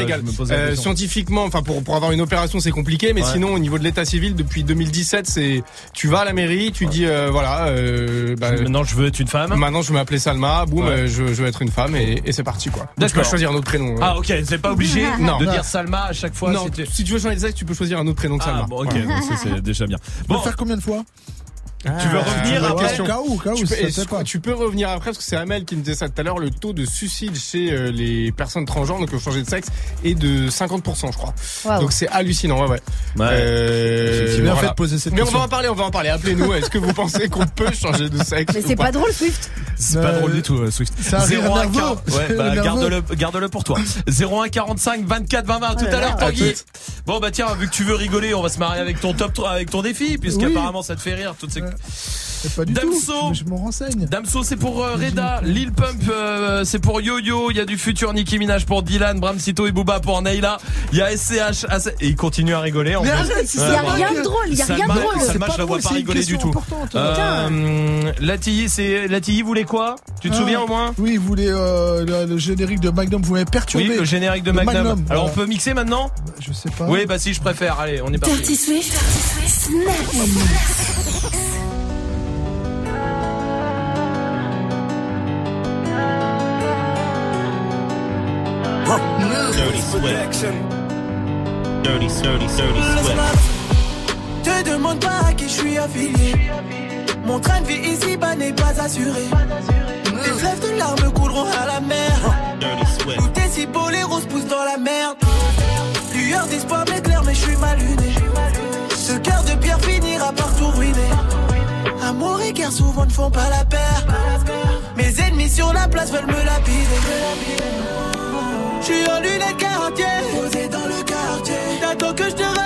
Euh, scientifiquement, enfin pour pour avoir une opération, c'est compliqué, mais Ouais. sinon au niveau de l'état civil, depuis 2017, c'est tu vas à la mairie, tu dis euh, voilà. Euh, bah, Maintenant, je veux être une femme. Maintenant, je veux m'appeler Salma. Boum, Ouais. euh, je, je veux être une femme et, et c'est parti quoi. Donc, Tu peux D'accord. choisir un autre prénom. Ah ok, c'est pas obligé Non. de Non. dire Salma à chaque fois. non, si tu- si tu veux changer de sexe, tu peux choisir un autre prénom que Salma. Ah bon, ok, Voilà. bon, ça, c'est déjà bien. Bon, faire combien de fois tu veux revenir Ah, après question. Au cas où, au cas où, tu, peux, ça est-ce sait pas. que tu peux revenir après parce que c'est Amel qui me disait ça tout à l'heure. Le taux de suicide chez euh, les personnes transgenres donc qui ont changé de sexe est de 50%, je crois. Donc c'est hallucinant, ouais, ouais. Ouais. Euh, C'est bien voilà. fait de poser cette Mais on va en parler, on va en parler. Appelez-nous. Est-ce que vous pensez qu'on peut changer de sexe Mais c'est pas drôle, Swift. C'est pas Euh, drôle du tout, euh, Swift. rire 01 nerveux. 40 Ouais, bah, garde-le, garde-le pour toi. 01 45 24 20 20. Tout à l'heure. Tanguy. À. Bon, bah tiens, vu que tu veux rigoler, on va se marier avec ton top 3, avec ton défi, puisqu'apparemment ça te fait rire toutes ces. C'est pas du Damso. tout. Je m'en renseigne. Damso c'est pour euh, Reda, Lil Pump euh, c'est pour Yo-Yo, il y a du futur Nicki Minaj pour Dylan, Bram Sito et Booba pour Neila, il y a SCH, AC et il continue à rigoler en Mais fait. arrête, Il y a rien de drôle, il y a rien de drôle. Salma, je pas la vois pas rigoler du tout. Euh, Latilly, c'est Latilly voulait quoi? Tu te Ah. souviens au moins? Oui, vous voulez euh, le, le générique de Magnum, vous m'avez perturbé. Oui, le générique de Le Magnum. Magnum, Alors on peut mixer maintenant? Je sais pas. Oui, bah si je préfère. Allez, on est Dirty parti. Swift. Dirty Swift. Dirty, dirty, dirty Swift. Te demande pas à qui je suis affilié. Mon train de vie ici-bas n'est pas assuré. Les fleuves de larmes couleront à la mer. Dirty Swift. Est si beau, les roses poussent dans la merde. Lueur d'espoir m'éclaire, mais je suis mal luné. Ce cœur de pierre finira par tout ruiner. Amour et souvent ne font pas la paire. Mes ennemis sur la place veulent me lapider. Je suis en lunettes quartier, posé dans le quartier. T'attends que je te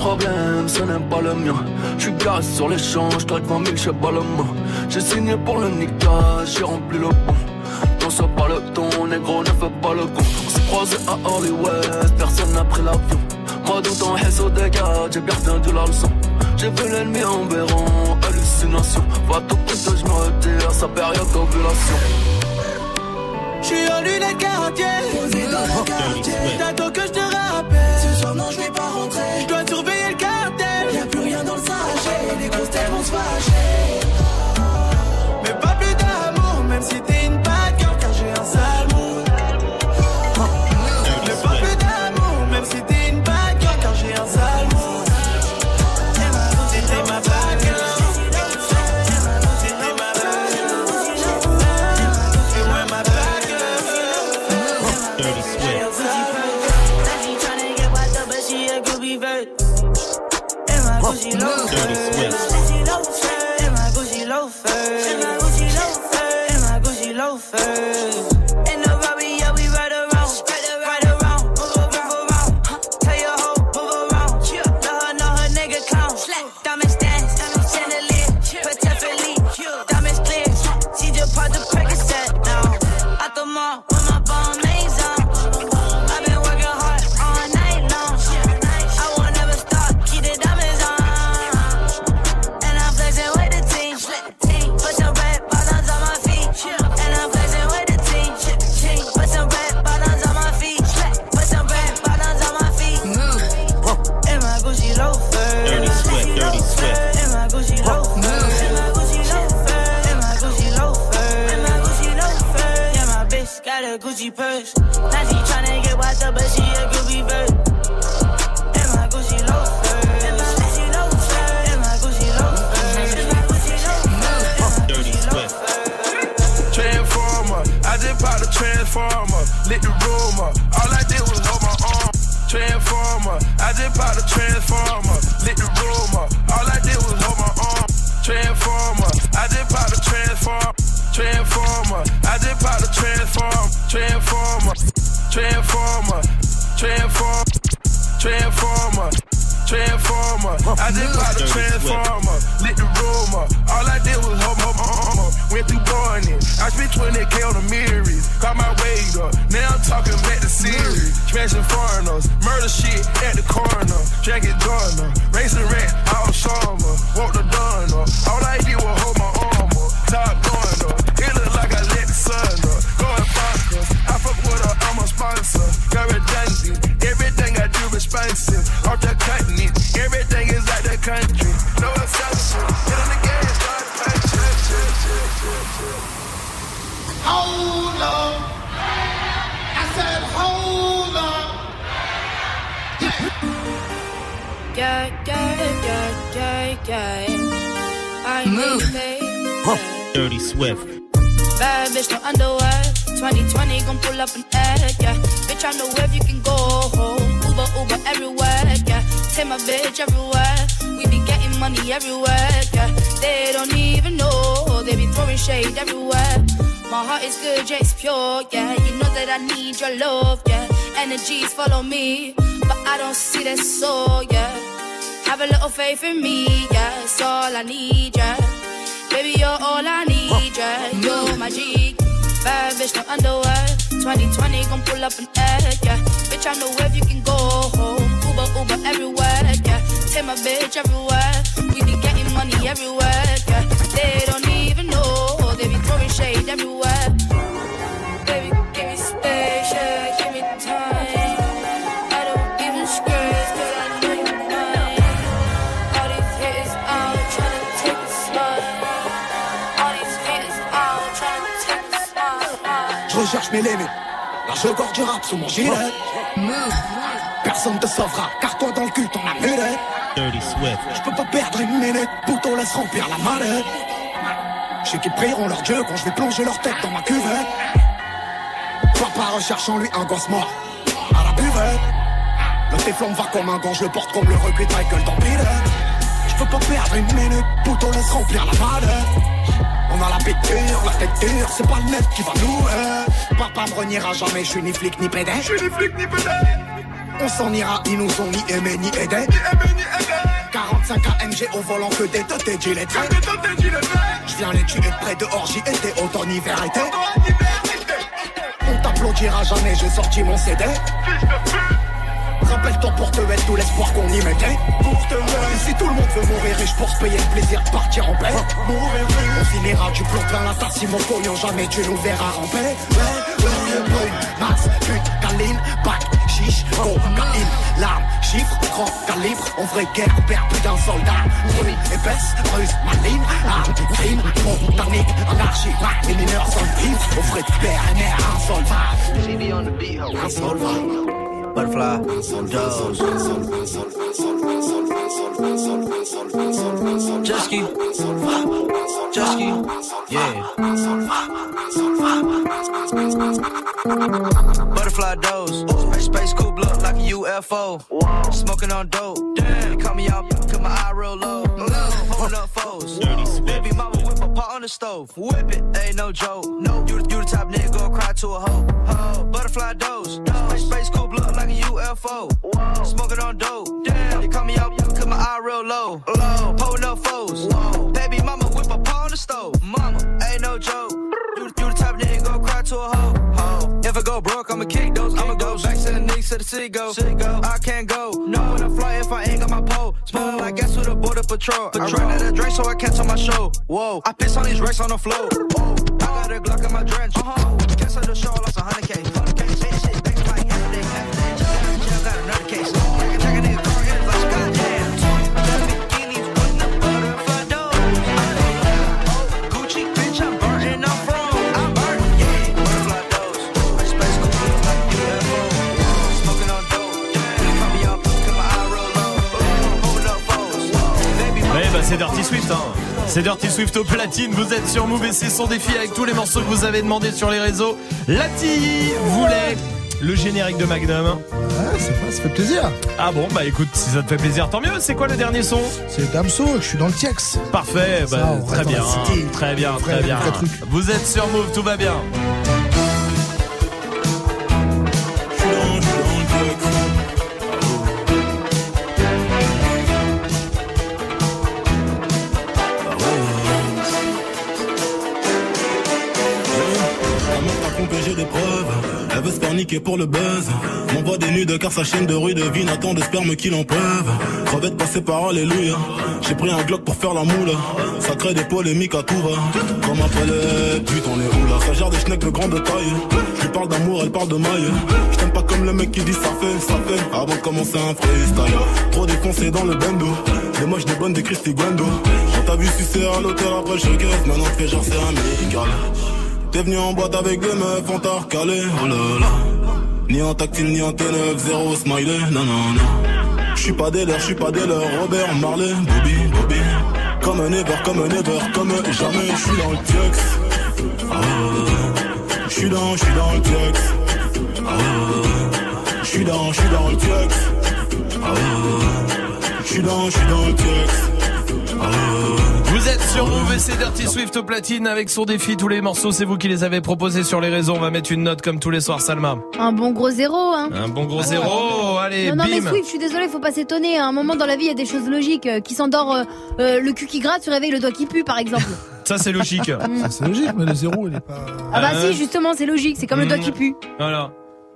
problème, ce n'est pas le mien. Je suis garé sur l'échange, traque 20 000, j'ai pas le mot. J'ai signé pour le niquage, j'ai rempli le bon Non c'est pas le ton, négro ne fait pas le con. On s'est croisé à Hollywood, personne n'a pris l'avion. Moi dans ton réseau des gars, j'ai bien retenu la leçon. J'ai vu l'ennemi en béron, hallucination. Va tout que je me retire, sa période d'ovulation. J'suis en lunettes quartier. Posé dans le quartier. T'attends que je te rappelle. Ce soir non je vais pas rentrer sachet Les grosses têtes vont se fâcher Mais pas plus d'amour Même si t'es Gucci purse. Now she tryna get wiped up, but she a groupie bird. In my Gucci loafers. In my Gucci loafers. In my Gucci loafers. In my Gucci loafers. Dirty Swift. Transformer, I just popped a transformer, lit the room up. All I did was hold my arm. Transformer, I just popped a transformer, lit the room up. I just popped a transformer, lit the room up. All I did was hold my arm. Went through born. I spent 20k on the mirrors. Got my weight up. Now I'm talking back to series. Smashing foreigners. Murder shit at the corner. Jacket Jordan. Racing rat out summer. Walk the donor. All I did was hold my armor. Top gunner. It look like I let the sun up. Going bonkers. I fuck with her, I'm a sponsor. Got redundant. Everything I do expensive. Off the cutting it. Everything is out the country. No exception. Get on the gas, start punching. Hold up. I said, hold up. Yeah, yeah, yeah, yeah, yeah. I Move. Dirty Swift. Bad bitch, no underwear. 2020 gon' pull up an egg, yeah. Bitch, I know where you can go home. Uber, Uber everywhere, yeah. Take my bitch everywhere. Money everywhere, yeah. They don't even know. They be throwing shade everywhere. My heart is good, yeah, it's pure, yeah. You know that I need your love, yeah. Energies follow me, but I don't see that soul, yeah. Have a little faith in me, yeah. It's all I need, yeah. Baby, you're all I need, yeah. You're my G. Bad bitch, no underwear. 2020 gon' pull up an egg, yeah. Bitch, I know where you can go home. Uber, Uber everywhere, yeah. Take my bitch everywhere. We be getting money everywhere, yeah. They don't even know. They be throwing shade everywhere. Baby, give me space, yeah. Give me time. I don't even scratch, 'cause I know you're mine. All these haters out tryna take a smile. All these haters out tryna take a smile. Je recherche mes limites. Là, je gorge du rap sous mon gilet. Personne te sauvera, car toi dans le cul, t'en as mulet. Dirty Swift. Je peux pas perdre une minute, Pouton laisse remplir la mallette. Je sais qu'ils prieront leur Dieu quand je vais plonger leur tête dans ma cuvette. Papa recherche en lui un gosse mort à la buvette. Le téflon va comme un gant, je le porte comme le recul de Michael dans. Je peux pas perdre une minute, Pouton laisse remplir la mallette. On a la bête dure, la tête dure, c'est pas le net qui va nous euh. Papa me reniera jamais, je suis ni flic ni pédé. Je suis ni flic ni pédé. On s'en ira, ils nous ont ni aimé ni aidé. 45 AMG au volant que des teutés gilettes. Je viens les tuer près de orgie été, automne, hiver, été. On t'applaudira jamais, j'ai sorti mon CD. Rappelle-toi pour te mettre tout l'espoir qu'on y mettait. Pour te mettre, si tout le monde veut mourir et je pense payer le plaisir de partir en paix. On finira du plomb plein la tasse si mon pognon jamais tu nous verras ramper. Brune, max, pute, caline, bac, chiche, cocaïne, larmes, chiffres, grand calibre. En vraie guerre, on perd plus d'un soldat. Brune, épaisse, russe, maligne, arme, crime, montarnique, anarchie. Ouais, les mineurs sont vifs. Au frais de père, un air insolvable. Insolvable. Butterfly, Jusky, Jusky, yeah. Butterfly dose, space, coupe look like a UFO. Smoking on dope, damn. Call me out, cause my eye real low. Pulling up foes. Baby mama pot on the stove. Whip it, ain't no joke. No, you, you the type nigga go cry to a hoe. Ho. Butterfly dose, space, space coupe look like a UFO. Smoking on dope, damn. They call me out, cause my eye real low. Low, pulling up foes. Baby mama whip a pot on the stove. Mama, ain't no joke. You, to a hoe. If I go broke, I'ma kick those. I'ma go back to the knees to the city go. I can't go. No, when I fly, if I ain't got my pole. Smoking like gas to the border patrol. patrol. I ran out of drink, so I cancel my show. Whoa, I piss on these racks on the floor. I got a Glock in my drench. Uh-huh. Cancel the show, lost 100k. C'est Dirty Swift au platine. Vous êtes sur Move et c'est son défi avec tous les morceaux que vous avez demandé sur les réseaux. Lati voulait le générique de Magnum. Ouais, c'est pas, ça fait plaisir. Ah bon, bah écoute, si ça te fait plaisir, tant mieux. C'est quoi le dernier son? C'est Damso, je suis dans le Tiex. Parfait, Ça, bah, très bien, très bien, très bien. vrai truc. Vous êtes sur Move, tout va bien. Pour le buzz. M'envoie des nudes car sa chaîne de rue devine attend de sperme qu'il en peuvent. Crevette passée par alléluia. J'ai pris un Glock pour faire la moule. Ça crée des polémiques à tout va. Comme après les putes, on est où là Ça gère des schnecks de grande taille. Je lui parle d'amour, elle parle de maille. Je t'aime pas comme le mec qui dit ça fait, ça fait. Avant de commencer un freestyle. Trop défoncé dans le bendo. Des moches, des bonnes, des Christy Guendo. Quand t'as vu sucer à l'hôtel après le showcase, maintenant fais genre c'est amical. T'es venu en boîte avec des meufs, on t'a recalé, oh là là. Ni en tactile, ni en T9, zéro smiley, non, non, non. J'suis pas des leurs, j'suis pas des leurs, Robert Marley, Bobby, Bobby. Comme un ever, comme un ever, comme jamais, j'suis dans le tiex. Ah, j'suis dans, j'suis dans le tiex. Ah, j'suis dans, j'suis dans le tiex. Ah, j'suis dans, j'suis dans le tiex. Ah, Vous êtes sur Move et c'est Dirty Swift au platine avec son défi. Tous les morceaux, c'est vous qui les avez proposés sur les réseaux. On va mettre une note comme tous les soirs, Salma. Un bon gros zéro, hein. Un bon gros zéro. Allez, non, non, mais. Swift, je suis désolée, faut pas s'étonner. À un moment dans la vie, il y a des choses logiques. euh, Qui s'endort, euh, euh, le cul qui gratte, tu réveilles le doigt qui pue, par exemple. Ça, c'est logique. Mm. C'est logique, mais le zéro, il est pas. Ah bah Euh, si, justement, c'est logique. C'est comme le doigt Mm. qui pue. Voilà.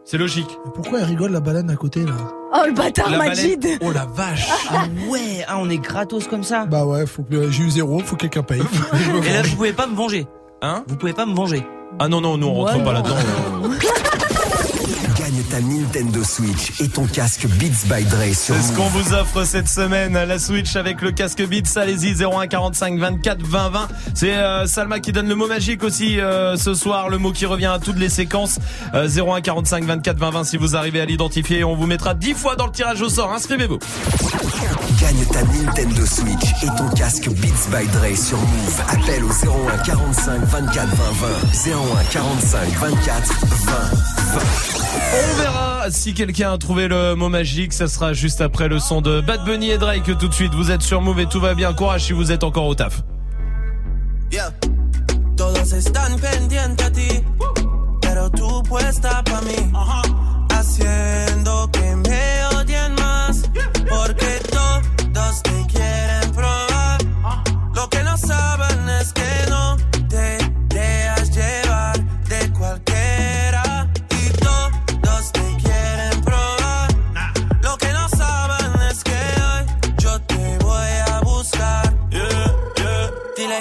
C'est logique. Pourquoi elle rigole la baleine à côté là? Oh, le bâtard La Majid Oh la vache. Ah ouais, ah on est gratos comme ça. Bah ouais, faut que j'ai eu zéro, faut que quelqu'un paye. Et là vous pouvez pas me venger. Hein? Vous pouvez pas me venger. Ah non, non, nous on rentre Ouais. pas là-dedans. Gagne ta Nintendo Switch et ton casque Beats by Dre sur C'est ce qu'on vous offre cette semaine, la Switch avec le casque Beats. Allez-y, 01 45 24 20 20. C'est euh, Salma qui donne le mot magique aussi euh, ce soir, le mot qui revient à toutes les séquences. Euh, 01 45 24 20 20 si vous arrivez à l'identifier. On vous mettra 10 fois dans le tirage au sort. Inscrivez-vous. Gagne ta Nintendo Switch et ton casque Beats by Dre sur Move. Appelle au 01 45 24 20 20. 01 45 24 20 20. On verra si quelqu'un a trouvé le mot magique. Ça sera juste après le son de Bad Bunny et Drake tout de suite. Vous êtes sur Move et tout va bien. Courage si vous êtes encore au taf. Yeah. Todos están pendientes a ti, pero tú puesta pa' mí, haciendo que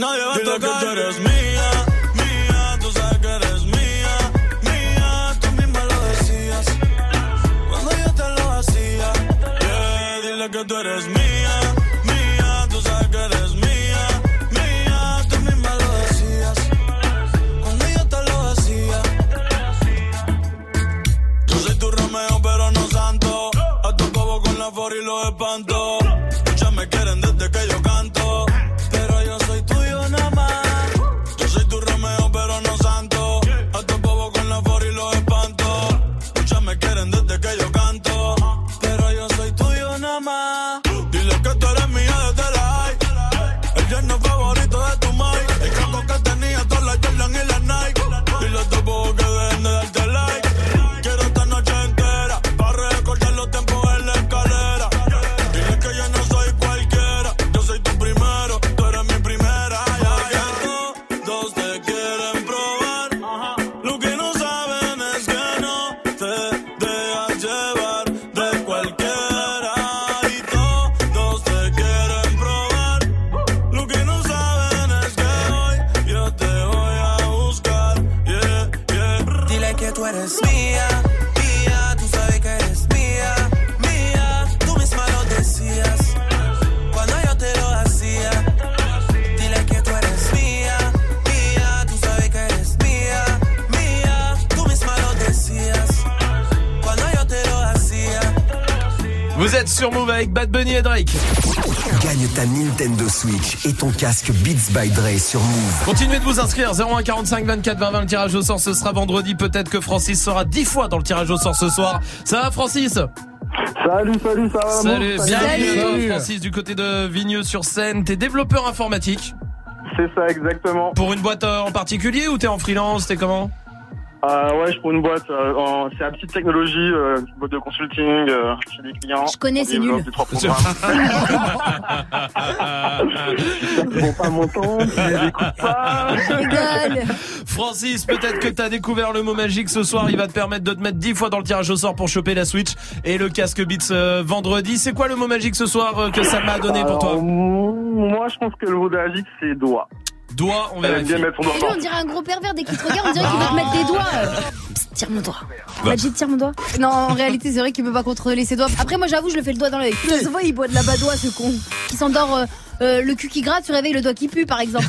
Nadie va a Dile tocar. que tú eres mía, mía. Tú sabes que eres mía, mía. Tú misma lo decías. Cuando yo te lo hacía. Yeah, dile que tú eres mía, mía. Tú sabes que eres mía, mía. Tú misma lo decías. Cuando yo te lo hacía. Yo soy tu Romeo, pero no santo. A tu cobo con la for y los espanto. Ta Nintendo Switch et ton casque Beats by Dre sur Move. Continuez de vous inscrire. 01 45 24 20 20 le tirage au sort ce sera vendredi. Peut-être que Francis sera 10 fois dans le tirage au sort ce soir. Ça va Francis? Salut salut ça va Salut bienvenue. Salut. toi, Francis du côté de Vigneux sur Seine. T'es développeur informatique? C'est ça exactement. Pour une boîte euh, en particulier ou t'es en freelance? T'es comment? Euh, ouais, je prends une boîte, euh, en- c'est la petite technologie, euh, une boîte de consulting euh, chez des clients. Je connais, On c'est nul. des trois programmes. Bon, pas mon temps, tu écoutes pas. Je rigole. Francis, peut-être que t'as découvert le mot magique ce soir. Il va te permettre de te mettre 10 fois dans le tirage au sort pour choper la Switch et le casque Beats euh, vendredi. C'est quoi le mot magique ce soir euh, que Salma a donné pour toi? Moi, je pense que le mot magique, c'est doigt. Doigt, on vérifie. bien mettre son doigt. Et lui, on dirait un gros pervers dès qu'il te regarde, on dirait qu'il veut te mettre des doigts. euh. Psst, tire mon doigt. Magic, tire mon doigt. Non, en réalité, c'est vrai qu'il peut pas contrôler ses doigts. Après, moi, j'avoue, je le fais le doigt dans l'œil. Se voit, il boit de la badoie, ce con. Qui s'endort, euh, euh, le cul qui gratte, tu réveilles le doigt qui pue, par exemple.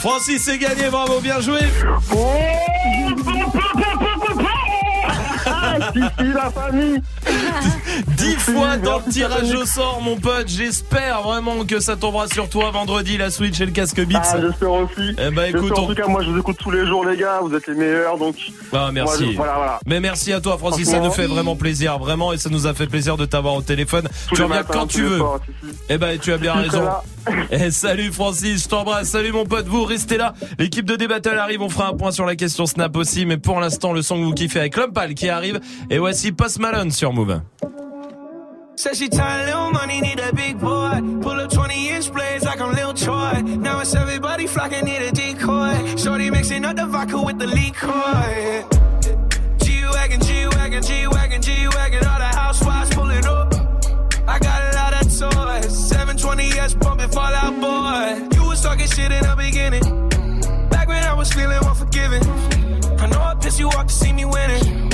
Francis, c'est gagné, bravo, bien joué. Si, la famille 10 fois dans le tirage au sort, mon pote. J'espère vraiment que ça tombera sur toi vendredi, la Switch et le casque Beats. Ah, j'espère aussi. Eh ben, écoute, en tout cas, moi, je vous écoute tous les jours, les gars. Vous êtes les meilleurs, donc. Ah, merci. Moi, je- voilà, voilà. Mais merci à toi, Francis. Ça nous fait vraiment plaisir, vraiment, et ça nous a fait plaisir de t'avoir au téléphone. Tous tu reviens matins, quand tu veux. soirs. Eh ben, tu as bien raison. Eh, salut Francis, je t'embrasse. Salut mon pote, vous restez là. L'équipe de Débattle arrive, on fera un point sur la question Snap aussi, mais pour l'instant, le son que vous kiffez avec Lumpal qui arrive. Et voici Post Malone sur Move. Said she tired, little money, need a big boy. Pull up 20 inch blades like I'm Lil Troy. Now it's everybody flocking, need a decoy. Shorty mixing up the vodka with the liquor. G-Wagon, G-Wagon, G-Wagon, G-Wagon. All the housewives pulling up. I got a lot of toys. 720S pumping Fallout Boy. You was talking shit in the beginning. Back when I was feeling unforgiving. I know I pissed you off to see me winning.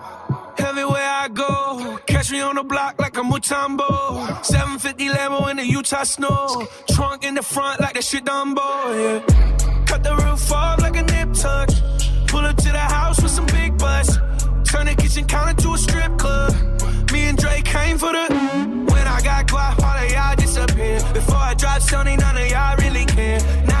on the block like a Mutombo. 750 Lambo in the Utah snow. Trunk in the front like that shit Dumbo, yeah. Cut the roof off like a nip tuck. Pull up to the house with some big butts. Turn the kitchen counter to a strip club. Me and Drake came for the. When I got guap, all of y'all disappear. Before I dropped Sony, none of y'all really care. Now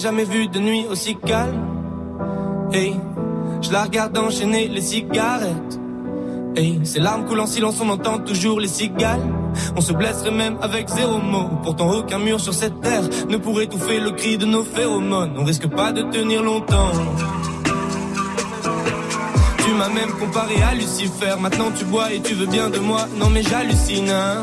Jamais vu de nuit aussi calme. Hey, je la regarde enchaîner les cigarettes. Hey, ces larmes coulent en silence, on entend toujours les cigales. On se blesserait même avec zéro mot. Pourtant, aucun mur sur cette terre ne pourrait étouffer le cri de nos phéromones. On risque pas de tenir longtemps. Tu m'as même comparé à Lucifer. Maintenant tu bois et tu veux bien de moi. Non mais j'hallucine. hein.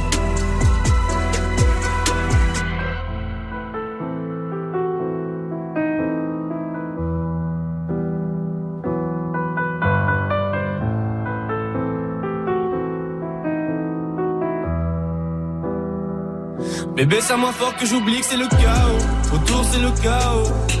Bébé, ça moins fort que j'oublie que c'est le chaos. Autour, c'est le chaos.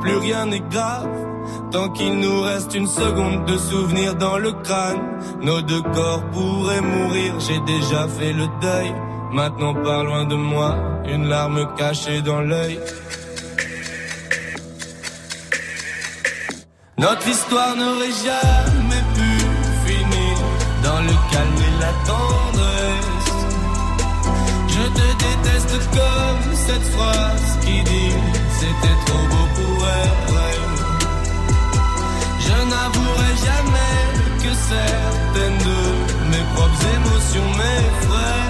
Plus rien n'est grave. Tant qu'il nous reste une seconde de souvenir dans le crâne, nos deux corps pourraient mourir. J'ai déjà fait le deuil. Maintenant, pas loin de moi, une larme cachée dans l'œil. Notre histoire n'aurait jamais pu finir dans le calme et la tendresse. Je te déteste comme cette phrase qui dit c'était trop beau pour être vrai. Je n'avouerai jamais que certaines de mes propres émotions m'effraient.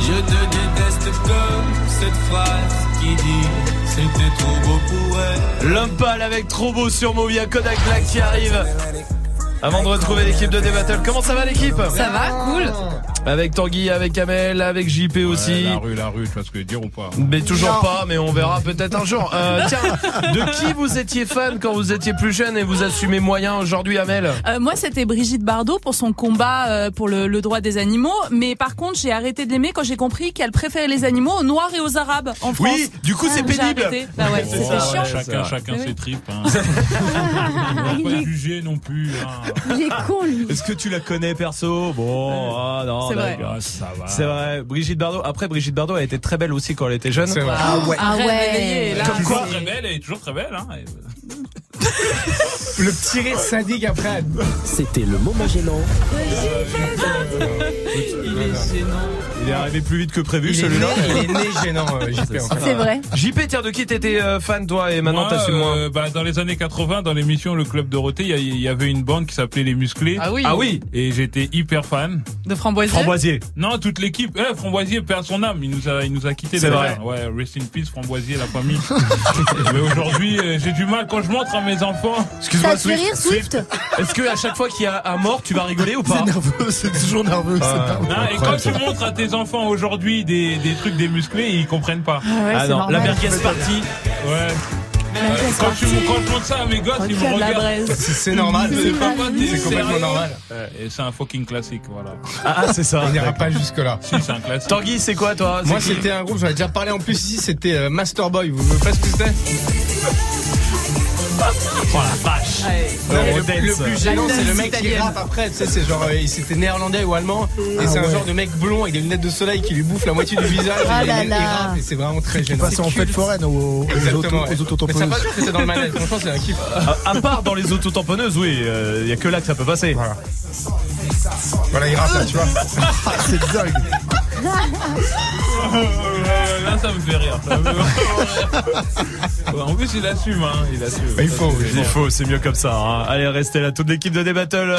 Je te déteste comme cette phrase qui dit c'était trop beau pour être. L'homme pâle avec trop beau sur Move, il y a Kodak Black qui arrive. Avant de retrouver l'équipe de D-Battle, comment ça va l'équipe? Ça va, cool. Avec Tanguy, avec Amel, avec JP aussi. La rue, la rue, tu vois ce que je veux dire ou pas Mais toujours pas, mais on verra peut-être un jour. Euh, tiens, de qui vous étiez fan quand vous étiez plus jeune et vous assumez moyen aujourd'hui, Amel? Euh, moi, c'était Brigitte Bardot pour son combat euh, pour le, le droit des animaux. Mais par contre, j'ai arrêté de l'aimer quand j'ai compris qu'elle préférait les animaux aux noirs et aux arabes en France. Oui, du coup, c'est J'ai pénible. arrêté. Bah ouais, Oh, c'était ouais, chiant. Chacun, chacun ses tripes. Hein. On va pas juger non plus. hein. Il est con, lui. Est-ce que tu la connais perso? Bon, ah non. C'est vrai. Ah, ça va. C'est vrai. Brigitte Bardot. Après, Brigitte Bardot a été très belle aussi quand elle était jeune. C'est vrai. Ah ouais. Ah ouais. est toujours très belle, elle est toujours très belle. Hein. Le petit rire sadique après. C'était le moment gênant. Il est gênant. Il est arrivé plus vite que prévu Il est né, celui-là. il est né gênant, euh, JP. en fait. C'est vrai. JP, tiens, de qui t'étais euh, fan toi et maintenant Moi, t'assumes-moi euh, bah, dans les années 80, dans l'émission Le Club Dorothée, il y, a- il y avait une bande qui s'appelait Les Musclés. Ah oui. Ah oui Et j'étais hyper fan. De framboisier. Framboisier. Non, toute l'équipe. Eh, Framboisier perd son âme. Il nous a, il nous a quitté. C'est vrai. Ouais, rest in peace, Framboisier, la famille. Mais aujourd'hui, euh, j'ai du mal quand je montre à mes enfants. Ça Excuse-moi, Swift. rire, Swift Est-ce que à chaque fois qu'il y a un mort, tu vas rigoler ou pas C'est nerveux, c'est toujours nerveux. c'est Ah. nerveux. Et quand tu montres à tes enfants aujourd'hui des, des trucs des musclés, ils comprennent pas. Ah ouais, Ah c'est non, la normal. merguez partie. Ouais. Euh, quand, tu, quand je montre ça à mes gosses, ils me Regarde la regardent. C'est c'est normal. C'est complètement normal. Et c'est un fucking classique, voilà. Ah, ah, c'est ça. On n'ira pas jusque là. Si, c'est un classique. Tanguy, c'est quoi toi? Moi, c'était un groupe, j'en ai déjà parlé en plus ici, c'était euh, Masterboy. Vous voyez pas ce que c'était? Oh la vache. Le, le plus gênant, c'est le mec qui rappe après. Tu sais, c'est genre, euh, c'était néerlandais ou allemand. Et c'est un ouais. genre de mec blond avec des lunettes de soleil qui lui bouffe la moitié du visage. Ah et, là là. rappe, et c'est vraiment très gênant. passe en fête foraine aux, aux, Exactement. auto- ouais. Mais ça autotamponneuses. passe c'était dans le manège. Franchement, c'est un kiff. À, à part dans les autotamponneuses, oui, il y a que là que ça peut passer. Voilà. Voilà, il rappe là, tu vois. Ah, c'est dingue. Là, ça me fait rire. Ça me fait rire. En plus, il assume, hein. Il assume. Il faut, Ça, il faut, c'est mieux comme ça. hein. Allez, restez là. Toute l'équipe de D-Battle euh,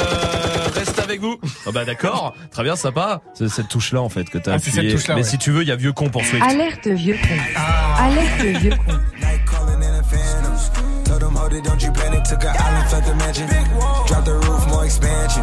reste avec vous. Ah bah d'accord, très bien, sympa. C'est cette touche-là en fait que t'as Ah, appuyé. cette touche-là, Mais ouais. si tu veux, il y a vieux con pour Swift. Alerte vieux con. Alerte vieux con. Night calling in a phantom. Told them, hold it, don't you panic. Took an island, the mansion. Drop the roof, more expansion.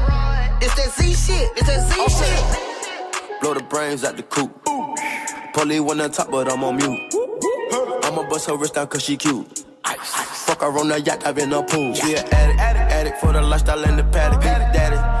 It's that Z shit. It's that Z oh. shit. Blow the brains out the coop. Polly wanna talk, but I'm on mute. I'ma bust her wrist down cause she cute. Fuck her on the yacht, I've been a pool. She an addict, addict for the lifestyle and the paddock. Daddy,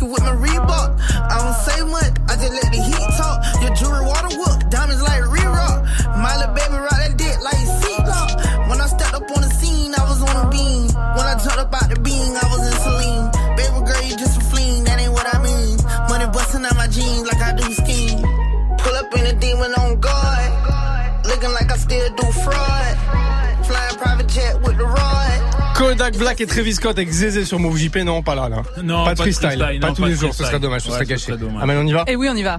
With my Reebok. I don't say much, I just let the heat talk. Kodak Black et Travis Scott avec Zézé sur Move JP, non, pas là, là. Non, pas de pas de freestyle. freestyle, pas non, tous pas les jours, ce serait dommage, ce Ouais, serait ce gâché. serait dommage. Ah, mais on y va? Et oui, on y va.